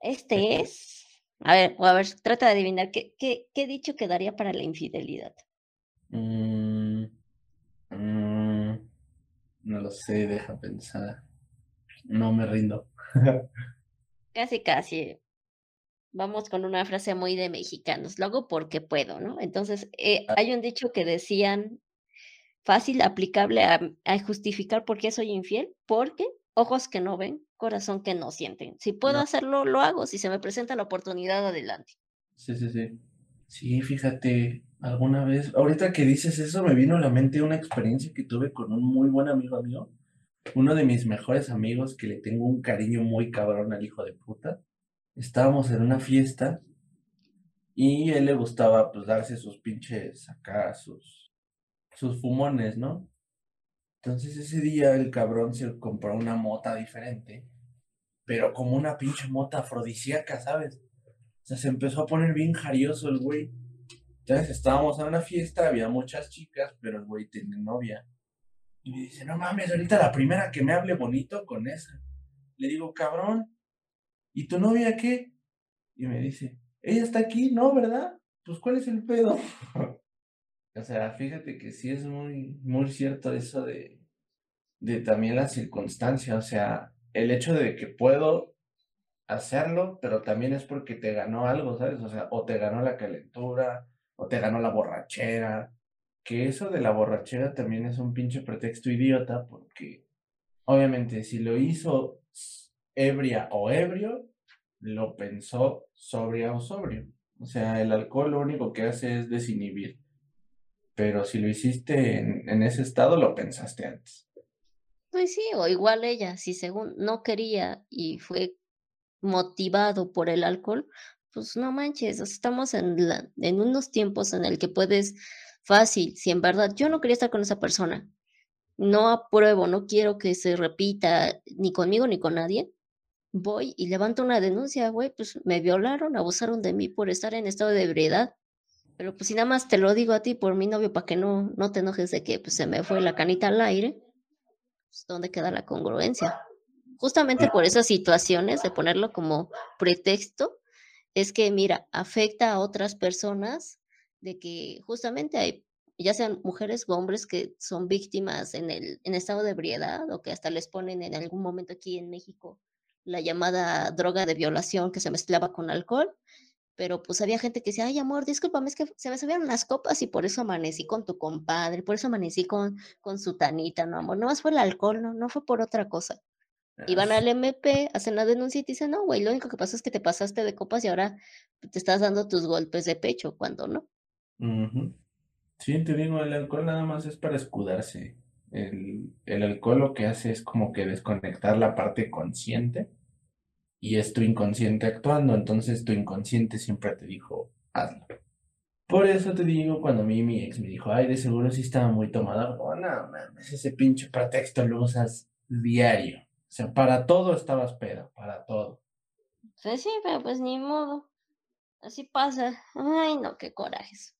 Este es, a ver, o a ver, trata de adivinar qué, qué, qué dicho quedaría para la infidelidad. Mm, mm, no lo sé, deja pensar. No me rindo. (laughs) casi, casi. Vamos con una frase muy de mexicanos. Lo hago porque puedo, ¿no? Entonces, eh, ah. hay un dicho que decían fácil aplicable a, justificar por qué soy infiel, porque ojos que no ven, corazón que no sienten. Si puedo hacerlo, lo hago. Si se me presenta la oportunidad, adelante. Sí, sí, sí. Sí, fíjate, alguna vez, ahorita que dices eso, me vino a la mente una experiencia que tuve con un muy buen amigo mío, uno de mis mejores amigos que le tengo un cariño muy cabrón al hijo de puta. Estábamos en una fiesta y a él le gustaba pues darse sus pinches acá, sus sus fumones, ¿no? Entonces ese día el cabrón se compró una mota diferente, pero como una pinche mota afrodisíaca, ¿sabes? O sea, se empezó a poner bien jarioso el güey. Entonces estábamos en una fiesta, había muchas chicas, pero el güey tiene novia. Y me dice, no mames, ahorita la primera que me hable bonito con esa. Le digo, cabrón, ¿y tu novia qué? Y me dice, ella está aquí, ¿no? ¿Verdad? Pues ¿cuál es el pedo? (laughs) o sea, fíjate que sí es muy, muy cierto eso de, de también la circunstancia, o sea, el hecho de que puedo hacerlo, pero también es porque te ganó algo, ¿sabes? O sea, o te ganó la calentura, o te ganó la borrachera, que eso de la borrachera también es un pinche pretexto idiota, porque obviamente si lo hizo ebria o ebrio, lo pensó sobria o sobrio. O sea, el alcohol lo único que hace es desinhibir. Pero si lo hiciste en, ese estado, lo pensaste antes. Pues sí, o igual ella, si según no quería y fue motivado por el alcohol, pues no manches, estamos en, la, en unos tiempos en el que puedes fácil, si en verdad yo no quería estar con esa persona, no apruebo, no quiero que se repita ni conmigo ni con nadie, voy y levanto una denuncia, güey, pues me violaron, abusaron de mí por estar en estado de ebriedad. Pero pues si nada más te lo digo a ti por mi novio para que no, no te enojes de que pues, se me fue la canita al aire, pues ¿dónde queda la congruencia? Justamente por esas situaciones de ponerlo como pretexto, es que, mira, afecta a otras personas de que justamente hay, ya sean mujeres o hombres que son víctimas en el en estado de ebriedad o que hasta les ponen en algún momento aquí en México la llamada droga de violación que se mezclaba con alcohol, pero pues había gente que decía, ay amor, discúlpame, es que se me subieron las copas y por eso amanecí con tu compadre, por eso amanecí con, con su tanita, no amor, no más fue el alcohol, no, no fue por otra cosa. Y van al MP, hacen la denuncia y te dicen, no, güey, lo único que pasa es que te pasaste de copas y ahora te estás dando tus golpes de pecho, cuando no. Sí, te digo, el alcohol nada más es para escudarse. El, el alcohol lo que hace es como que desconectar la parte consciente y es tu inconsciente actuando, entonces tu inconsciente siempre te dijo, hazlo. Por eso te digo, cuando a mí mi ex me dijo, ay, de seguro sí estaba muy tomada, oh, no mames, ese pinche pretexto lo usas diario. O sea, para todo estabas pedo, para todo. Pues sí, pero pues ni modo. Así pasa. Ay, no, qué corajes.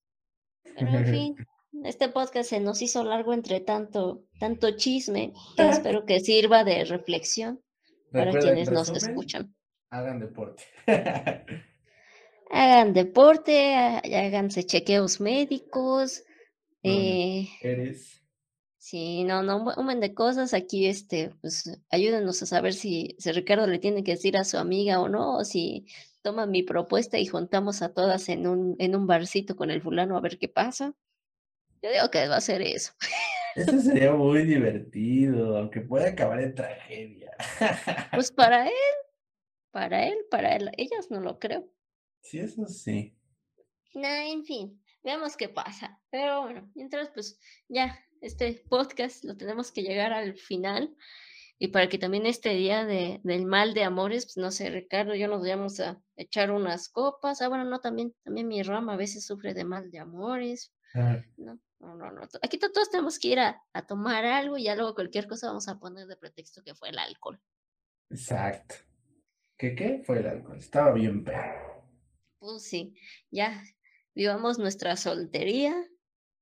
Pero en fin, (laughs) este podcast se nos hizo largo entre tanto, tanto chisme, que espero que sirva de reflexión para quienes nos escuchan. Hagan deporte. (laughs) hagan deporte, háganse chequeos médicos. Eh, eres. Sí, no, no, un buen de cosas. Aquí, este, pues, ayúdenos a saber si, si Ricardo le tiene que decir a su amiga o no, o si toma mi propuesta y juntamos a todas en un, en un barcito con el fulano a ver qué pasa. Yo digo que va a ser eso. (laughs) Eso sería muy divertido, aunque puede acabar en tragedia. Pues para él, para él, para él, ellas no lo creo. Sí, eso sí. No, en fin, veamos qué pasa. Pero bueno, mientras pues ya este podcast lo tenemos que llegar al final. Y para que también este día de, del mal de amores, pues no sé, Ricardo, yo nos vayamos a echar unas copas. Ah, bueno, no, también, también mi rama a veces sufre de mal de amores. No, no, no, no. Aquí todos tenemos que ir a, tomar algo y ya luego cualquier cosa vamos a poner de pretexto que fue el alcohol. Exacto. ¿Qué qué? Fue el alcohol. Estaba bien perro. Pues sí, ya vivamos nuestra soltería,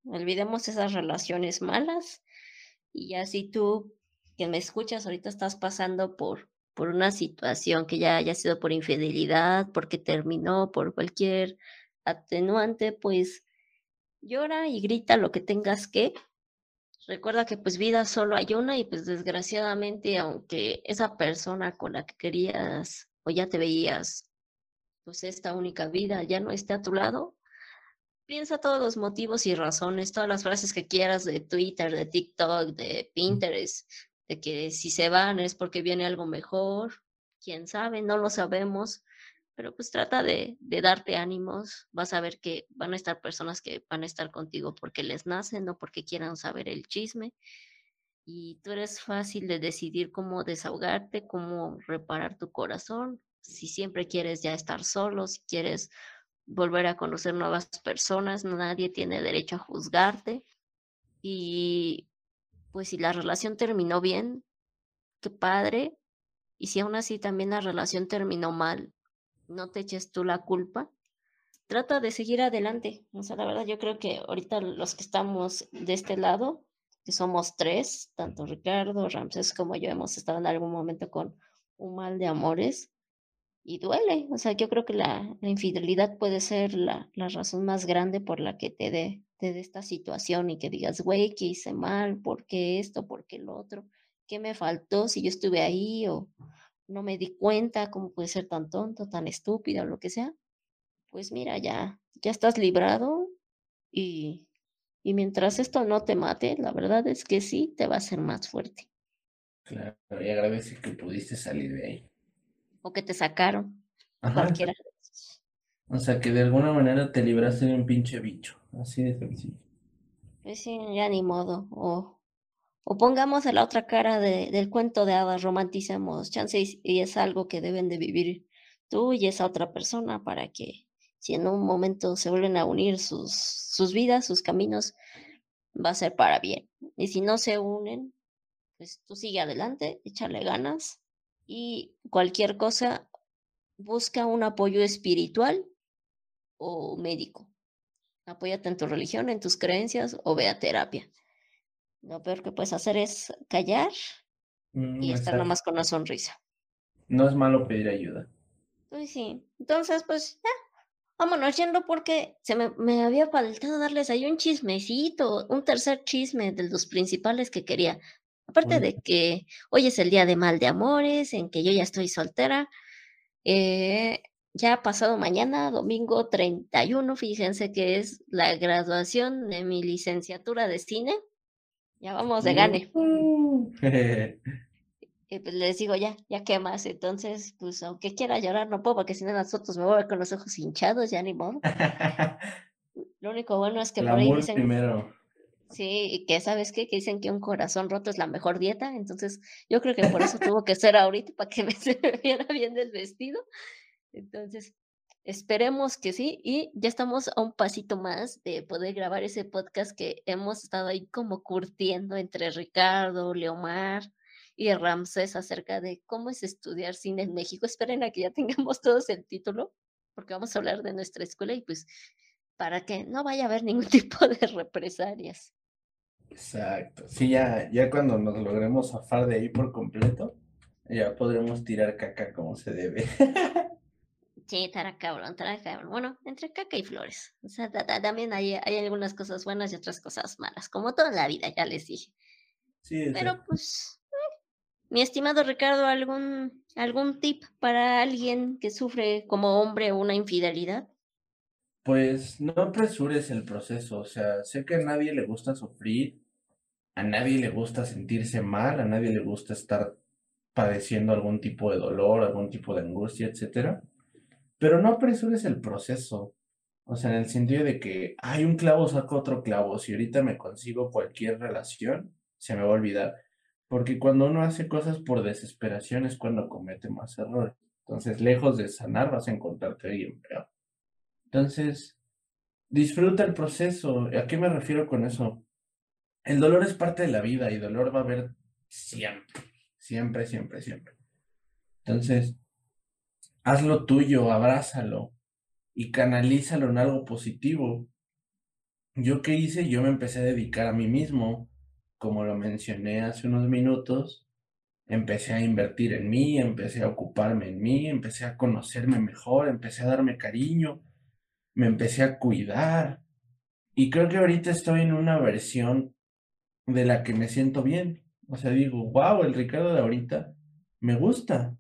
olvidemos esas relaciones malas y ya si tú que me escuchas ahorita estás pasando por por una situación que ya haya sido por infidelidad, porque terminó, por cualquier atenuante, pues llora y grita lo que tengas que. Recuerda que pues vida solo hay una y pues desgraciadamente aunque esa persona con la que querías o ya te veías pues esta única vida ya no esté a tu lado, piensa todos los motivos y razones, todas las frases que quieras de Twitter, de TikTok, de Pinterest, de que si se van es porque viene algo mejor, quién sabe, no lo sabemos, pero pues trata de, darte ánimos, vas a ver que van a estar personas que van a estar contigo porque les nacen, no porque quieran saber el chisme. Y tú eres fácil de decidir cómo desahogarte, cómo reparar tu corazón, si siempre quieres ya estar solo, si quieres volver a conocer nuevas personas, nadie tiene derecho a juzgarte. Y pues si la relación terminó bien, qué padre. Y si aún así también la relación terminó mal, no te eches tú la culpa. Trata de seguir adelante. O sea, la verdad, yo creo que ahorita los que estamos de este lado, que somos tres, tanto Ricardo, Ramses como yo hemos estado en algún momento con un mal de amores, y duele. O sea, yo creo que la, infidelidad puede ser la, la, razón más grande por la que te dé dé esta situación y que digas, güey, ¿qué hice mal? ¿Por qué esto? ¿Por qué lo otro? ¿Qué me faltó si yo estuve ahí o no me di cuenta? ¿Cómo puede ser tan tonto, tan estúpido o lo que sea? Pues mira, ya, ya estás librado y, y mientras esto no te mate, la verdad es que sí te va a hacer más fuerte. Claro, y agradece que pudiste salir de ahí. O que te sacaron. Ajá. Cualquiera. O sea, que de alguna manera te libraste de un pinche bicho. Así de sencillo. Pues sí, ya ni modo. O, o pongamos a la otra cara de, del cuento de hadas, romanticemos chances y es algo que deben de vivir tú y esa otra persona para que si en un momento se vuelven a unir sus, sus vidas, sus caminos, va a ser para bien. Y si no se unen, pues tú sigue adelante, échale ganas y cualquier cosa, busca un apoyo espiritual o médico. Apóyate en tu religión, en tus creencias o ve a terapia. Lo peor que puedes hacer es callar mm, y estar nomás con una sonrisa. No es malo pedir ayuda. Pues sí. Entonces, pues ya, vámonos yendo porque se me, me, había faltado darles ahí un chismecito, un tercer chisme de los principales que quería. Aparte de que hoy es el día de mal de amores, en que yo ya estoy soltera, eh, ya pasado mañana, domingo 31, fíjense que es la graduación de mi licenciatura de cine. Ya vamos de gane. (laughs) y pues les digo, ya, ya qué más. Entonces, pues aunque quiera llorar, no puedo, porque si no las fotos me voy a ver con los ojos hinchados, ya ni modo. (laughs) Lo único bueno es que por ahí dicen. Primero. Sí, y que sabes qué, que dicen que un corazón roto es la mejor dieta, entonces yo creo que por eso (laughs) tuvo que ser ahorita, para que me se viera bien el vestido. Entonces, esperemos que sí, y ya estamos a un pasito más de poder grabar ese podcast que hemos estado ahí como curtiendo entre Ricardo, Leomar y Ramsés acerca de cómo es estudiar cine en México. Esperen a que ya (laughs) tengamos todos el título, porque vamos a hablar de nuestra escuela y pues para que no vaya a haber ningún (laughs) tipo de represalias. Exacto. Sí, ya, ya cuando nos logremos zafar de ahí por completo, ya podremos tirar caca como se debe. (laughs) sí, estará cabrón, estará cabrón. Bueno, entre caca y flores. O sea, también hay, hay algunas cosas buenas y otras cosas malas, como toda la vida, ya les dije. Sí, Pero pues, eh, mi estimado Ricardo, ¿algún, ¿algún tip para alguien que sufre como hombre una infidelidad? Pues no apresures el proceso, o sea, sé que a nadie le gusta sufrir, a nadie le gusta sentirse mal, a nadie le gusta estar padeciendo algún tipo de dolor, algún tipo de angustia, etcétera. Pero no apresures el proceso. O sea, en el sentido de que hay un clavo, saco otro clavo. Si ahorita me consigo cualquier relación, se me va a olvidar. Porque cuando uno hace cosas por desesperación es cuando comete más errores. Entonces, lejos de sanar, vas a encontrarte alguien peor. Entonces, disfruta el proceso. ¿A qué me refiero con eso? El dolor es parte de la vida y dolor va a haber siempre, siempre, siempre, siempre. Entonces, hazlo tuyo, abrázalo y canalízalo en algo positivo. ¿Yo qué hice? Yo me empecé a dedicar a mí mismo, como lo mencioné hace unos minutos. Empecé a invertir en mí, empecé a ocuparme en mí, empecé a conocerme mejor, empecé a darme cariño, me empecé a cuidar. Y creo que ahorita estoy en una versión de la que me siento bien. O sea, digo, wow, el Ricardo de ahorita me gusta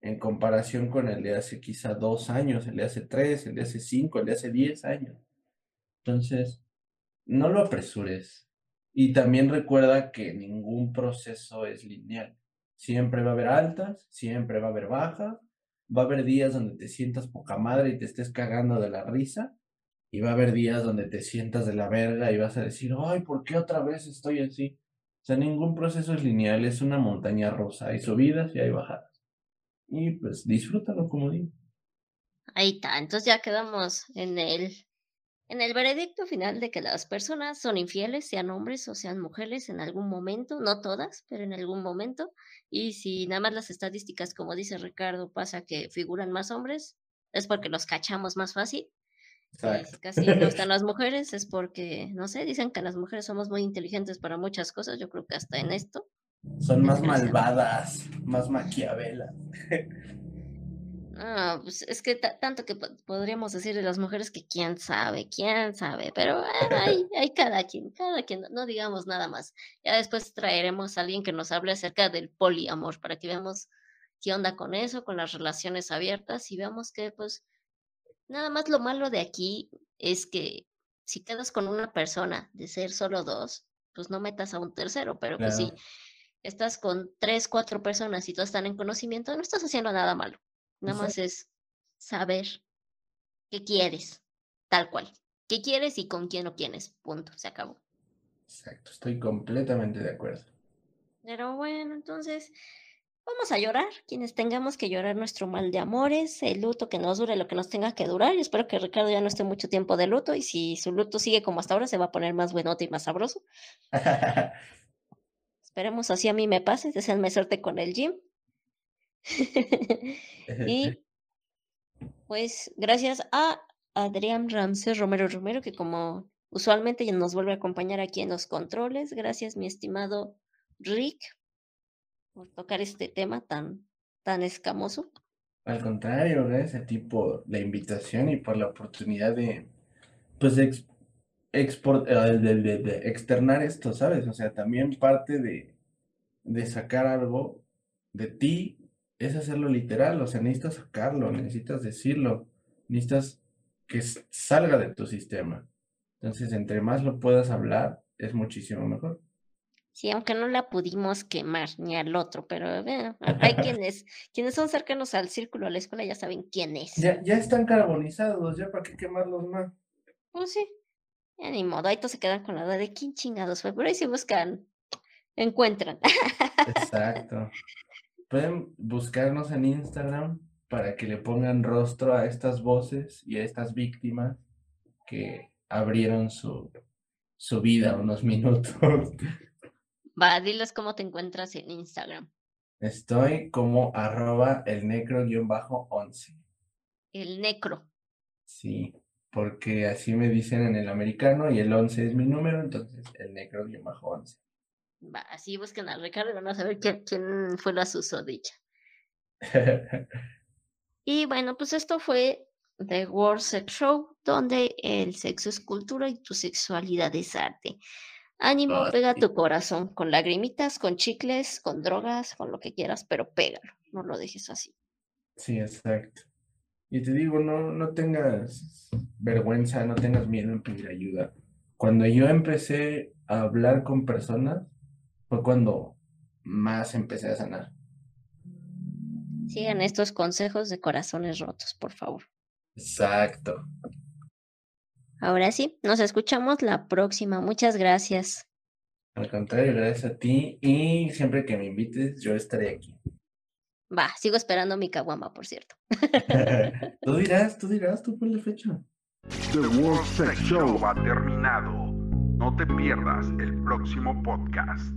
en comparación con el de hace quizá dos años, el de hace tres, el de hace cinco, el de hace diez años. Entonces, no lo apresures. Y también recuerda que ningún proceso es lineal. Siempre va a haber altas, siempre va a haber bajas, va a haber días donde te sientas poca madre y te estés cagando de la risa, y va a haber días donde te sientas de la verga y vas a decir, ay, ¿por qué otra vez estoy así? O sea, ningún proceso es lineal, es una montaña rusa, hay subidas y hay bajadas. Y pues disfrútalo, como digo. Ahí está, entonces ya quedamos en el en el veredicto final de que las personas son infieles, sean hombres o sean mujeres, en algún momento, no todas, pero en algún momento, y si nada más las estadísticas, como dice Ricardo, pasa que figuran más hombres, es porque los cachamos más fácil. Si casi no están (laughs) las mujeres, es porque, no sé, dicen que las mujeres somos muy inteligentes para muchas cosas, yo creo que hasta en esto. Son más malvadas, más maquiavelas. Ah, pues es que tanto que podríamos decir de las mujeres que quién sabe, quién sabe, pero hay, (laughs) hay cada quien, cada quien, no digamos nada más. Ya después traeremos a alguien que nos hable acerca del poliamor para que veamos qué onda con eso, con las relaciones abiertas y veamos que pues nada más lo malo de aquí es que si quedas con una persona de ser solo dos, pues no metas a un tercero, pero pues si estás con tres, cuatro personas y todas están en conocimiento, no estás haciendo nada malo. Nada más es saber qué quieres, tal cual. ¿Qué quieres y con quién o quiénes? Punto, se acabó. Exacto, estoy completamente de acuerdo. Pero bueno, entonces vamos a llorar, quienes tengamos que llorar nuestro mal de amores, el luto que nos dure lo que nos tenga que durar. Y espero que Ricardo ya no esté mucho tiempo de luto y si su luto sigue como hasta ahora se va a poner más buenote y más sabroso. (laughs) Esperemos así a mí me pase, deseenme suerte con el gym. (laughs) y pues gracias a Adrián Ramsés Romero Romero, que como usualmente nos vuelve a acompañar aquí en los controles. Gracias, mi estimado Rick, por tocar este tema tan, tan escamoso. Al contrario, gracias a ti por la invitación y por la oportunidad de, pues, de, export, eh, de, externar esto, ¿sabes? O sea, también parte de, de sacar algo de ti es hacerlo literal, o sea, necesitas sacarlo, necesitas decirlo, necesitas que salga de tu sistema. Entonces, entre más lo puedas hablar, es muchísimo mejor. Sí, aunque no la pudimos quemar ni al otro, pero hay (laughs) quienes, quienes son cercanos al círculo de la escuela ya saben quién es. Ya, ya están carbonizados, ya para qué quemarlos más. Pues sí, ya ni modo, ahí todos se quedan con la duda de quién chingados fue, pero ahí sí buscan, encuentran. (laughs) Exacto. Pueden buscarnos en Instagram para que le pongan rostro a estas voces y a estas víctimas que abrieron su, su vida unos (laughs) minutos. Va, diles cómo te encuentras en Instagram. Estoy como arroba el necro-11. El necro. Sí, porque así me dicen en el americano y el 11 es mi número, entonces el necro-11. Va, así busquen a Ricardo y van a saber quién, fue la susodicha. (laughs) y bueno, pues esto fue The World Sex Show, donde el sexo es cultura y tu sexualidad es arte. Ánimo, ah, pega tu corazón, con lagrimitas, con chicles, con drogas, con lo que quieras, pero pégalo, no lo dejes así. Sí, exacto. Y te digo, no, no tengas vergüenza, no tengas miedo en pedir ayuda. Cuando yo empecé a hablar con personas, fue cuando más empecé a sanar. Sigan estos consejos de corazones rotos, por favor. Exacto. Ahora sí, nos escuchamos la próxima. Muchas gracias. Al contrario, gracias a ti y siempre que me invites, yo estaré aquí. Va, sigo esperando mi caguama, por cierto. (laughs) (laughs) tú dirás, tú dirás, tú ponle fecha. The World Sex Show ha terminado. No te pierdas el próximo podcast.